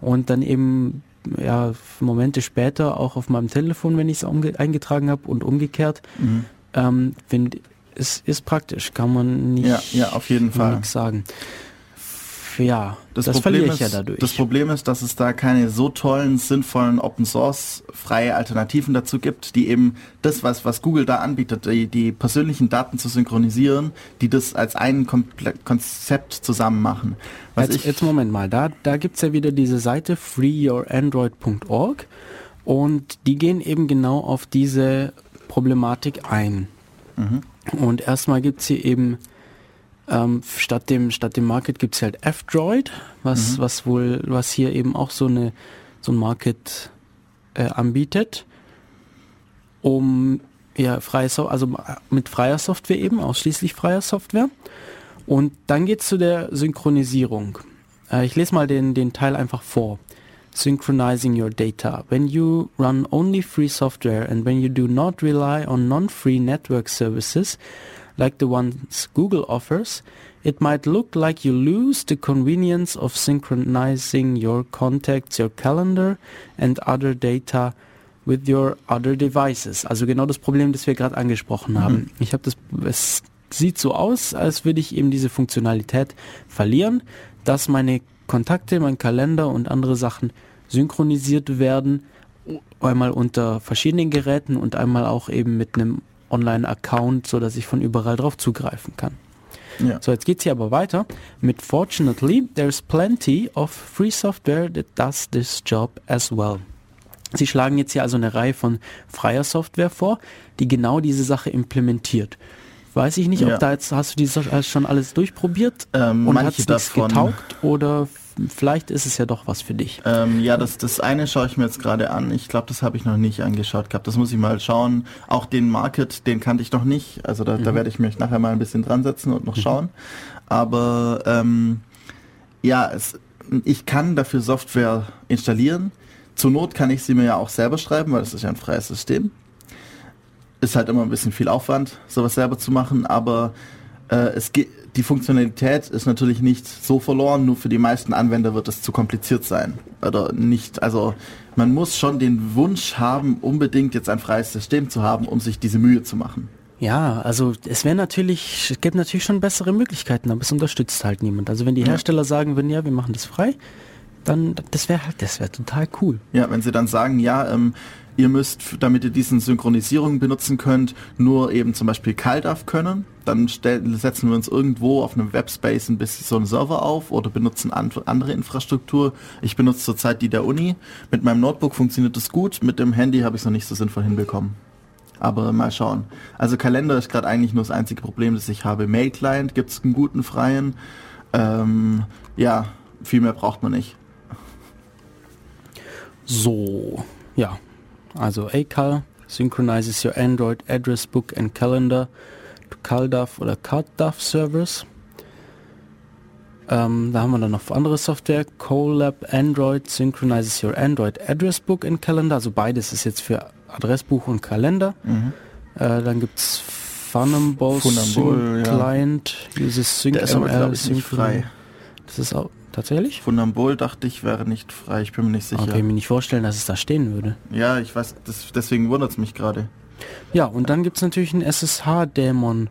S1: Und dann eben ja Momente später auch auf meinem Telefon, wenn ich es eingetragen habe und umgekehrt. Mhm. Ähm, find, es ist praktisch, kann man nicht
S2: ja, ja, auf jeden Fall.
S1: sagen. Ja,
S2: das, das Problem ist, ja dadurch. Das Problem ist, dass es da keine so tollen, sinnvollen Open Source freie Alternativen dazu gibt, die eben das, was, was Google da anbietet, die, die persönlichen Daten zu synchronisieren, die das als ein Konzept zusammen machen.
S1: Was jetzt, jetzt Moment mal, da, da gibt's ja wieder diese Seite freeyourandroid.org und die gehen eben genau auf diese Problematik ein. Mhm. Und erstmal gibt es hier eben ähm, statt dem statt dem Market gibt es halt F-Droid, was mhm. was wohl was hier eben auch so eine so ein Market äh, anbietet, um ja freie so also mit freier Software eben ausschließlich freier Software. Und dann geht es zu der Synchronisierung. Äh, ich lese mal den den Teil einfach vor. Synchronizing your data. When you run only free software and when you do not rely on non-free network services like the ones Google offers, it might look like you lose the convenience of synchronizing your contacts, your calendar and other data with your other devices. Also genau das Problem, das wir gerade angesprochen mhm. haben. Ich habe das, es sieht so aus, als würde ich eben diese Funktionalität verlieren, dass meine Kontakte, mein Kalender und andere Sachen synchronisiert werden, einmal unter verschiedenen Geräten und einmal auch eben mit einem Online-Account, so dass ich von überall drauf zugreifen kann. Ja. So, jetzt geht's hier aber weiter mit Fortunately, there's plenty of free software that does this job as well. Sie schlagen jetzt hier also eine Reihe von freier Software vor, die genau diese Sache implementiert. Weiß ich nicht, ja. ob da jetzt hast du die schon alles durchprobiert
S2: ähm, und hat es
S1: getaugt oder vielleicht ist es ja doch was für dich.
S2: Ähm, ja, das, das eine schaue ich mir jetzt gerade an. Ich glaube, das habe ich noch nicht angeschaut gehabt. Das muss ich mal schauen. Auch den Market, den kannte ich noch nicht. Also da, mhm. da werde ich mich nachher mal ein bisschen dran setzen und noch mhm. schauen. Aber ähm, ja, es, ich kann dafür Software installieren. Zur Not kann ich sie mir ja auch selber schreiben, weil das ist ja ein freies System ist halt immer ein bisschen viel Aufwand, sowas selber zu machen, aber Äh, es geht, die Funktionalität ist natürlich nicht so verloren, nur für die meisten Anwender wird es zu kompliziert sein. Oder nicht, also man muss schon den Wunsch haben, unbedingt jetzt ein freies System zu haben, um sich diese Mühe zu machen.
S1: Ja, also es wäre natürlich, es gäbe natürlich schon bessere Möglichkeiten, aber es unterstützt halt niemand. Also wenn die Hersteller sagen würden, ja, wir machen das frei, dann das wäre halt, das wäre total cool.
S2: Ja, wenn sie dann sagen, ja, ähm, ihr müsst, damit ihr diesen Synchronisierung benutzen könnt, nur eben zum Beispiel CalDAV können, dann setzen wir uns irgendwo auf einem Webspace ein bisschen so einen Server auf oder benutzen an, andere Infrastruktur. Ich benutze zurzeit die der Uni. Mit meinem Notebook funktioniert das gut, mit dem Handy habe ich es noch nicht so sinnvoll hinbekommen. Aber mal schauen. Also Kalender ist gerade eigentlich nur das einzige Problem, das ich habe. Mail-Client gibt es einen guten freien. Ähm, ja, viel mehr braucht man nicht.
S1: So, ja. Also ACAL synchronizes your Android address book and calendar to CalDAV oder CardDAV servers. Ähm, da haben wir dann noch andere Software. Colab Android synchronizes your Android address book and calendar. Also beides ist jetzt für Adressbuch und Kalender.
S2: Mhm.
S1: Äh, dann gibt es Funamball,
S2: ja.
S1: Client, uses
S2: ist aber,
S1: SyncML, Synchron-
S2: frei.
S1: Das ist auch tatsächlich?
S2: Funambol dachte ich wäre nicht frei, ich bin mir nicht sicher.
S1: Okay, mir nicht vorstellen, dass es da stehen würde.
S2: Ja, ich weiß, das, deswegen wundert es mich gerade.
S1: Ja, und dann gibt es natürlich einen SSH-Dämon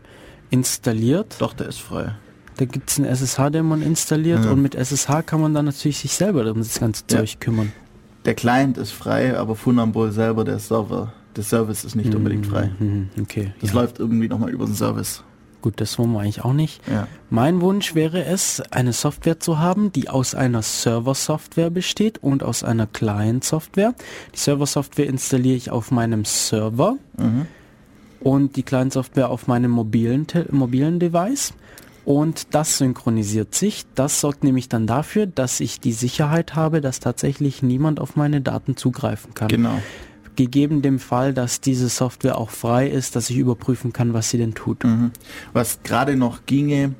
S1: installiert.
S2: Doch, der ist frei.
S1: Da gibt es einen SSH-Dämon installiert
S2: Ja.
S1: und mit SSH kann man dann natürlich sich selber um das ganze
S2: Ja.
S1: Zeug kümmern.
S2: Der Client ist frei, aber Funambol selber, der Server, der Service ist nicht unbedingt frei.
S1: Mhm, okay,
S2: Das
S1: ja.
S2: läuft irgendwie nochmal über den Service.
S1: Gut, das wollen wir eigentlich auch nicht.
S2: Ja.
S1: Mein Wunsch wäre es, eine Software zu haben, die aus einer Server-Software besteht und aus einer Client-Software. Die Server-Software installiere ich auf meinem Server
S2: Mhm.
S1: und die Client-Software auf meinem mobilen, mobilen Device. Und das synchronisiert sich. Das sorgt nämlich dann dafür, dass ich die Sicherheit habe, dass tatsächlich niemand auf meine Daten zugreifen kann.
S2: Genau.
S1: Gegeben dem Fall, dass diese Software auch frei ist, dass ich überprüfen kann, was sie denn tut.
S2: Mhm. Was gerade noch ginge,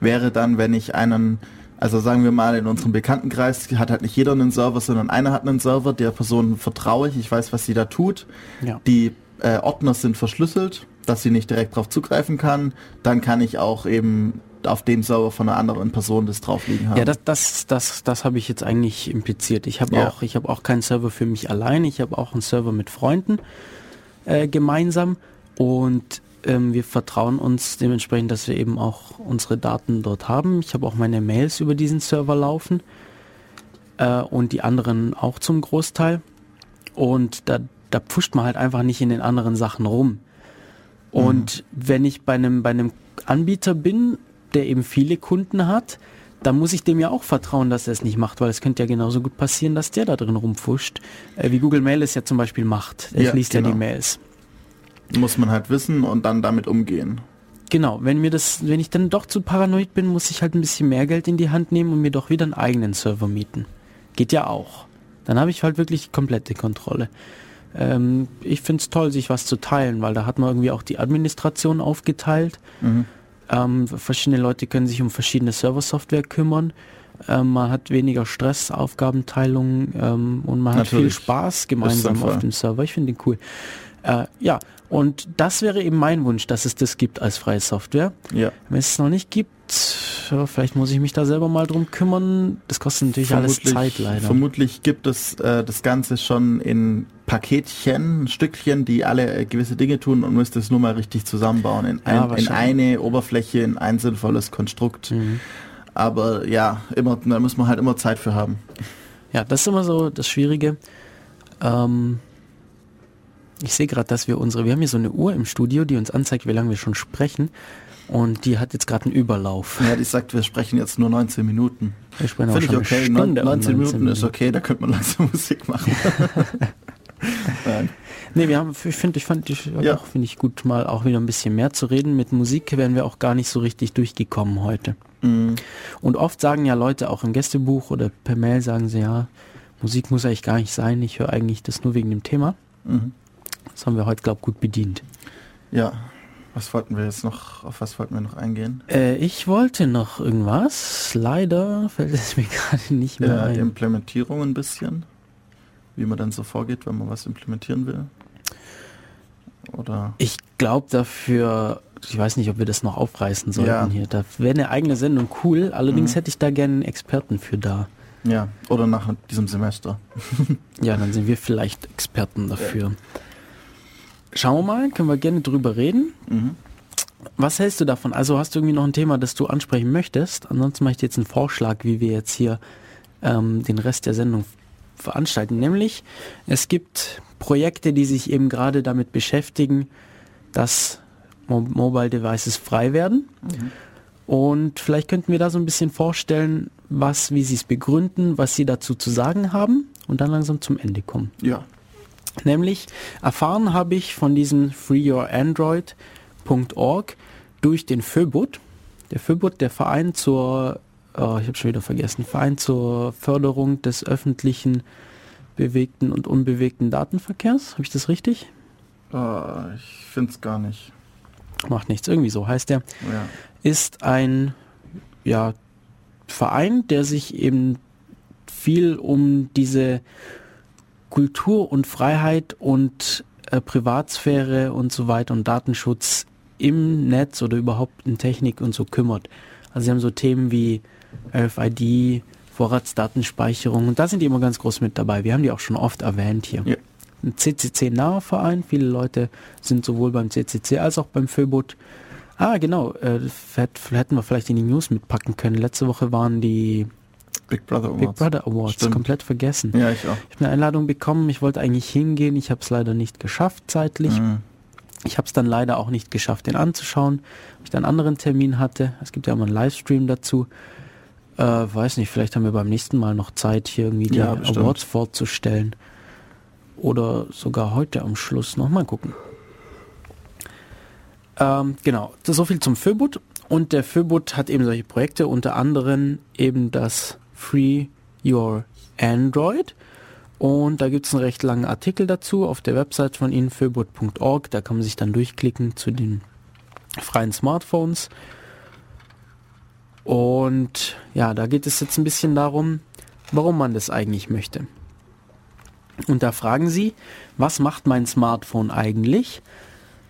S2: wäre dann, wenn ich einen, also sagen wir mal in unserem Bekanntenkreis hat halt nicht jeder einen Server, sondern einer hat einen Server, der Person vertraue ich, ich weiß, was sie da tut.
S1: Ja.
S2: Die äh, Ordner sind verschlüsselt, dass sie nicht direkt darauf zugreifen kann. Dann kann ich auch eben auf dem Server von einer anderen Person das drauf liegen haben.
S1: Ja, das, das, das, das habe ich jetzt eigentlich impliziert. Ich habe
S2: Ja.
S1: auch, ich habe auch keinen Server für mich allein. Ich habe auch einen Server mit Freunden äh, gemeinsam und ähm, wir vertrauen uns dementsprechend, dass wir eben auch unsere Daten dort haben. Ich habe auch meine Mails über diesen Server laufen äh, und die anderen auch zum Großteil. Und da, da pfuscht man halt einfach nicht in den anderen Sachen rum. Und wenn ich bei einem, bei einem Anbieter bin, der eben viele Kunden hat, dann muss ich dem ja auch vertrauen, dass er es nicht macht, weil es könnte ja genauso gut passieren, dass der da drin rumfuscht, äh, wie Google Mail es ja zum Beispiel macht. Er
S2: Ja,
S1: liest ja
S2: genau.
S1: die Mails.
S2: Muss man halt wissen und dann damit umgehen.
S1: Genau, wenn mir das, wenn ich dann doch zu paranoid bin, muss ich halt ein bisschen mehr Geld in die Hand nehmen und mir doch wieder einen eigenen Server mieten. Geht ja auch. Dann habe ich halt wirklich komplette Kontrolle. Ähm, ich finde es toll, sich was zu teilen, weil da hat man irgendwie auch die Administration aufgeteilt.
S2: Mhm.
S1: Ähm, verschiedene Leute können sich um verschiedene Server-Software kümmern. Ähm, man hat weniger Stress, Aufgabenteilung ähm, und man hat viel
S2: Natürlich.
S1: Spaß gemeinsam auf dem Server. Ich finde den cool. Äh, ja, und das wäre eben mein Wunsch, dass es das gibt als freie Software.
S2: Ja.
S1: Wenn es es noch nicht gibt, ja, vielleicht muss ich mich da selber mal drum kümmern. Das kostet natürlich alles Zeit leider.
S2: Vermutlich gibt es äh, das Ganze schon in Paketchen, Stückchen, die alle äh, gewisse Dinge tun und müsste es nur mal richtig zusammenbauen in,
S1: Ja,
S2: ein, in
S1: wahrscheinlich.
S2: eine Oberfläche, in ein sinnvolles Konstrukt.
S1: Mhm.
S2: Aber ja, immer, da muss man halt immer Zeit für haben.
S1: Ja, das ist immer so das Schwierige. Ähm, ich sehe gerade, dass wir unsere, wir haben hier so eine Uhr im Studio, die uns anzeigt, wie lange wir schon sprechen. Und die hat jetzt gerade einen Überlauf.
S2: Ja, die sagt, wir sprechen jetzt nur 19 Minuten.
S1: Wir sprechen
S2: Finde ich okay. Neun-
S1: Stunde
S2: 19
S1: und
S2: Minuten ist okay, da könnte man langsam Musik machen. Nein.
S1: Nee, wir haben, ich finde, ich fand, ich,
S2: Ja.
S1: auch finde ich gut, mal auch wieder ein bisschen mehr zu reden. Mit Musik wären wir auch gar nicht so richtig durchgekommen heute.
S2: Mm,
S1: Und oft sagen ja Leute auch im Gästebuch oder per Mail sagen sie ja, Musik muss eigentlich gar nicht sein, ich höre eigentlich das nur wegen dem Thema.
S2: mhm.
S1: Das haben wir heute, glaube ich, gut bedient.
S2: Ja, was wollten wir jetzt noch, auf was wollten wir noch eingehen?
S1: Äh, ich wollte noch irgendwas, leider fällt es mir gerade nicht mehr
S2: Ja,
S1: ein.
S2: Implementierung ein bisschen. Wie man dann so vorgeht, wenn man was implementieren will. Oder
S1: Ich glaube dafür, ich weiß nicht, ob wir das noch aufreißen sollten
S2: Ja.
S1: hier. Da wäre eine eigene Sendung cool, allerdings
S2: Mhm.
S1: hätte ich da gerne einen Experten für da.
S2: Ja, oder nach diesem Semester.
S1: Ja, dann sind wir vielleicht Experten dafür. Schauen wir mal, können wir gerne drüber reden.
S2: Mhm.
S1: Was hältst du davon? Also hast du irgendwie noch ein Thema, das du ansprechen möchtest? Ansonsten mache ich dir jetzt einen Vorschlag, wie wir jetzt hier ähm, den Rest der Sendung veranstalten. Nämlich, es gibt Projekte, die sich eben gerade damit beschäftigen, dass Mo Mobile Devices frei werden. Und vielleicht könnten wir da so ein bisschen vorstellen, was, wie sie es begründen, was sie dazu zu sagen haben und dann langsam zum Ende kommen.
S2: Ja.
S1: Nämlich erfahren habe ich von diesem freeyourandroid.org durch den FÖBUT. Der FÖBUT, der Verein zur, oh, ich habe schon wieder vergessen, Verein zur Förderung des öffentlichen bewegten und unbewegten Datenverkehrs. Habe ich das richtig?
S2: Äh, ich finde es gar nicht.
S1: Macht nichts, irgendwie so heißt der.
S2: Ja.
S1: Ist ein ja, Verein, der sich eben viel um diese Kultur und Freiheit und äh, Privatsphäre und so weiter und Datenschutz im Netz oder überhaupt in Technik und so kümmert. Also sie haben so Themen wie RFID, Vorratsdatenspeicherung und da sind die immer ganz groß mit dabei. Wir haben die auch schon oft erwähnt hier.
S2: Ja.
S1: Ein CCC-naher Verein. Viele Leute sind sowohl beim CCC als auch beim FÖBUT. Ah, genau. Äh, hätt- hätten wir vielleicht in die News mitpacken können. Letzte Woche waren die
S2: Big Brother Awards.
S1: Big Brother Awards.
S2: Stimmt.
S1: Komplett vergessen.
S2: Ja, ich auch.
S1: Ich habe eine Einladung bekommen. Ich wollte eigentlich hingehen. Ich habe es leider nicht geschafft zeitlich.
S2: Mhm.
S1: Ich habe es dann leider auch nicht geschafft, den anzuschauen. weil Ich dann einen anderen Termin hatte. Es gibt ja immer einen Livestream dazu. Äh, weiß nicht, vielleicht haben wir beim nächsten Mal noch Zeit, hier irgendwie die
S2: Ja.
S1: Awards vorzustellen. Oder sogar heute am Schluss noch mal gucken. Ähm, genau, das ist so viel zum Föbut. Und der Föbut hat eben solche Projekte, unter anderem eben das Free Your Android. Und da gibt es einen recht langen Artikel dazu auf der Website von ihnen, föbut.org. Da kann man sich dann durchklicken zu den freien Smartphones. Und ja, da geht es jetzt ein bisschen darum, warum man das eigentlich möchte. Und da fragen sie, was macht mein Smartphone eigentlich?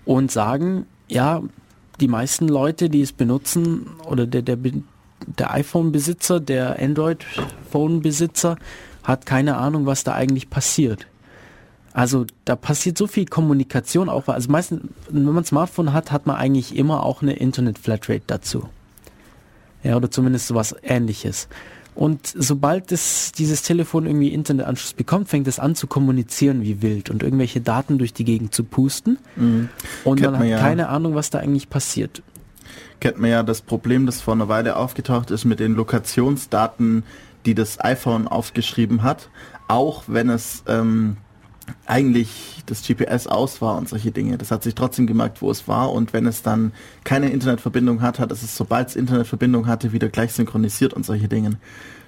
S1: Und sagen, ja, die meisten Leute, die es benutzen, oder der, der, der iPhone-Besitzer, der Android-Phone-Besitzer, hat keine Ahnung, was da eigentlich passiert. Also da passiert so viel Kommunikation auch, also meistens, wenn man ein Smartphone hat, hat man eigentlich immer auch eine Internet-Flatrate dazu. Ja, oder zumindest sowas ähnliches. Und sobald es, dieses Telefon irgendwie Internetanschluss bekommt, fängt es an zu kommunizieren wie wild und irgendwelche Daten durch die Gegend zu pusten.
S2: Mhm.
S1: Und
S2: Kennt
S1: man hat
S2: man ja.
S1: keine Ahnung, was da eigentlich passiert.
S2: Kennt man ja das Problem, das vor einer Weile aufgetaucht ist mit den Lokationsdaten, die das iPhone aufgeschrieben hat, auch wenn es ähm, eigentlich das GPS aus war und solche Dinge. Das hat sich trotzdem gemerkt, wo es war und wenn es dann keine Internetverbindung hat, hat es sobald es Internetverbindung hatte, wieder gleich synchronisiert und solche Dinge.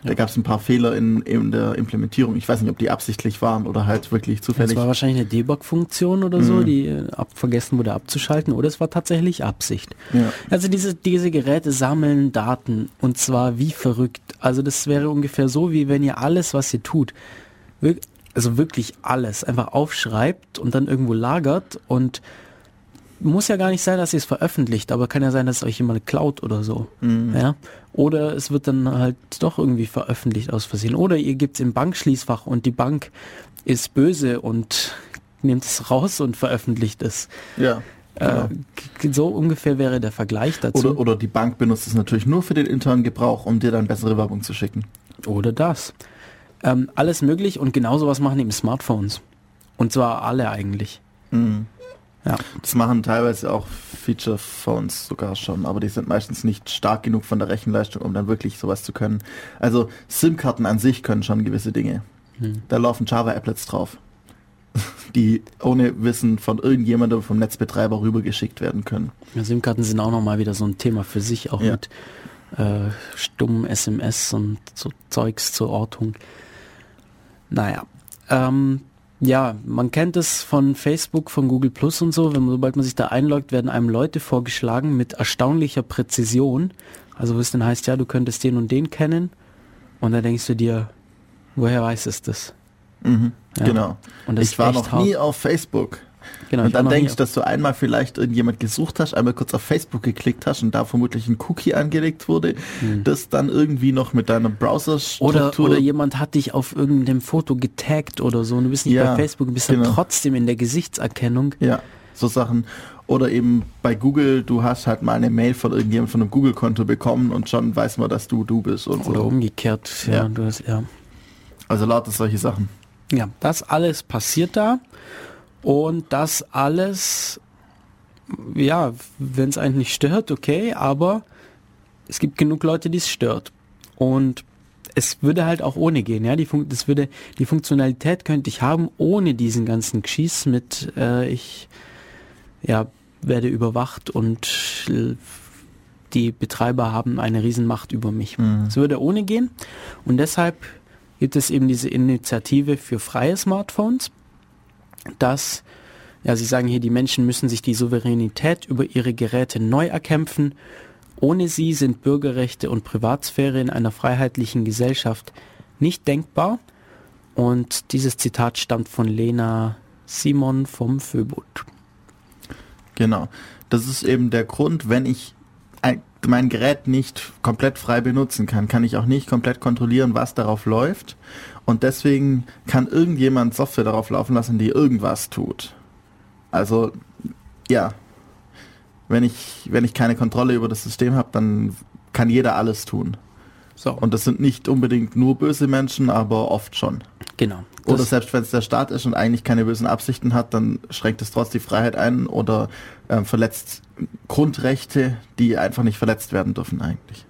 S2: Da gab es ein paar Fehler in, in der Implementierung. Ich weiß nicht, ob die absichtlich waren oder halt wirklich zufällig.
S1: war wahrscheinlich eine Debug-Funktion oder so,
S2: Mhm.
S1: die äh, ab, vergessen wurde abzuschalten, oder es war tatsächlich Absicht.
S2: Ja.
S1: Also diese, diese Geräte sammeln Daten und zwar wie verrückt. Also das wäre ungefähr so, wie wenn ihr alles, was ihr tut, wirk also wirklich alles, einfach aufschreibt und dann irgendwo lagert und muss ja gar nicht sein, dass ihr es veröffentlicht, aber kann ja sein, dass es euch jemand klaut oder so.
S2: Mhm.
S1: Ja? Oder es wird dann halt doch irgendwie veröffentlicht aus Versehen. Oder ihr gebt es im Bankschließfach und die Bank ist böse und nimmt es raus und veröffentlicht es.
S2: ja. Genau.
S1: Äh, so ungefähr wäre der Vergleich dazu.
S2: Oder, oder die Bank benutzt es natürlich nur für den internen Gebrauch, um dir dann bessere Werbung zu schicken.
S1: Oder das. Ähm, alles möglich und genau sowas machen eben Smartphones. Und zwar alle eigentlich.
S2: Mhm.
S1: Ja.
S2: Das machen teilweise auch Feature-Phones sogar schon, aber die sind meistens nicht stark genug von der Rechenleistung, um dann wirklich sowas zu können. Also SIM-Karten an sich können schon gewisse Dinge.
S1: Hm.
S2: Da laufen Java-Applets drauf, die ohne Wissen von irgendjemandem vom Netzbetreiber rübergeschickt werden können.
S1: Ja, SIM-Karten sind auch nochmal wieder so ein Thema für sich, auch
S2: Ja.
S1: mit äh, stummen SMS und so Zeugs zur Ortung. Naja. Ähm, ja, man kennt es von Facebook, von Google Plus und so. Wenn man, sobald man sich da einloggt, werden einem Leute vorgeschlagen mit erstaunlicher Präzision. Also was denn heißt, ja, du könntest den und den kennen. Und dann denkst du dir, woher weiß es das?
S2: Mhm.
S1: Ja.
S2: Genau.
S1: Und das
S2: Ich war noch
S1: hart.
S2: nie auf Facebook.
S1: Genau,
S2: und dann denkst du, dass du einmal vielleicht irgendjemand gesucht hast, einmal kurz auf Facebook geklickt hast und da vermutlich ein Cookie angelegt wurde, das dann irgendwie noch mit deiner.
S1: Hm. Oder, oder jemand hat dich auf irgendeinem Foto getaggt oder so und du bist nicht
S2: Ja,
S1: bei Facebook, du bist
S2: genau.
S1: dann trotzdem in der Gesichtserkennung.
S2: Ja, so Sachen. Oder eben bei Google, du hast halt mal eine Mail von irgendjemandem von einem Google-Konto bekommen und schon weiß man, dass du du bist und
S1: Oder
S2: so.
S1: umgekehrt. Ja,
S2: Ja.
S1: Du hast, ja.
S2: Also lauter solche Sachen.
S1: ja, das alles passiert da und das alles, ja, wenn es einen nicht stört, okay, aber es gibt genug Leute, die es stört. Und es würde halt auch ohne gehen, ja. Die, Fun das würde, die Funktionalität könnte ich haben ohne diesen ganzen Geschieß mit, äh, ich ja, werde überwacht und die Betreiber haben eine Riesenmacht über mich. Es würde ohne gehen und deshalb gibt es eben diese Initiative für freie Smartphones, dass, ja, sie sagen hier, die Menschen müssen sich die Souveränität über ihre Geräte neu erkämpfen. Ohne sie sind Bürgerrechte und Privatsphäre in einer freiheitlichen Gesellschaft nicht denkbar. Und dieses Zitat stammt von Lena Simon vom Föbut.
S2: Genau. Das ist eben der Grund, wenn ich ein, mein Gerät nicht komplett frei benutzen kann, kann ich auch nicht komplett kontrollieren, was darauf läuft. Und deswegen kann irgendjemand Software darauf laufen lassen, die irgendwas tut. Also, ja. Wenn ich, wenn ich keine Kontrolle über das System habe, dann kann jeder alles tun.
S1: So,
S2: Und das sind nicht unbedingt nur böse Menschen, aber oft schon.
S1: genau.
S2: Oder selbst wenn es der Staat ist und eigentlich keine bösen Absichten hat, dann schränkt es trotzdem die Freiheit ein oder ähm, verletzt Grundrechte, die einfach nicht verletzt werden dürfen eigentlich.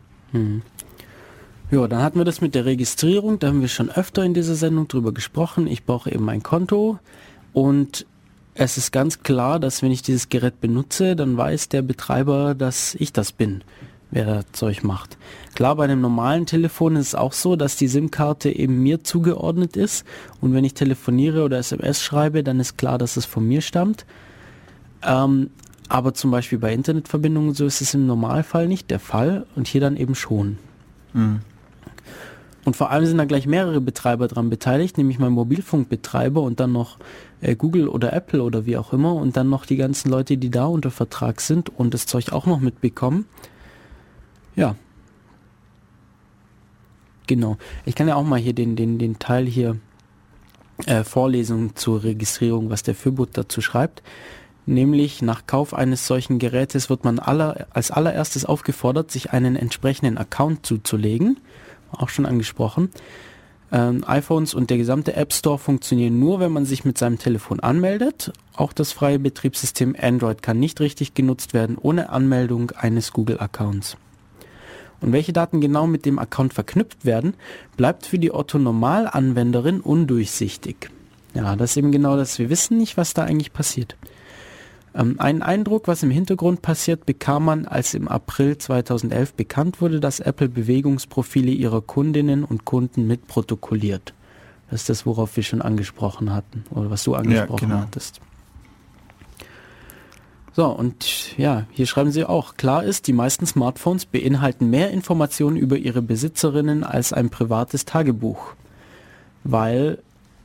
S1: Ja, dann hatten wir das mit der Registrierung, da haben wir schon öfter in dieser Sendung drüber gesprochen. Ich brauche eben ein Konto und es ist ganz klar, dass wenn ich dieses Gerät benutze, dann weiß der Betreiber, dass ich das bin, wer das Zeug macht. Klar, bei einem normalen Telefon ist es auch so, dass die SIM-Karte eben mir zugeordnet ist und wenn ich telefoniere oder SMS schreibe, dann ist klar, dass es von mir stammt. Ähm, aber zum Beispiel bei Internetverbindungen so ist es im Normalfall nicht der Fall und hier dann eben schon. Und vor allem sind da gleich mehrere Betreiber dran beteiligt, nämlich mein Mobilfunkbetreiber und dann noch äh, Google oder Apple oder wie auch immer und dann noch die ganzen Leute, die da unter Vertrag sind und das Zeug auch noch mitbekommen. Ja. Genau. Ich kann ja auch mal hier den, den, den Teil hier äh, Vorlesung zur Registrierung, was der Föbot dazu schreibt. Nämlich nach Kauf eines solchen Gerätes wird man aller, als allererstes aufgefordert, sich einen entsprechenden Account zuzulegen. Auch schon angesprochen. Ähm, iPhones und der gesamte App Store funktionieren nur, wenn man sich mit seinem Telefon anmeldet. Auch das freie Betriebssystem Android kann nicht richtig genutzt werden ohne Anmeldung eines Google-Accounts. Und welche Daten genau mit dem Account verknüpft werden, bleibt für die Otto-Normalanwenderin undurchsichtig. Ja, das ist eben genau das. Wir wissen nicht, was da eigentlich passiert. Ähm, einen Eindruck, was im Hintergrund passiert, bekam man, als im April 2011 bekannt wurde, dass Apple Bewegungsprofile ihrer Kundinnen und Kunden mitprotokolliert. Das ist das, worauf wir schon angesprochen hatten, oder was du angesprochen
S2: genau.
S1: hattest. So, und ja, hier schreiben sie auch, klar ist, die meisten Smartphones beinhalten mehr Informationen über ihre Besitzerinnen als ein privates Tagebuch. Weil,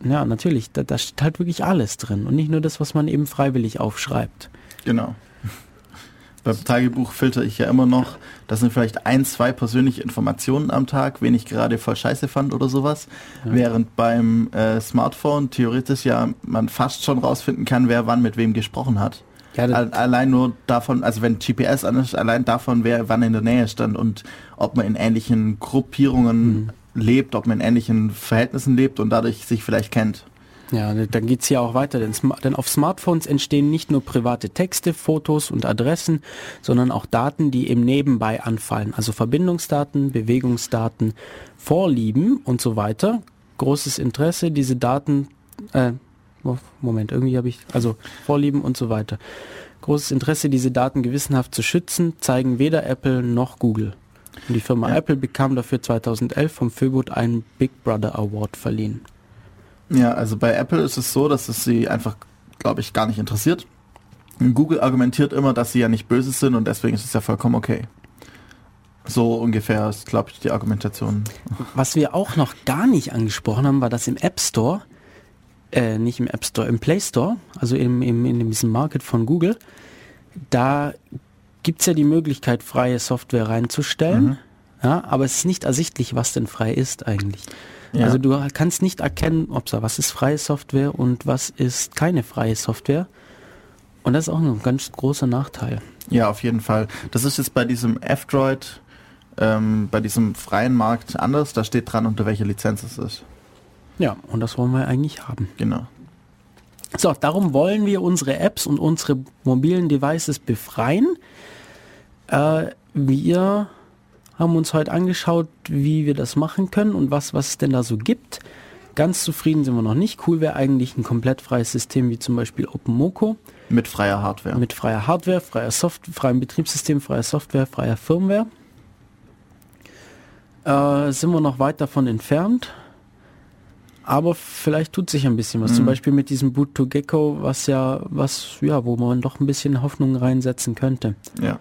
S1: ja, natürlich, da, da steht halt wirklich alles drin und nicht nur das, was man eben freiwillig aufschreibt.
S2: Genau. Beim Tagebuch filter ich ja immer noch, das sind vielleicht ein, zwei persönliche Informationen am Tag, wen ich gerade voll scheiße fand oder sowas. Während beim äh, Smartphone theoretisch ja man fast schon rausfinden kann, wer wann mit wem gesprochen hat.
S1: Ja,
S2: allein nur davon, also wenn GPS an ist, allein davon, wer wann in der Nähe stand und ob man in ähnlichen Gruppierungen lebt, ob man in ähnlichen Verhältnissen lebt und dadurch sich vielleicht kennt.
S1: Ja, dann geht's hier auch weiter, denn, denn auf Smartphones entstehen nicht nur private Texte, Fotos und Adressen, sondern auch Daten, die eben nebenbei anfallen. Also Verbindungsdaten, Bewegungsdaten, Vorlieben und so weiter. Großes Interesse, diese Daten, äh, Mo- Moment, irgendwie habe ich, also Vorlieben und so weiter. Großes Interesse, diese Daten gewissenhaft zu schützen, zeigen weder Apple noch Google. Und die Firma
S2: Ja.
S1: Apple bekam dafür 2011 vom Föbot einen Big Brother Award verliehen.
S2: Ja, also bei Apple ist es so, dass es sie einfach, glaube ich, gar nicht interessiert. Und Google argumentiert immer, dass sie ja nicht böse sind und deswegen ist es ja vollkommen okay. So ungefähr ist, glaube ich, die Argumentation.
S1: Was wir auch noch gar nicht angesprochen haben, war, dass im App Store, äh, nicht im App Store, im Play Store, also im, im, in diesem Market von Google, da gibt es ja die Möglichkeit, freie Software reinzustellen. Mhm. Ja, aber es ist nicht ersichtlich, was denn frei ist eigentlich. Ja. Also du kannst nicht erkennen, ob was ist freie Software und was ist keine freie Software. Und das ist auch ein ganz großer Nachteil.
S2: Ja, auf jeden Fall. Das ist jetzt bei diesem F-Droid, ähm, bei diesem freien Markt anders. Da steht dran, unter welcher Lizenz es ist.
S1: Ja, und das wollen wir eigentlich haben.
S2: Genau.
S1: So, darum wollen wir unsere Apps und unsere mobilen Devices befreien. Äh, wir haben uns heute angeschaut, wie wir das machen können und was, was es denn da so gibt. Ganz zufrieden sind wir noch nicht. Cool wäre eigentlich ein komplett freies System wie zum Beispiel OpenMoko.
S2: Mit freier Hardware.
S1: Mit freier Hardware, freier Software, freiem Betriebssystem, freier Software, freier Firmware. Äh, sind wir noch weit davon entfernt aber vielleicht tut sich ein bisschen was. Mhm. Zum Beispiel mit diesem Boot to Gecko, was ja, was, ja, wo man doch ein bisschen Hoffnung reinsetzen könnte.
S2: Ja.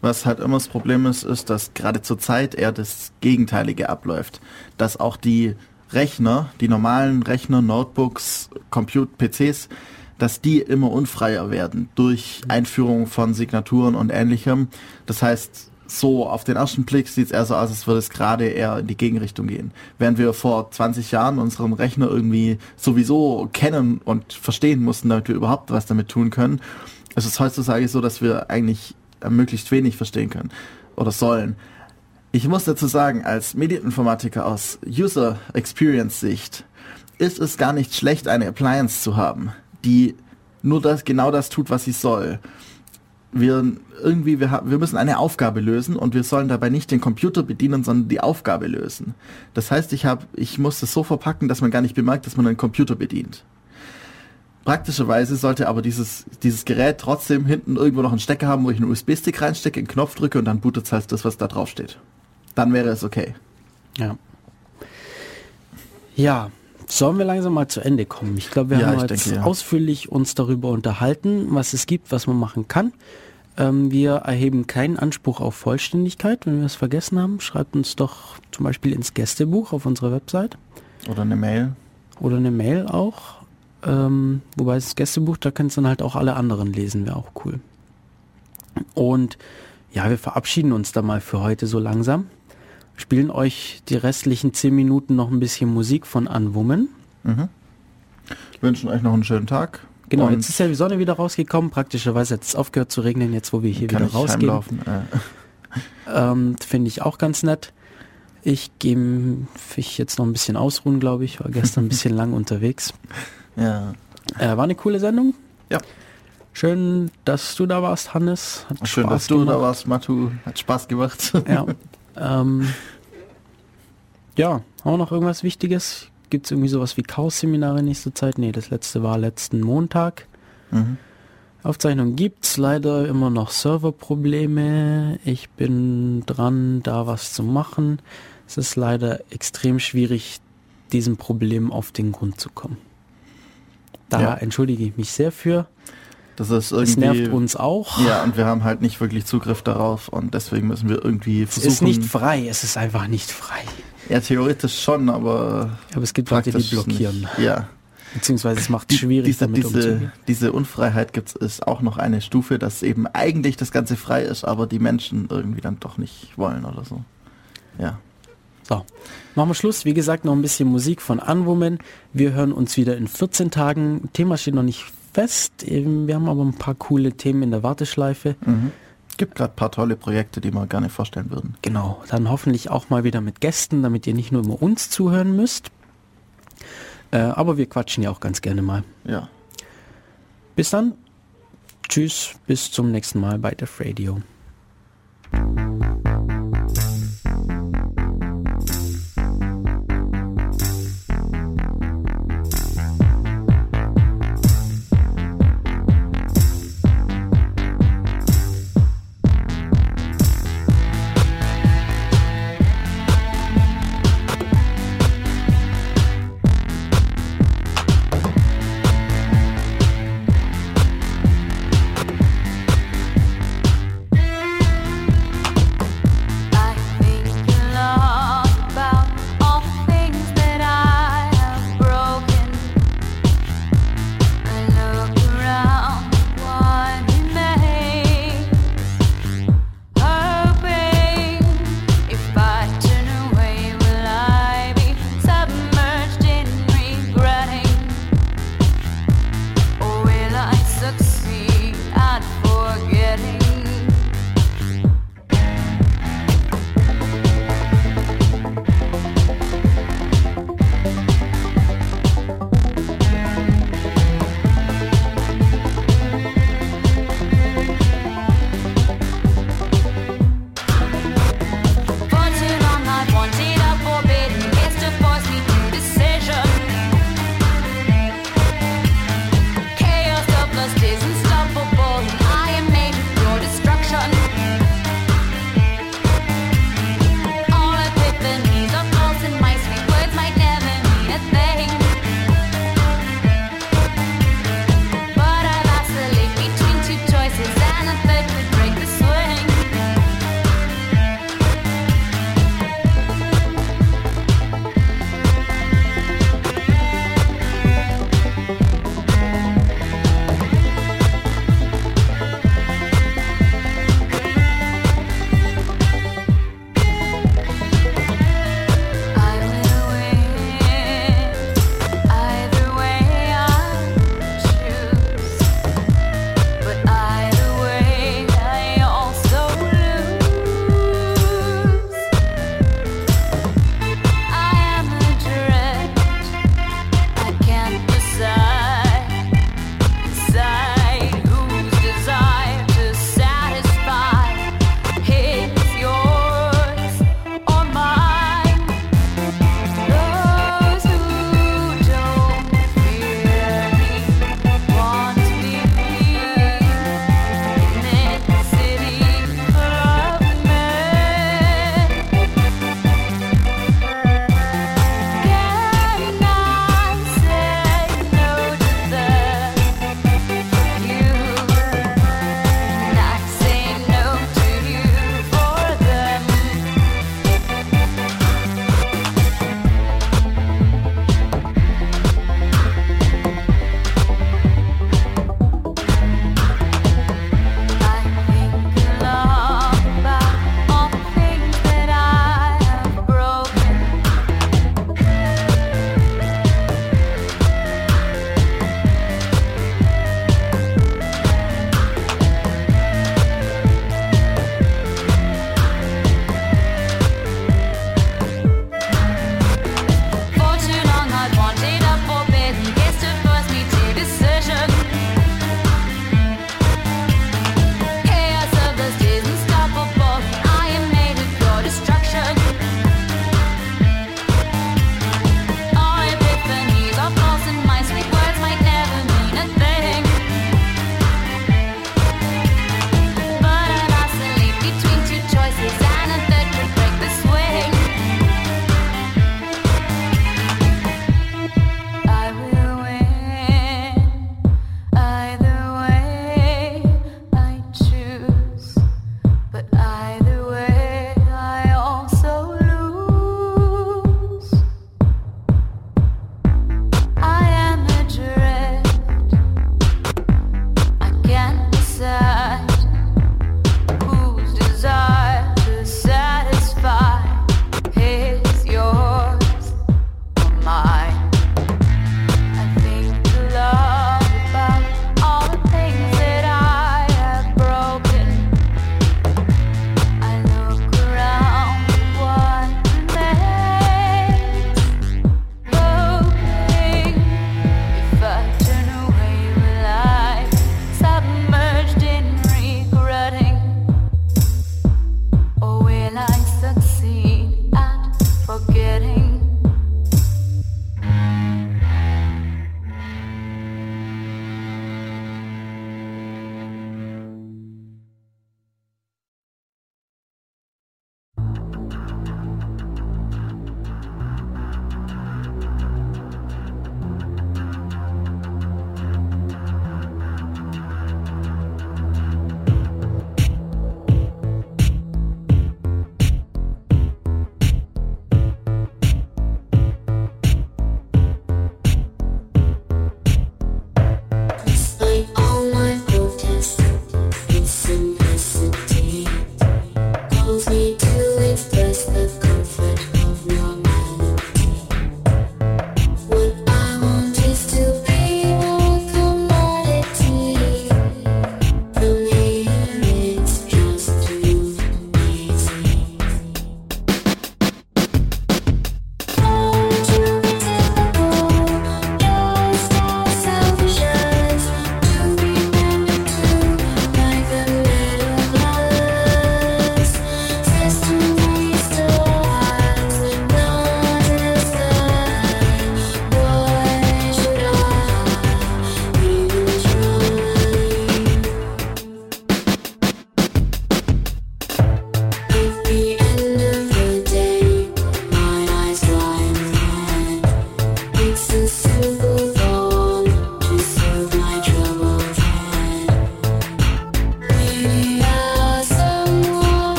S2: Was halt immer das Problem ist, ist, dass gerade zur Zeit eher das Gegenteilige abläuft. Dass auch die Rechner, die normalen Rechner, Notebooks, Compute, PCs, dass die immer unfreier werden durch Einführung von Signaturen und ähnlichem. Das heißt, so auf den ersten Blick sieht es eher so aus, als würde es gerade eher in die Gegenrichtung gehen. Während wir vor 20 Jahren unseren Rechner irgendwie sowieso kennen und verstehen mussten, damit wir überhaupt was damit tun können, ist es heutzutage so, dass wir eigentlich möglichst wenig verstehen können oder sollen. Ich muss dazu sagen, als Medieninformatiker aus User Experience Sicht ist es gar nicht schlecht, eine Appliance zu haben, die nur das, genau das tut, was sie soll wir irgendwie, wir, wir müssen eine Aufgabe lösen und wir sollen dabei nicht den Computer bedienen, sondern die Aufgabe lösen. Das heißt, ich habe, ich muss es so verpacken, dass man gar nicht bemerkt, dass man einen Computer bedient. Praktischerweise sollte aber dieses, dieses Gerät trotzdem hinten irgendwo noch einen Stecker haben, wo ich einen USB-Stick reinstecke, einen Knopf drücke und dann bootet es halt das, was da drauf steht. Dann wäre es okay.
S1: Ja. Ja, Sollen wir langsam mal zu Ende kommen? Ich glaube, wir ja, haben jetzt denke, ja. ausführlich uns darüber unterhalten, was es gibt, was man machen kann. Ähm, wir erheben keinen Anspruch auf Vollständigkeit. Wenn wir es vergessen haben, schreibt uns doch zum Beispiel ins Gästebuch auf unserer Website.
S2: Oder eine Mail.
S1: Oder eine Mail auch. Ähm, wobei das Gästebuch, da kannst du dann halt auch alle anderen lesen, wäre auch cool. Und ja, wir verabschieden uns da mal für heute so langsam spielen euch die restlichen zehn Minuten noch ein bisschen Musik von Unwoman. Mhm.
S2: Wünschen euch noch einen schönen Tag.
S1: Genau, jetzt ist ja die Sonne wieder rausgekommen. Praktischerweise hat es aufgehört zu regnen, jetzt wo wir hier wieder rausgehen. Äh. Ähm, Finde ich auch ganz nett. Ich gehe mich jetzt noch ein bisschen ausruhen, glaube ich. War gestern ein bisschen lang unterwegs.
S2: Ja.
S1: Äh, war eine coole Sendung.
S2: Ja.
S1: Schön, dass du da warst, Hannes.
S2: Hat Schön, Spaß dass du gemacht. da warst, Matu. Hat Spaß gemacht.
S1: Ja. Ähm, ja, wir noch irgendwas Wichtiges? Gibt es irgendwie sowas wie Chaos-Seminare in nächster Zeit? Nee, das letzte war letzten Montag. Mhm. Aufzeichnung gibt's leider immer noch Serverprobleme. Ich bin dran, da was zu machen. Es ist leider extrem schwierig, diesem Problem auf den Grund zu kommen. Da ja. entschuldige ich mich sehr für.
S2: Das ist irgendwie.
S1: Das nervt uns auch.
S2: Ja, und wir haben halt nicht wirklich Zugriff darauf und deswegen müssen wir irgendwie versuchen. Es
S1: ist nicht frei, es ist einfach nicht frei.
S2: Ja, theoretisch schon, aber.
S1: Aber es gibt Leute, die blockieren.
S2: Nicht. Ja.
S1: Beziehungsweise es macht es schwierig,
S2: diese, damit diese, umzugehen. Diese Unfreiheit gibt es auch noch eine Stufe, dass eben eigentlich das Ganze frei ist, aber die Menschen irgendwie dann doch nicht wollen oder so. Ja.
S1: So, machen wir Schluss. Wie gesagt, noch ein bisschen Musik von Unwoman. Wir hören uns wieder in 14 Tagen. Thema steht noch nicht fest. Wir haben aber ein paar coole Themen in der Warteschleife.
S2: Mhm. Gibt gerade ein paar tolle Projekte, die wir gerne vorstellen würden.
S1: Genau, dann hoffentlich auch mal wieder mit Gästen, damit ihr nicht nur immer uns zuhören müsst. Äh, aber wir quatschen ja auch ganz gerne mal.
S2: Ja.
S1: Bis dann. Tschüss, bis zum nächsten Mal bei Def Radio.